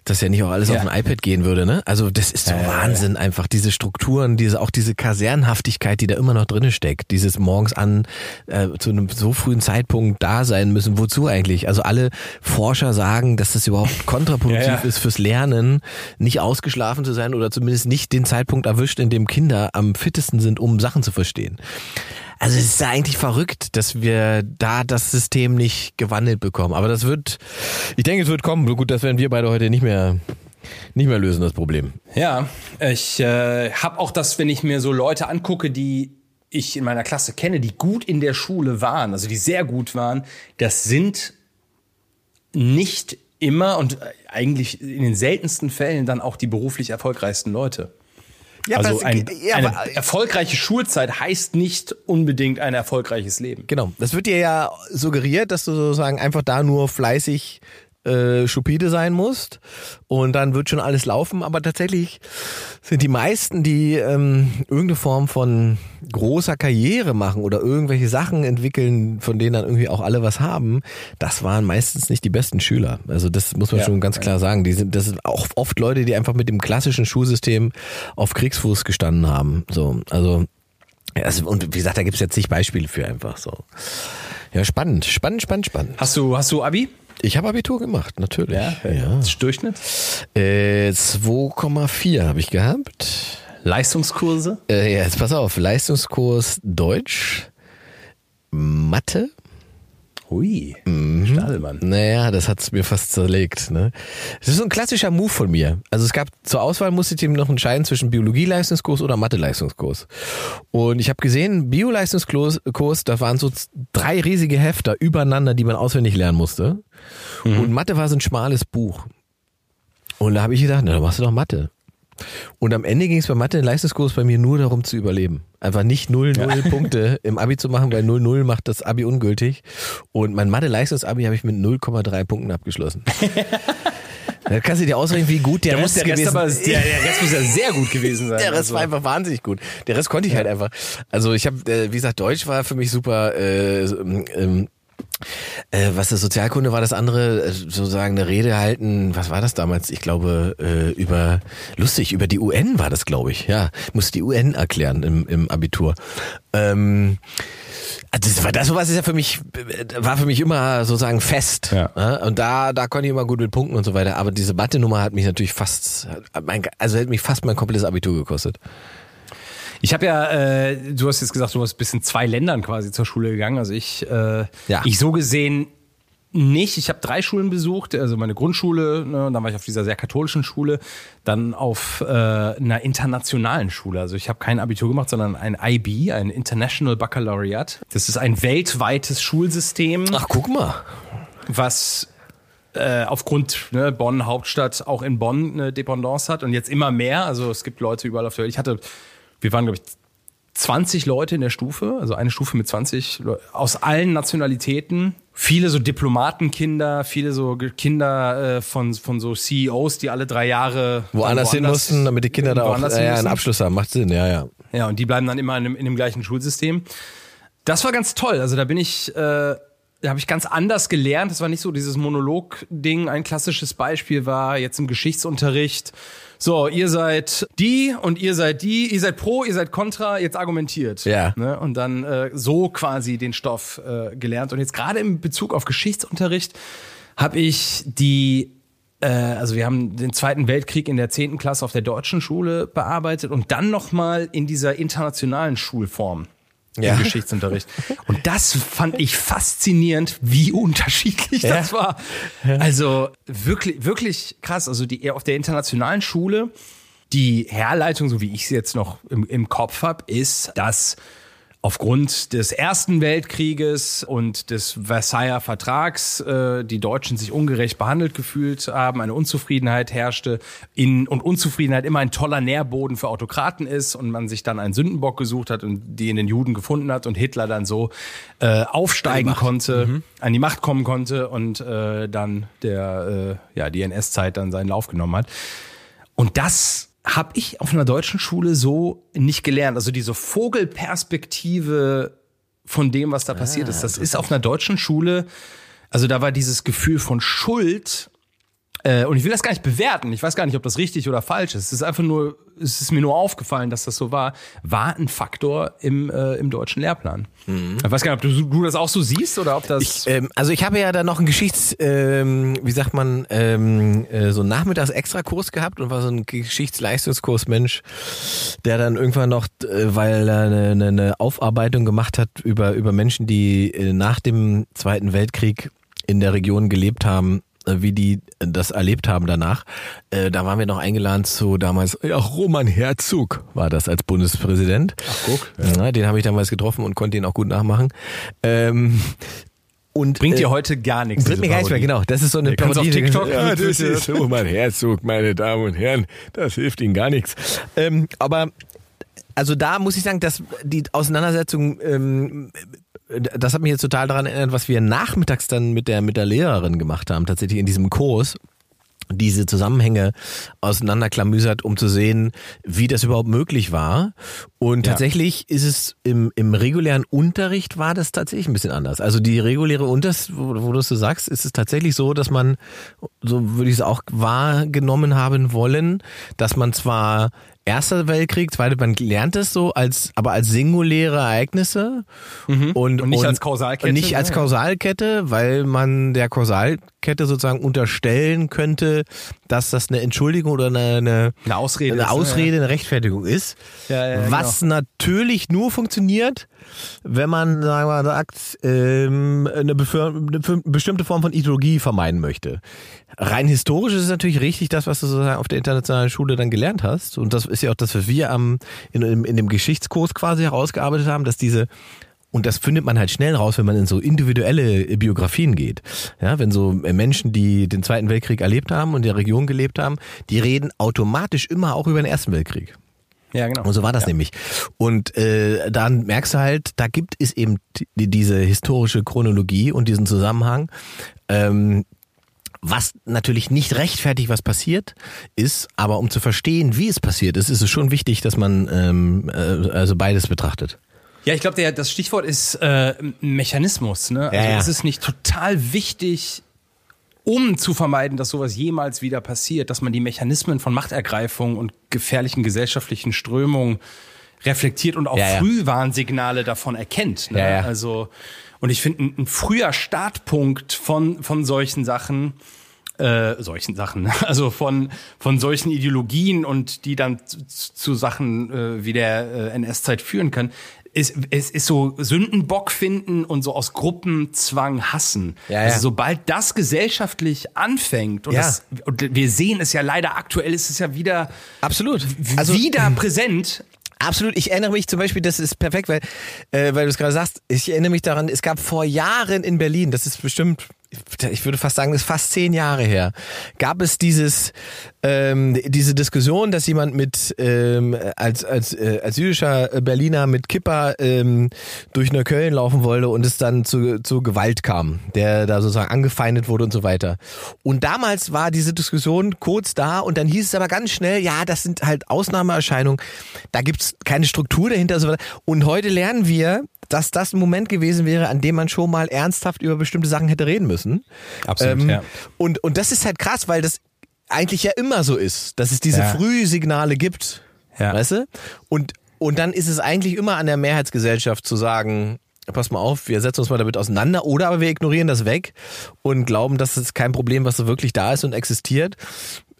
das ja nicht auch alles Ja. auf ein iPad gehen würde, ne? Also das ist so Wahnsinn einfach, diese Strukturen, diese auch diese Kasernhaftigkeit, die da immer noch drinne steckt, dieses morgens an äh, zu einem so frühen Zeitpunkt da sein müssen, wozu eigentlich? Also alle Forscher sagen, dass das überhaupt kontraproduktiv Ja, ja. ist fürs Lernen, nicht ausgeschlafen zu sein oder zumindest nicht den Zeitpunkt erwischt, in dem Kinder am fittesten sind, um Sachen zu verstehen. Also es ist ja eigentlich verrückt, dass wir da das System nicht gewandelt bekommen. Aber das wird, ich denke, es wird kommen. Gut, das werden wir beide heute nicht mehr, nicht mehr lösen, das Problem. Ja, ich äh, habe auch das, wenn ich mir so Leute angucke, die ich in meiner Klasse kenne, die gut in der Schule waren, also die sehr gut waren, das sind nicht immer und eigentlich in den seltensten Fällen dann auch die beruflich erfolgreichsten Leute. Ja, also ein, ja, eine aber- erfolgreiche Schulzeit heißt nicht unbedingt ein erfolgreiches Leben. Genau. Das wird dir ja suggeriert, dass du sozusagen einfach da nur fleißig äh, stupide sein musst und dann wird schon alles laufen. Aber tatsächlich sind die meisten, die ähm, irgendeine Form von großer Karriere machen oder irgendwelche Sachen entwickeln, von denen dann irgendwie auch alle was haben, das waren meistens nicht die besten Schüler. Also das muss man Ja. schon ganz klar sagen. Die sind, das sind auch oft Leute, die einfach mit dem klassischen Schulsystem auf Kriegsfuß gestanden haben. So, also also, und wie gesagt, da gibt's jetzt nicht Beispiele für einfach so. Ja, spannend, spannend, spannend, spannend. Hast du, hast du Abi? Ich habe Abitur gemacht, natürlich. ja. Durchschnitt? Äh, 2,4 habe ich gehabt. Leistungskurse? Äh, ja, jetzt pass auf, Leistungskurs Deutsch, Mathe. Hui. Mhm. Stadelmann. Naja, das hat's mir fast zerlegt. Ne? Das ist so ein klassischer Move von mir. Also es gab zur Auswahl musste ich eben noch entscheiden zwischen Biologie-Leistungskurs oder Mathe-Leistungskurs. Und ich habe gesehen, Bio-Leistungskurs, Kurs, da waren so drei riesige Hefter übereinander, die man auswendig lernen musste. Und Mathe war so ein schmales Buch. Und da habe ich gedacht, na, dann machst du doch Mathe. Und am Ende ging es bei Mathe im Leistungskurs bei mir nur darum zu überleben. Einfach nicht 0, 0 Punkte im Abi zu machen, weil 0, 0 macht das Abi ungültig. Und mein Mathe-Leistungsabi habe ich mit 0,3 Punkten abgeschlossen. da kannst du dir ausrechnen, wie gut der Da muss Rest der Rest gewesen aber, der, der Rest muss ja sehr gut gewesen sein. der Rest Also. war einfach wahnsinnig gut. Der Rest konnte ich halt einfach. Also ich habe, äh, wie gesagt, Deutsch war für mich super. Äh, ähm, äh, was das Sozialkunde war, das andere, äh, sozusagen eine Rede halten, was war das damals? Ich glaube, äh, über, lustig, über die UN war das, glaube ich. Ja, musste die UN erklären im, im Abitur. Ähm, Also das war das sowas ist ja für mich war für mich immer sozusagen fest Ja. ne? und da da konnte ich immer gut mit Punkten und so weiter aber diese Mathe Nummer hat mich natürlich fast also hätte mich fast mein komplettes Abitur gekostet Ich habe ja, äh, du hast jetzt gesagt, du bist bis in zwei Ländern quasi zur Schule gegangen. Also ich, äh, Ja. ich so gesehen nicht. Ich habe drei Schulen besucht, also meine Grundschule, ne, und dann war ich auf dieser sehr katholischen Schule, dann auf äh, einer internationalen Schule. Also ich habe kein Abitur gemacht, sondern ein IB, ein International Baccalaureate. Das ist ein weltweites Schulsystem ach guck mal was äh, aufgrund ne, Bonn Hauptstadt auch in Bonn eine Dependance hat und jetzt immer mehr. Also es gibt Leute überall auf der Welt. Ich hatte, wir waren glaube ich 20 Leute in der Stufe, also eine Stufe mit 20 Leu- aus allen Nationalitäten. Viele so Diplomatenkinder, viele so Kinder äh, von, von so CEOs, die alle drei Jahre woanders hin mussten damit die Kinder da auch woanders äh, ja, einen. Abschluss haben macht Sinn ja ja Ja, und die bleiben dann immer in dem, in dem gleichen Schulsystem. Das war ganz toll. Also da bin ich, äh, habe ich ganz anders gelernt. Das war nicht so dieses Monolog-Ding. Ein klassisches Beispiel war jetzt im Geschichtsunterricht. So, ihr seid die und ihr seid die, ihr seid pro, ihr seid kontra, jetzt argumentiert. Ja. Ne? Und dann äh, so quasi den Stoff äh, gelernt. Und jetzt gerade im Bezug auf Geschichtsunterricht habe ich die äh, also wir haben den Zweiten Weltkrieg in der 10. Klasse auf der deutschen Schule bearbeitet und dann nochmal in dieser internationalen Schulform. Ja. Im Geschichtsunterricht. Und das fand ich faszinierend, wie unterschiedlich Ja. das war. Also wirklich, wirklich krass. Also die auf der internationalen Schule, die Herleitung, so wie ich sie jetzt noch im, im Kopf habe, ist, dass aufgrund des Ersten Weltkrieges und des Versailler Vertrags äh, die Deutschen sich ungerecht behandelt gefühlt haben, eine Unzufriedenheit herrschte in, und Unzufriedenheit immer ein toller Nährboden für Autokraten ist und man sich dann einen Sündenbock gesucht hat und die in den Juden gefunden hat und Hitler dann so äh, aufsteigen konnte, an die Macht kommen konnte und äh, dann der äh, ja die NS-Zeit dann seinen Lauf genommen hat. Und das habe ich auf einer deutschen Schule so nicht gelernt. Also diese Vogelperspektive von dem, was da passiert ist. Das ist auf einer deutschen Schule, also da war dieses Gefühl von Schuld. Äh, und ich will das gar nicht bewerten. Ich weiß gar nicht, ob das richtig oder falsch ist. Es ist einfach nur, es ist mir nur aufgefallen, dass das so war. War ein Faktor im, äh, im deutschen Lehrplan. Ich weiß gar nicht, ob du, du das auch so siehst oder ob das. Ich, ähm, also ich habe ja da noch einen Geschichts, ähm, wie sagt man, ähm, äh, so einen Nachmittags-Extrakurs gehabt und war so ein Geschichtsleistungskurs-Mensch, der dann irgendwann noch, äh, weil er eine, eine, eine Aufarbeitung gemacht hat über, über Menschen, die äh, nach dem Zweiten Weltkrieg in der Region gelebt haben, wie die das erlebt haben danach. Äh, da waren wir noch eingeladen zu damals, ja, Roman Herzog war das als Bundespräsident. Ach guck. Ja, den habe ich damals getroffen und konnte ihn auch gut nachmachen. Ähm, und bringt äh, dir heute gar nichts. Bringt mir gar nichts mehr, Parodie. genau. Das ist so eine kann's auf TikTok Ja, das ist Roman Herzog, meine Damen und Herren. Das hilft Ihnen gar nichts. Ähm, aber also da muss ich sagen, dass die Auseinandersetzung, ähm, das hat mich jetzt total daran erinnert, was wir nachmittags dann mit der mit der Lehrerin gemacht haben, tatsächlich in diesem Kurs diese Zusammenhänge auseinanderklamüsert, um zu sehen, wie das überhaupt möglich war. Und Ja. tatsächlich ist es im, im regulären Unterricht war das tatsächlich ein bisschen anders. Also die reguläre Unterricht, wo, wo du es so sagst, ist es tatsächlich so, dass man, so würde ich es auch wahrgenommen haben wollen, dass man zwar Erster Weltkrieg, Zweite, man lernt es so als, aber als singuläre Ereignisse und, Und nicht als Kausalkette, Und nicht als ne? Kausalkette, weil man der Kausalkette sozusagen unterstellen könnte, dass das eine Entschuldigung oder eine, eine, Eine Ausrede eine, ist, ne? Ausrede, eine Rechtfertigung ist. Ja, ja, genau. was natürlich nur funktioniert, wenn man sagen wir, mal, sagt, ähm, eine, eine bestimmte Form von Ideologie vermeiden möchte. Rein historisch ist es natürlich richtig, das, was du sozusagen auf der internationalen Schule dann gelernt hast. Und das ist ja auch das, was wir am, in, in, dem Geschichtskurs quasi herausgearbeitet haben, dass diese und das findet man halt schnell raus, wenn man in so individuelle Biografien geht. Ja, wenn so Menschen, die den Zweiten Weltkrieg erlebt haben und in der Region gelebt haben, die reden automatisch immer auch über den Ersten Weltkrieg. Ja, genau. Und so war das nämlich. Und äh, dann merkst du halt, da gibt es eben die, diese historische Chronologie und diesen Zusammenhang. Ähm, was natürlich nicht rechtfertigt, was passiert ist, aber um zu verstehen, wie es passiert ist, ist es schon wichtig, dass man ähm, äh, also beides betrachtet. Ja, ich glaube, das Stichwort ist äh, Mechanismus. Ne? Also Ja, ja. ist es nicht total wichtig, um zu vermeiden, dass sowas jemals wieder passiert, dass man die Mechanismen von Machtergreifung und gefährlichen gesellschaftlichen Strömungen reflektiert und auch Ja, ja. Frühwarnsignale davon erkennt. Ne? Ja. Also, und ich finde, ein, ein früher Startpunkt von, von solchen Sachen, äh, solchen Sachen, also von, von solchen Ideologien und die dann zu, zu Sachen äh, wie der äh, NS-Zeit führen kann, ist, es ist so Sündenbock finden und so aus Gruppenzwang hassen. Ja, ja. Also sobald das gesellschaftlich anfängt und, Ja. das, und wir sehen es ja leider aktuell, ist es ja wieder, Absolut. also wieder präsent. Absolut. Ich erinnere mich zum Beispiel, das ist perfekt, weil, äh, weil du es gerade sagst, ich erinnere mich daran, es gab vor Jahren in Berlin, das ist bestimmt, ich würde fast sagen, das ist fast zehn Jahre her, gab es dieses, ähm, diese Diskussion, dass jemand mit, ähm, als, als, äh, als jüdischer Berliner mit Kipper ähm, durch Neukölln laufen wollte und es dann zu, zu Gewalt kam, der da sozusagen angefeindet wurde und so weiter. Und damals war diese Diskussion kurz da und dann hieß es aber ganz schnell, ja, das sind halt Ausnahmeerscheinungen, da gibt's keine Struktur dahinter und so weiter. Und heute lernen wir, dass das ein Moment gewesen wäre, an dem man schon mal ernsthaft über bestimmte Sachen hätte reden müssen. Absolut, Ähm, ja. und, und das ist halt krass, weil das eigentlich ja immer so ist, dass es diese Ja. Frühsignale gibt. Ja. Weißt du? Und, und dann ist es eigentlich immer an der Mehrheitsgesellschaft zu sagen, pass mal auf, wir setzen uns mal damit auseinander oder aber wir ignorieren das weg und glauben, dass es kein Problem, was so wirklich da ist und existiert.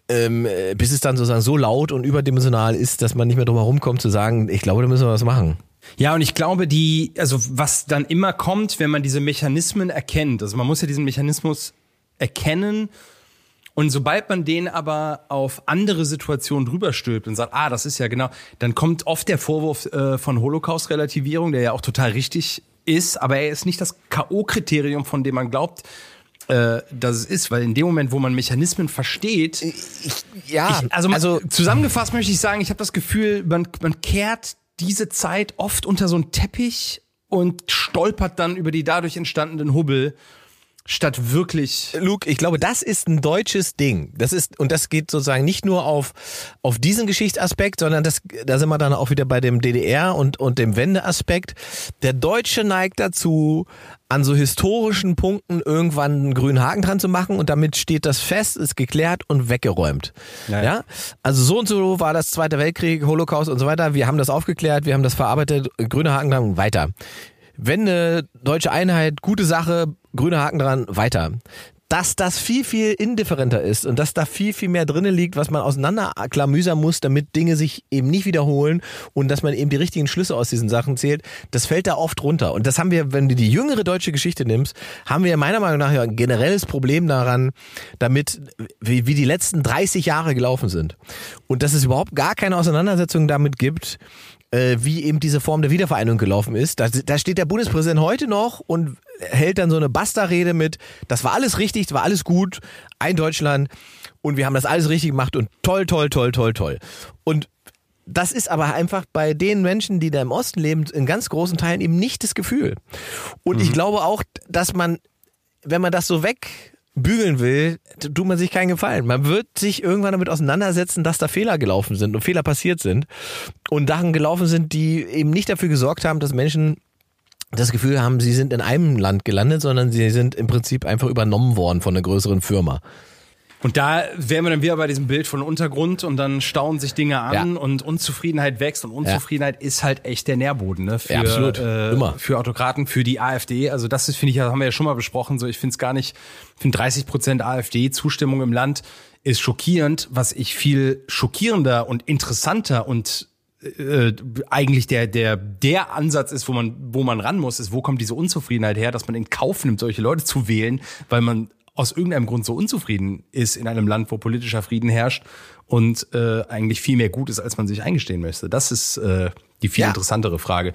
Ähm, äh, bis es dann sozusagen so laut und überdimensional ist, dass man nicht mehr drum herum kommt zu sagen, ich glaube, da müssen wir was machen. Ja, und ich glaube, die, also was dann immer kommt, wenn man diese Mechanismen erkennt, also man muss ja diesen Mechanismus erkennen und sobald man den aber auf andere Situationen drüber stülpt und sagt, ah, das ist ja genau, dann kommt oft der Vorwurf äh, von Holocaust-Relativierung, der ja auch total richtig ist, aber er ist nicht das K.O.-Kriterium, von dem man glaubt, äh, dass es ist, weil in dem Moment, wo man Mechanismen versteht, Ja, ich, also, also zusammengefasst möchte ich sagen, ich habe das Gefühl, man, man kehrt diese Zeit oft unter so einen Teppich und stolpert dann über die dadurch entstandenen Hubbel, statt wirklich. Luke, ich glaube, das ist ein deutsches Ding. Das ist, und das geht sozusagen nicht nur auf, auf diesen Geschichtsaspekt, sondern das, da sind wir dann auch wieder bei dem DDR und, und dem Wendeaspekt. Der Deutsche neigt dazu, an so historischen Punkten irgendwann einen grünen Haken dran zu machen und damit steht das fest, ist geklärt und weggeräumt. Ja, Ja. Also so und so war das Zweite Weltkrieg, Holocaust und so weiter. Wir haben das aufgeklärt, wir haben das verarbeitet, grüner Haken dran, weiter. Wenn eine deutsche Einheit, gute Sache, grüner Haken dran, weiter. Dass das viel, viel indifferenter ist und dass da viel, viel mehr drinnen liegt, was man auseinanderklamüsern muss, damit Dinge sich eben nicht wiederholen und dass man eben die richtigen Schlüsse aus diesen Sachen zählt, das fällt da oft runter. Und das haben wir, wenn du die jüngere deutsche Geschichte nimmst, haben wir meiner Meinung nach ja ein generelles Problem daran, damit, wie, wie die letzten 30 Jahre gelaufen sind. Und dass es überhaupt gar keine Auseinandersetzung damit gibt, äh, wie eben diese Form der Wiedervereinigung gelaufen ist. Da, da steht der Bundespräsident heute noch und hält dann so eine Basta-Rede mit, das war alles richtig, das war alles gut, ein Deutschland und wir haben das alles richtig gemacht und toll, toll, toll, toll, toll. Und das ist aber einfach bei den Menschen, die da im Osten leben, in ganz großen Teilen eben nicht das Gefühl. Und ich glaube auch, dass man, wenn man das so wegbügeln will, tut man sich keinen Gefallen. Man wird sich irgendwann damit auseinandersetzen, dass da Fehler gelaufen sind und Fehler passiert sind und Sachen gelaufen sind, die eben nicht dafür gesorgt haben, dass Menschen das Gefühl haben, sie sind in einem Land gelandet, sondern sie sind im Prinzip einfach übernommen worden von einer größeren Firma. Und da wären wir dann wieder bei diesem Bild von Untergrund und dann stauen sich Dinge an Ja. und Unzufriedenheit wächst und Unzufriedenheit ist halt echt der Nährboden ne? für, Ja, absolut. Äh, Immer. für Autokraten, für die AfD. Also das ist, finde ich, das haben wir ja schon mal besprochen. So, ich finde es gar nicht, ich finde 30 Prozent AfD-Zustimmung im Land ist schockierend. Was ich viel schockierender und interessanter und äh, eigentlich der der der Ansatz ist, wo man wo man ran muss, ist, wo kommt diese Unzufriedenheit her, dass man in Kauf nimmt, solche Leute zu wählen, weil man aus irgendeinem Grund so unzufrieden ist in einem Land, wo politischer Frieden herrscht und äh, eigentlich viel mehr gut ist, als man sich eingestehen möchte. Das ist äh, die viel Ja. interessantere Frage.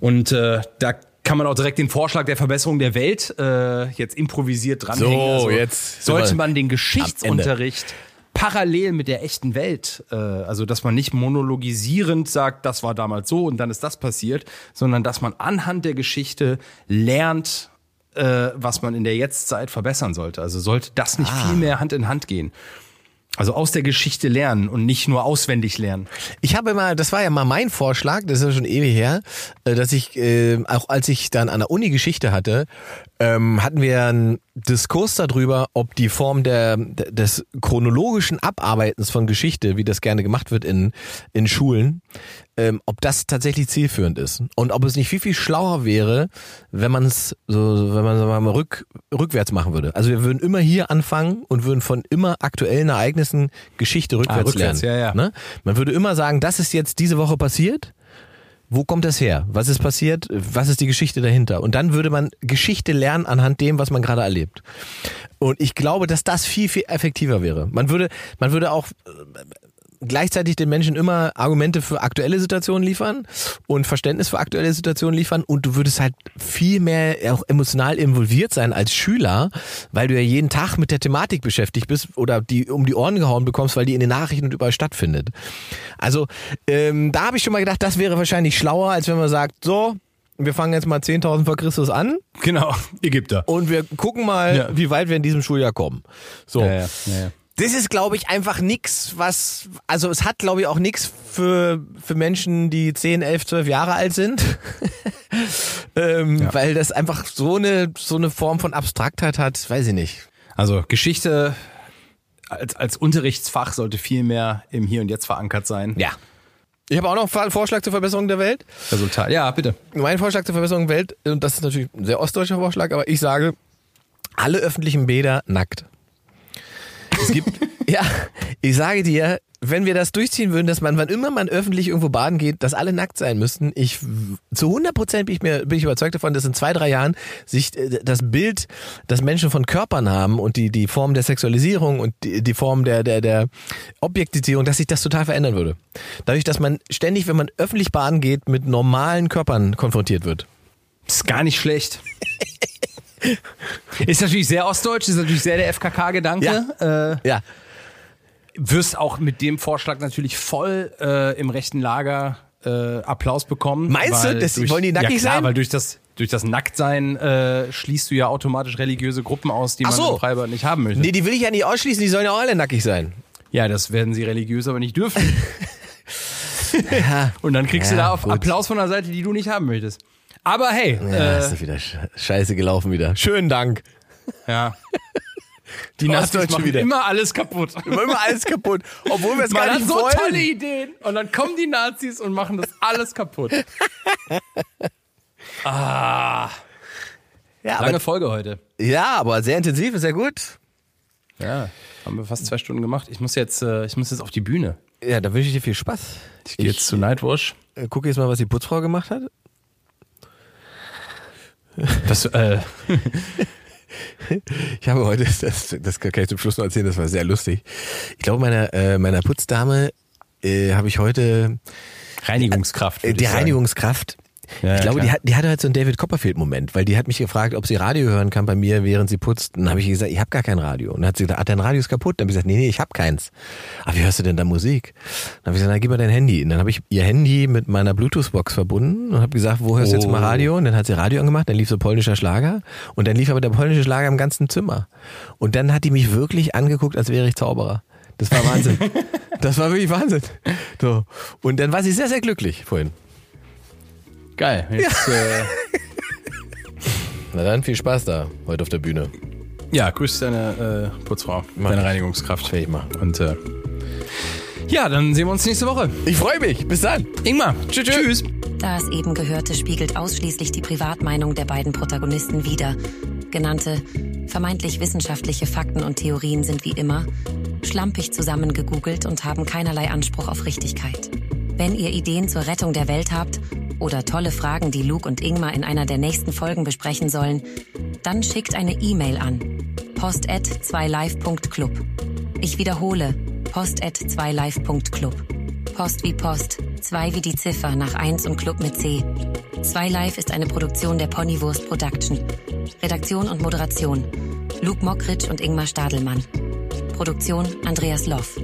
Und äh, da kann man auch direkt den Vorschlag der Verbesserung der Welt äh, jetzt improvisiert dranhängen. So, Also jetzt sollte man den Geschichtsunterricht parallel mit der echten Welt, äh, also dass man nicht monologisierend sagt, das war damals so und dann ist das passiert, sondern dass man anhand der Geschichte lernt, äh, was man in der Jetztzeit verbessern sollte. Also sollte das nicht viel mehr Hand in Hand gehen. Also aus der Geschichte lernen und nicht nur auswendig lernen. Ich habe mal, das war ja mal mein Vorschlag, das ist ja schon ewig her, äh, dass ich, äh, auch als ich dann an der Uni Geschichte hatte, ähm, hatten wir ein Diskurs darüber, ob die Form der, des chronologischen Abarbeitens von Geschichte, wie das gerne gemacht wird in, in Schulen, ähm, ob das tatsächlich zielführend ist. Und ob es nicht viel, viel schlauer wäre, wenn man es so, wenn man mal rück, rückwärts machen würde. Also wir würden immer hier anfangen und würden von immer aktuellen Ereignissen Geschichte rückwärts, ah, rückwärts lernen. Ja, ja. Ne? Man würde immer sagen, das ist jetzt diese Woche passiert wo kommt das her? Was ist passiert? Was ist die Geschichte dahinter? Und dann würde man Geschichte lernen anhand dem, was man gerade erlebt. Und ich glaube, dass das viel, viel effektiver wäre. Man würde, man würde auch gleichzeitig den Menschen immer Argumente für aktuelle Situationen liefern und Verständnis für aktuelle Situationen liefern und du würdest halt viel mehr auch emotional involviert sein als Schüler, weil du ja jeden Tag mit der Thematik beschäftigt bist oder die um die Ohren gehauen bekommst, weil die in den Nachrichten und überall stattfindet. Also ähm, da habe ich schon mal gedacht, das wäre wahrscheinlich schlauer, als wenn man sagt, so, wir fangen jetzt mal 10.000 vor Christus an. Genau, Ägypter. Und wir gucken mal, ja. wie weit wir in diesem Schuljahr kommen. So. Ja, ja, das ist, glaube ich, einfach nix, was, also es hat, glaube ich, auch nix für, für Menschen, die 10, 11, 12 Jahre alt sind. ähm, ja. Weil das einfach so eine, so eine Form von Abstraktheit hat, weiß ich nicht. Also Geschichte als, als Unterrichtsfach sollte viel mehr im Hier und Jetzt verankert sein. Ja. Ich habe auch noch einen Vorschlag zur Verbesserung der Welt. Resultat. Ja, bitte. Mein Vorschlag zur Verbesserung der Welt, und das ist natürlich ein sehr ostdeutscher Vorschlag, aber ich sage, alle öffentlichen Bäder nackt. Es gibt, ja, ich sage dir, wenn wir das durchziehen würden, dass man, wann immer man öffentlich irgendwo baden geht, dass alle nackt sein müssten, ich, zu 100 Prozent bin ich mir, bin ich überzeugt davon, dass in zwei, drei Jahren sich äh, das Bild, das Menschen von Körpern haben und die, die Form der Sexualisierung und die, die Form der, der, der Objektisierung, dass sich das total verändern würde. Dadurch, dass man ständig, wenn man öffentlich baden geht, mit normalen Körpern konfrontiert wird. Das ist gar nicht schlecht. ist natürlich sehr ostdeutsch, ist natürlich sehr der FKK-Gedanke. Ja. Äh, ja. Wirst auch mit dem Vorschlag natürlich voll äh, im rechten Lager äh, Applaus bekommen. Meinst du, das, durch, wollen die nackig ja, klar, sein? weil durch das durch das Nacktsein äh, schließt du ja automatisch religiöse Gruppen aus, die man so. im Freibad nicht haben möchte. Nee, die will ich ja nicht ausschließen, die sollen ja auch alle nackig sein. Ja, das werden sie religiös aber nicht dürfen. ja. Und dann kriegst ja, du da auf Applaus von der Seite, die du nicht haben möchtest. Aber hey. Ja, äh, ist wieder scheiße gelaufen wieder. Schönen Dank. Ja. Die Nazis machen wieder. immer alles kaputt. Immer, immer alles kaputt. Obwohl wir es gar nicht hat so wollen. tolle Ideen. Und dann kommen die Nazis und machen das alles kaputt. ah. Ja, Lange aber, Folge heute. Ja, aber sehr intensiv, ist ja gut. Ja, haben wir fast zwei Stunden gemacht. Ich muss jetzt, äh, ich muss jetzt auf die Bühne. Ja, da wünsche ich dir viel Spaß. Ich gehe jetzt zu Nightwash. Äh, guck jetzt mal, was die Putzfrau gemacht hat. Das, äh. ich habe heute, das, das kann ich zum Schluss noch erzählen, das war sehr lustig. Ich glaube, meiner, äh, meiner Putzdame äh, habe ich heute Reinigungskraft. Äh, die Reinigungskraft ja, ich glaube, die, hat, die hatte halt so einen David Copperfield-Moment, weil die hat mich gefragt, ob sie Radio hören kann bei mir, während sie putzt. Und dann habe ich gesagt, ich habe gar kein Radio. Und dann hat sie gesagt, ah, dein Radio ist kaputt. Dann habe ich gesagt, nee, nee, ich habe keins. Aber wie hörst du denn da Musik? Dann habe ich gesagt, na, gib mal dein Handy. Und dann habe ich ihr Handy mit meiner Bluetooth-Box verbunden und habe gesagt, wo hörst du oh. jetzt mal oh. Radio? Und dann hat sie Radio angemacht, dann lief so polnischer Schlager. Und dann lief aber der polnische Schlager im ganzen Zimmer. Und dann hat die mich wirklich angeguckt, als wäre ich Zauberer. Das war Wahnsinn. das war wirklich Wahnsinn. So. Und dann war sie sehr, sehr glücklich vorhin. Geil. Jetzt, ja. äh, Na dann, viel Spaß da heute auf der Bühne. Ja, grüß deine äh, Putzfrau, Mach deine Reinigungskraft. Fähig machen. Und äh, ja, dann sehen wir uns nächste Woche. Ich freue mich. Bis dann. Ingmar. Tschüss. Tschüss. Das eben Gehörte spiegelt ausschließlich die Privatmeinung der beiden Protagonisten wider. Genannte vermeintlich wissenschaftliche Fakten und Theorien sind wie immer schlampig zusammengegoogelt und haben keinerlei Anspruch auf Richtigkeit. Wenn ihr Ideen zur Rettung der Welt habt oder tolle Fragen, die Luke und Ingmar in einer der nächsten Folgen besprechen sollen, dann schickt eine E-Mail an post@2live.club. Ich wiederhole, post@2live.club. Post wie Post, 2 wie die Ziffer nach 1 und Club mit C. 2 Live ist eine Produktion der Ponywurst Production. Redaktion und Moderation Luke Mockridge und Ingmar Stadelmann. Produktion Andreas Loff.